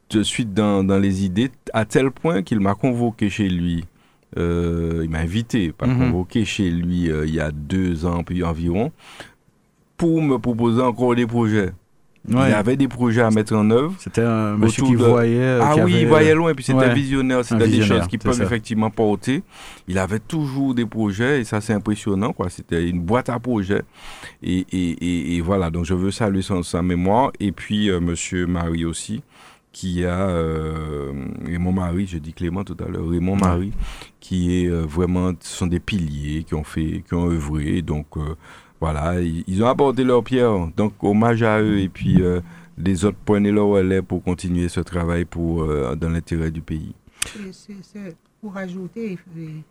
de suite dans, dans les idées, à tel point qu'il m'a convoqué chez lui. Euh, il m'a invité, pas Mhm. convoqué chez lui euh, il y a deux ans puis environ, pour me proposer encore des projets. Il Ouais. avait des projets à mettre en œuvre. C'était un monsieur qui de- voyait. euh, Ah qui oui, avait, il voyait loin, et puis c'était ouais, visionnaire. C'était des choses qui peuvent ça. effectivement porter. Il avait toujours des projets, et ça c'est impressionnant, quoi. C'était une boîte à projets. Et, et, et, et voilà, donc je veux saluer son, sa mémoire. Et puis, euh, monsieur Marie aussi, qui a, euh, Raymond Marie, je dis Clément tout à l'heure, Raymond Ouais. Marie, qui est euh, vraiment, ce sont des piliers qui ont fait, qui ont œuvré. Donc, euh, voilà, ils, ils ont apporté leur pierre. Donc, hommage à eux. Et puis, euh, les autres prenez leur relais pour continuer ce travail pour, euh, dans l'intérêt du pays. Pour ajouter, eff-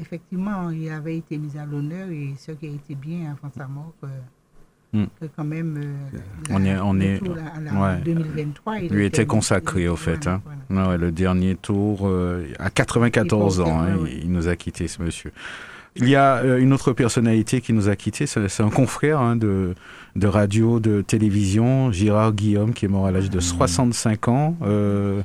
effectivement, il avait été mis à l'honneur et ce qui a été bien avant sa mort, que, Que quand même, euh, On est, on est, à la- ouais. 2023, il lui était- consacré au fait. hein. voilà. Ouais, ouais, le dernier tour, euh, à 94 Il ans, hein, ouais, il, nous a quittés, ce monsieur. Il y a euh, une autre personnalité qui nous a quittés, c'est un confrère hein, de, de radio, de télévision, Girard Guillaume, qui est mort à l'âge de 65 ans. Euh,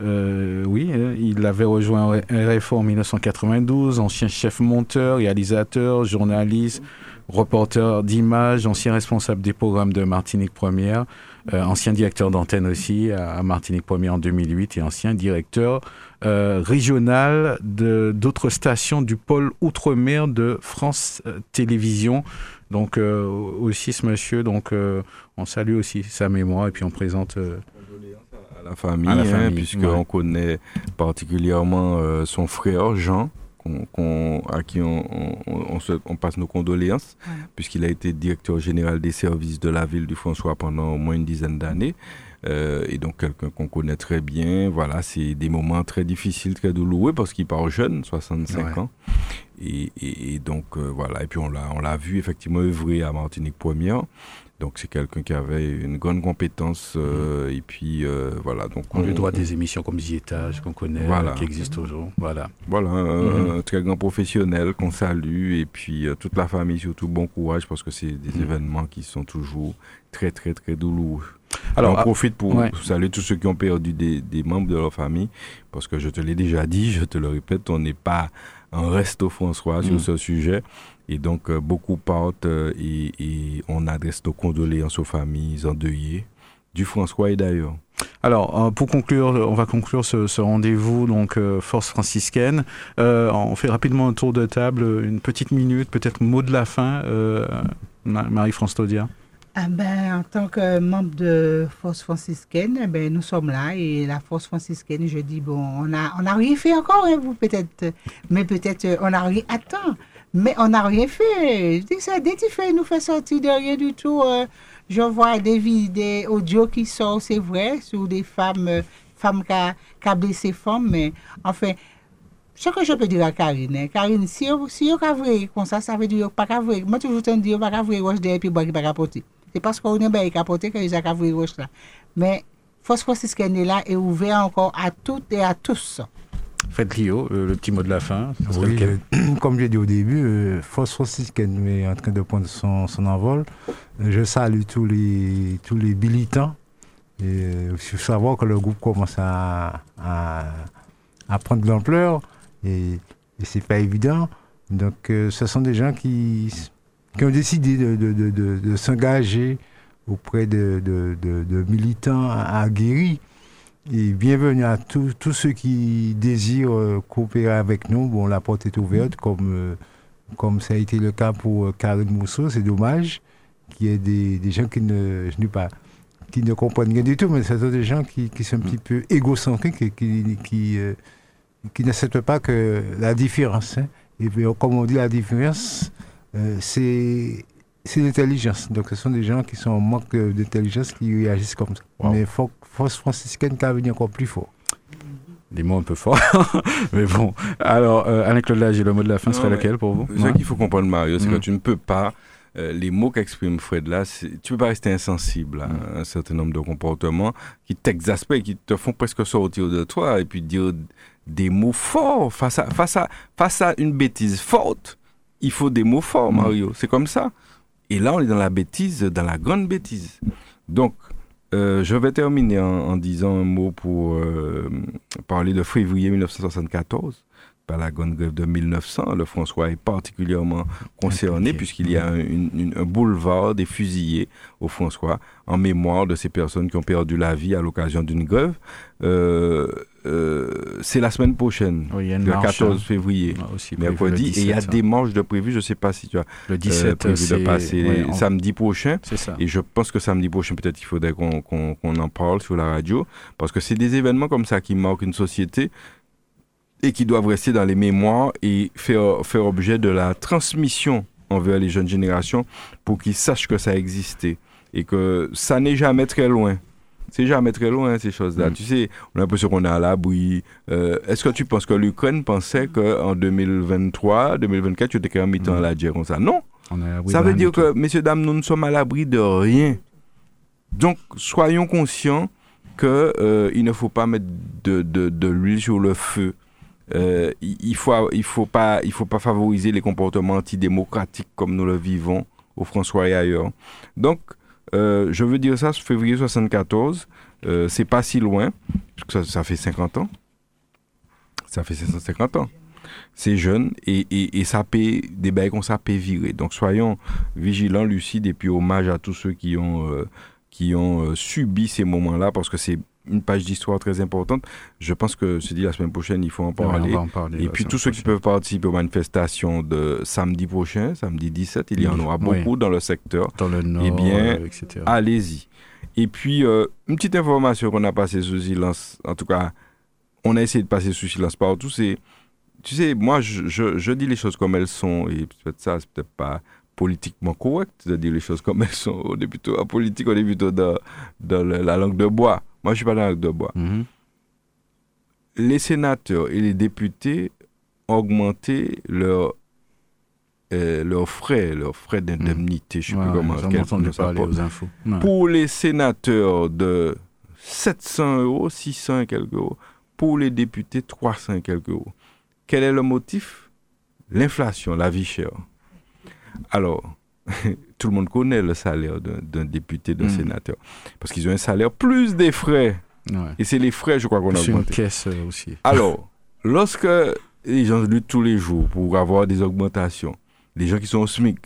euh, oui, il avait rejoint RFO en 1992, ancien chef monteur, réalisateur, journaliste, reporter d'images, ancien responsable des programmes de Martinique Première. euh, ancien directeur d'antenne aussi à Martinique Première en 2008 et ancien directeur euh, régional d'autres stations du pôle outre-mer de France Télévisions. Donc aussi ce monsieur, donc on salue aussi sa mémoire et puis on présente à la famille, hein, puisqu'on connaît particulièrement son frère Jean, à qui on, passe nos condoléances, puisqu'il a été directeur général des services de la ville du François pendant au moins une dizaine d'années. Euh, et donc quelqu'un qu'on connaît très bien. Voilà, c'est des moments très difficiles, très douloureux parce qu'il part jeune, 65 ans. Et, donc euh, voilà, et puis on l'a, on l'a vu effectivement œuvrer à Martinique Première. Donc c'est quelqu'un qui avait une grande compétence euh, et puis euh, voilà. Donc on, lui doit des émissions comme Zietage qu'on connaît, qui existent toujours. Voilà. Voilà, un, mhm. très grand professionnel qu'on salue et puis euh, toute la famille surtout bon courage parce que c'est des mhm. événements qui sont toujours très très très douloureux. Alors, on ah, profite pour saluer tous ceux qui ont perdu des, des membres de leur famille parce que je te l'ai déjà dit, je te le répète, on n'est pas un resto François sur mhm. ce sujet. Et donc, euh, beaucoup partent euh, et, on adresse nos condoléances aux familles endeuillées du François et d'ailleurs. Alors, euh, pour conclure, on va conclure ce, rendez-vous, donc Force franciscaine. on fait rapidement un tour de table, une petite minute, peut-être mot de la fin, Marie-France Taudia. Ah ben, en tant que membre de Force franciscaine, eh ben, nous sommes là et la Force franciscaine, je dis, bon, on n'a on a rien fait encore, hein, vous peut-être, mais peut-être on n'a rien atteint. Mais on n'a rien fait. Je dis que ça détifé, nous fait sortir de rien du tout. Euh, je vois des vidéos audio qui sortent, c'est vrai, sur des femmes, euh, femmes qui ont blessé femmes. Mais enfin, ce que je peux dire à Karine, hein, Karine, si vous si yo vrai comme ça, ça veut dire pas vrai. Moi, toujours, je dis pas vrai, roche derrière, puis bois qui pas capoté. C'est parce qu'on est bien capoté que ils ont vrai roche là. Mais Fos Franciscaine est là et ouvert encore à toutes et à tous. Faites Lio, le, petit mot de la fin. Oui, euh, comme je l'ai dit au début, euh, Force Franciscaine est en train de prendre son, son envol. Je salue tous les, tous les militants. Et il faut savoir que le groupe commence à, à, prendre de l'ampleur et, et c'est pas évident. Donc, euh, ce sont des gens qui, qui ont décidé de, de, de, de s'engager auprès de, militants aguerris. Et bienvenue à tous, tous ceux qui désirent euh, coopérer avec nous. Bon, la porte est ouverte, comme, euh, comme ça a été le cas pour euh, Karine Mousseau. C'est dommage qu'il y ait des, des, gens qui ne, je pas, qui ne comprennent rien du tout, mais ce sont des gens qui, qui sont un petit peu égocentriques et qui, qui, qui n'acceptent pas que la différence. Hein. et comme on dit, la différence, c'est c'est l'intelligence. Donc, ce sont des gens qui sont en manque d'intelligence qui réagissent comme ça. Mais force franciscaine qui a venir encore plus fort. Des mots un peu forts. mais bon. Alors, euh, Alain Claude j'ai le mot de la fin serait lequel pour vous? Ce qu'il faut comprendre, Mario, c'est que mm. tu ne peux pas. Euh, les mots qu'exprime Fred là, tu ne peux pas rester insensible à mm. un certain nombre de comportements qui t'exaspèrent, qui te font presque sortir de toi et puis dire des mots forts face à, face à, face à une bêtise forte. Il faut des mots forts, mm. Mario. C'est comme ça. Et là, on est dans la bêtise, dans la grande bêtise. Donc, euh, je vais terminer en, disant un mot pour euh, parler de février 1974 par la grande grève de 1900. Le François est particulièrement concerné puisqu'il y a un, boulevard des fusillés au François en mémoire de ces personnes qui ont perdu la vie à l'occasion d'une grève. Euh, euh, c'est la semaine prochaine, le 14 hein. février, ah, mercredi, et il y a des manches de prévues. Je ne sais pas si tu as le 17 euh, prévu de passer samedi prochain. Et je pense que samedi prochain, peut-être il faudrait qu'on en parle sur la radio, parce que c'est des événements comme ça qui marquent une société et qui doivent rester dans les mémoires et faire, faire objet de la transmission envers les jeunes générations pour qu'ils sachent que ça existait et que ça n'est jamais très loin. C'est jamais très loin, ces choses-là. Mm. Tu sais, on a l'impression qu'on est à l'abri. Euh, Est-ce que tu penses que l'Ukraine pensait qu'en 2023, 2024, tu étais quand même mis mm. la guerre comme ça? Non. ça veut dire que, messieurs, dames, nous ne sommes à l'abri de rien. Donc, soyons conscients qu'il euh, ne faut pas mettre de, de, de l'huile sur le feu. Euh, il faut il faut pas il faut pas favoriser les comportements antidémocratiques comme nous le vivons au François et ailleurs. Donc euh, je veux dire ça, février 74, euh, c'est pas si loin, ça, ça, fait 50 ans. Ça fait 550 ans. C'est jeune et, et, ça paie, des bails comme ça paie virer. Donc soyons vigilants, lucides et puis hommage à tous ceux qui ont euh, qui ont euh, subi ces moments-là parce que c'est une page d'histoire très importante. Je pense que, se dit la semaine prochaine, il faut en parler. en Et puis tous ceux qui peuvent participer aux manifestations de samedi prochain, samedi 17, il y en aura Oui. beaucoup dans le secteur. Dans le nord, Eh bien, euh, etc. allez-y. Et puis, euh, une petite information qu'on a passée sous silence, en tout cas, on a essayé de passer sous silence partout, c'est, tu sais, moi, je, je, je dis les choses comme elles sont, et peut-être ça, c'est peut-être pas politiquement correct de dire les choses comme elles sont. On est plutôt en politique, on est plutôt dans, dans le- la langue de bois. Moi, je suis pas dans de bois. Mhm. Les sénateurs et les députés ont augmenté euh, leurs frais, leurs frais d'indemnité, je sais Ouais, plus comment quel parler porte. aux infos. Ouais. Pour les sénateurs de 700 euros, 600 et quelques euros. Pour les députés, 300 et quelques euros. Quel est le motif? L'inflation, la vie chère. Alors, tout le monde connaît le salaire d'un député, d'un Mm. sénateur. Parce qu'ils ont un salaire plus des frais. Ouais. Et c'est les frais, je crois, qu'on a Plus une augmenté. caisse euh, aussi. Alors, lorsque les gens luttent tous les jours pour avoir des augmentations, les gens qui sont au SMIC,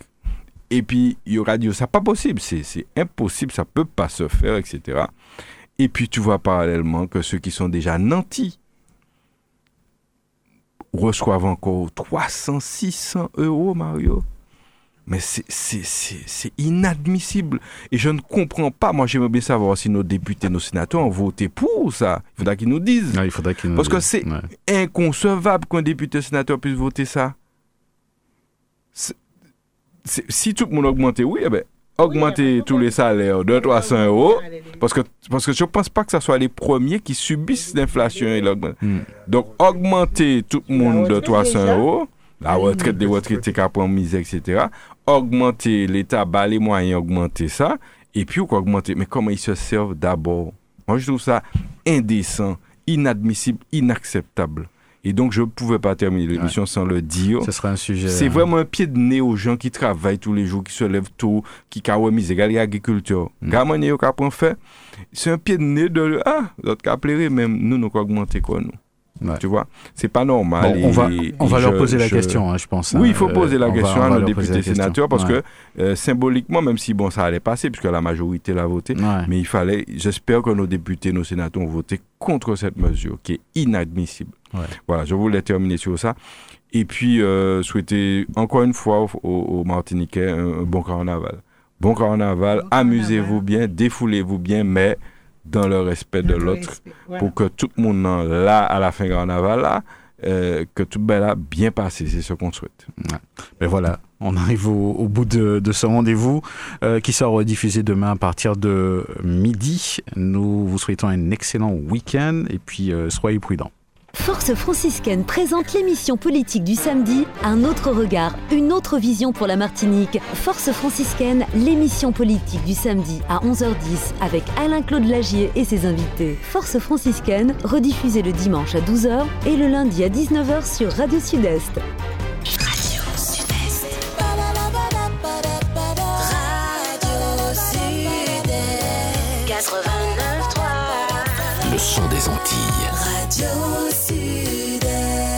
et puis il y aura dit, c'est pas possible, c'est c'est impossible, ça peut pas se faire, etc. Et puis tu vois parallèlement que ceux qui sont déjà nantis reçoivent encore 300, 600 euros, Mario. Mais c'est- c'est c'est- c'est inadmissible. Et je ne comprends pas. Moi, j'aimerais bien savoir si nos députés, nos sénateurs ont voté pour ça. Il faudra qu'ils nous disent. il faudra qu'ils nous Parce que c'est Ouais. inconcevable qu'un député sénateur puisse voter ça. Si tout le monde augmentait, oui, eh ben, augmenter tous les salaires de 300 euros, parce que, parce que je ne pense pas que ce soit les premiers qui subissent l'inflation et l'augmentation. Hmm. Donc, augmenter tout le monde de retraite 300 déjà. euros, la retraite des retraités qui prend misère, etc. Augmenter l'État, bah, les moyens, augmenter ça. Et puis, ou quoi augmenter? Mais comment ils se servent d'abord? Moi, je trouve ça indécent, inadmissible, inacceptable. Et donc, je ne pouvais pas terminer l'émission sans le dire. Ce sera un sujet. C'est euh, vraiment un pied de nez aux gens qui travaillent tous les jours, qui se lèvent tôt, qui ont misé, regarde l'agriculture. Mm. Gamin, yo ka prend fait. C'est un pied de nez de ah, l'autre qui a plairé, même nous, nous, augmenter quoi, nous? Tu vois, c'est pas normal. Bon, on va, et- on et va leur je- poser la question, hein, je pense. Oui, hein. il faut poser la va- question on à nos députés question. sénateurs parce Ouais. que euh, symboliquement, même si bon, ça allait passer puisque la majorité l'a voté, mais il fallait, j'espère que nos députés, nos sénateurs ont voté contre cette mesure qui est inadmissible. Voilà, je voulais terminer sur ça. Et puis, euh, souhaiter encore une fois aux, Martiniquais un, un bon carnaval. Bon carnaval, amusez-vous bien, défoulez-vous bien, mais dans le respect de l'autre, voilà. pour que tout le monde en- là, à la fin carnaval, là, euh, que tout ben là bien passé, c'est ce qu'on souhaite. Mais voilà, on arrive au, au bout de, de ce rendez-vous euh, qui sera rediffusé demain à partir de midi. Nous vous souhaitons un excellent week-end et puis euh, soyez prudents. Force franciscaine présente l'émission politique du samedi, un autre regard, une autre vision pour la Martinique. Force franciscaine, l'émission politique du samedi à 11h10 avec Alain-Claude Lagier et ses invités. Force franciscaine, rediffusée le dimanche à 12h et le lundi à 19h sur Radio Sud-Est. Radio Sud-Est. Radio Sud-Est. 89.3. Le son des Antilles. Radio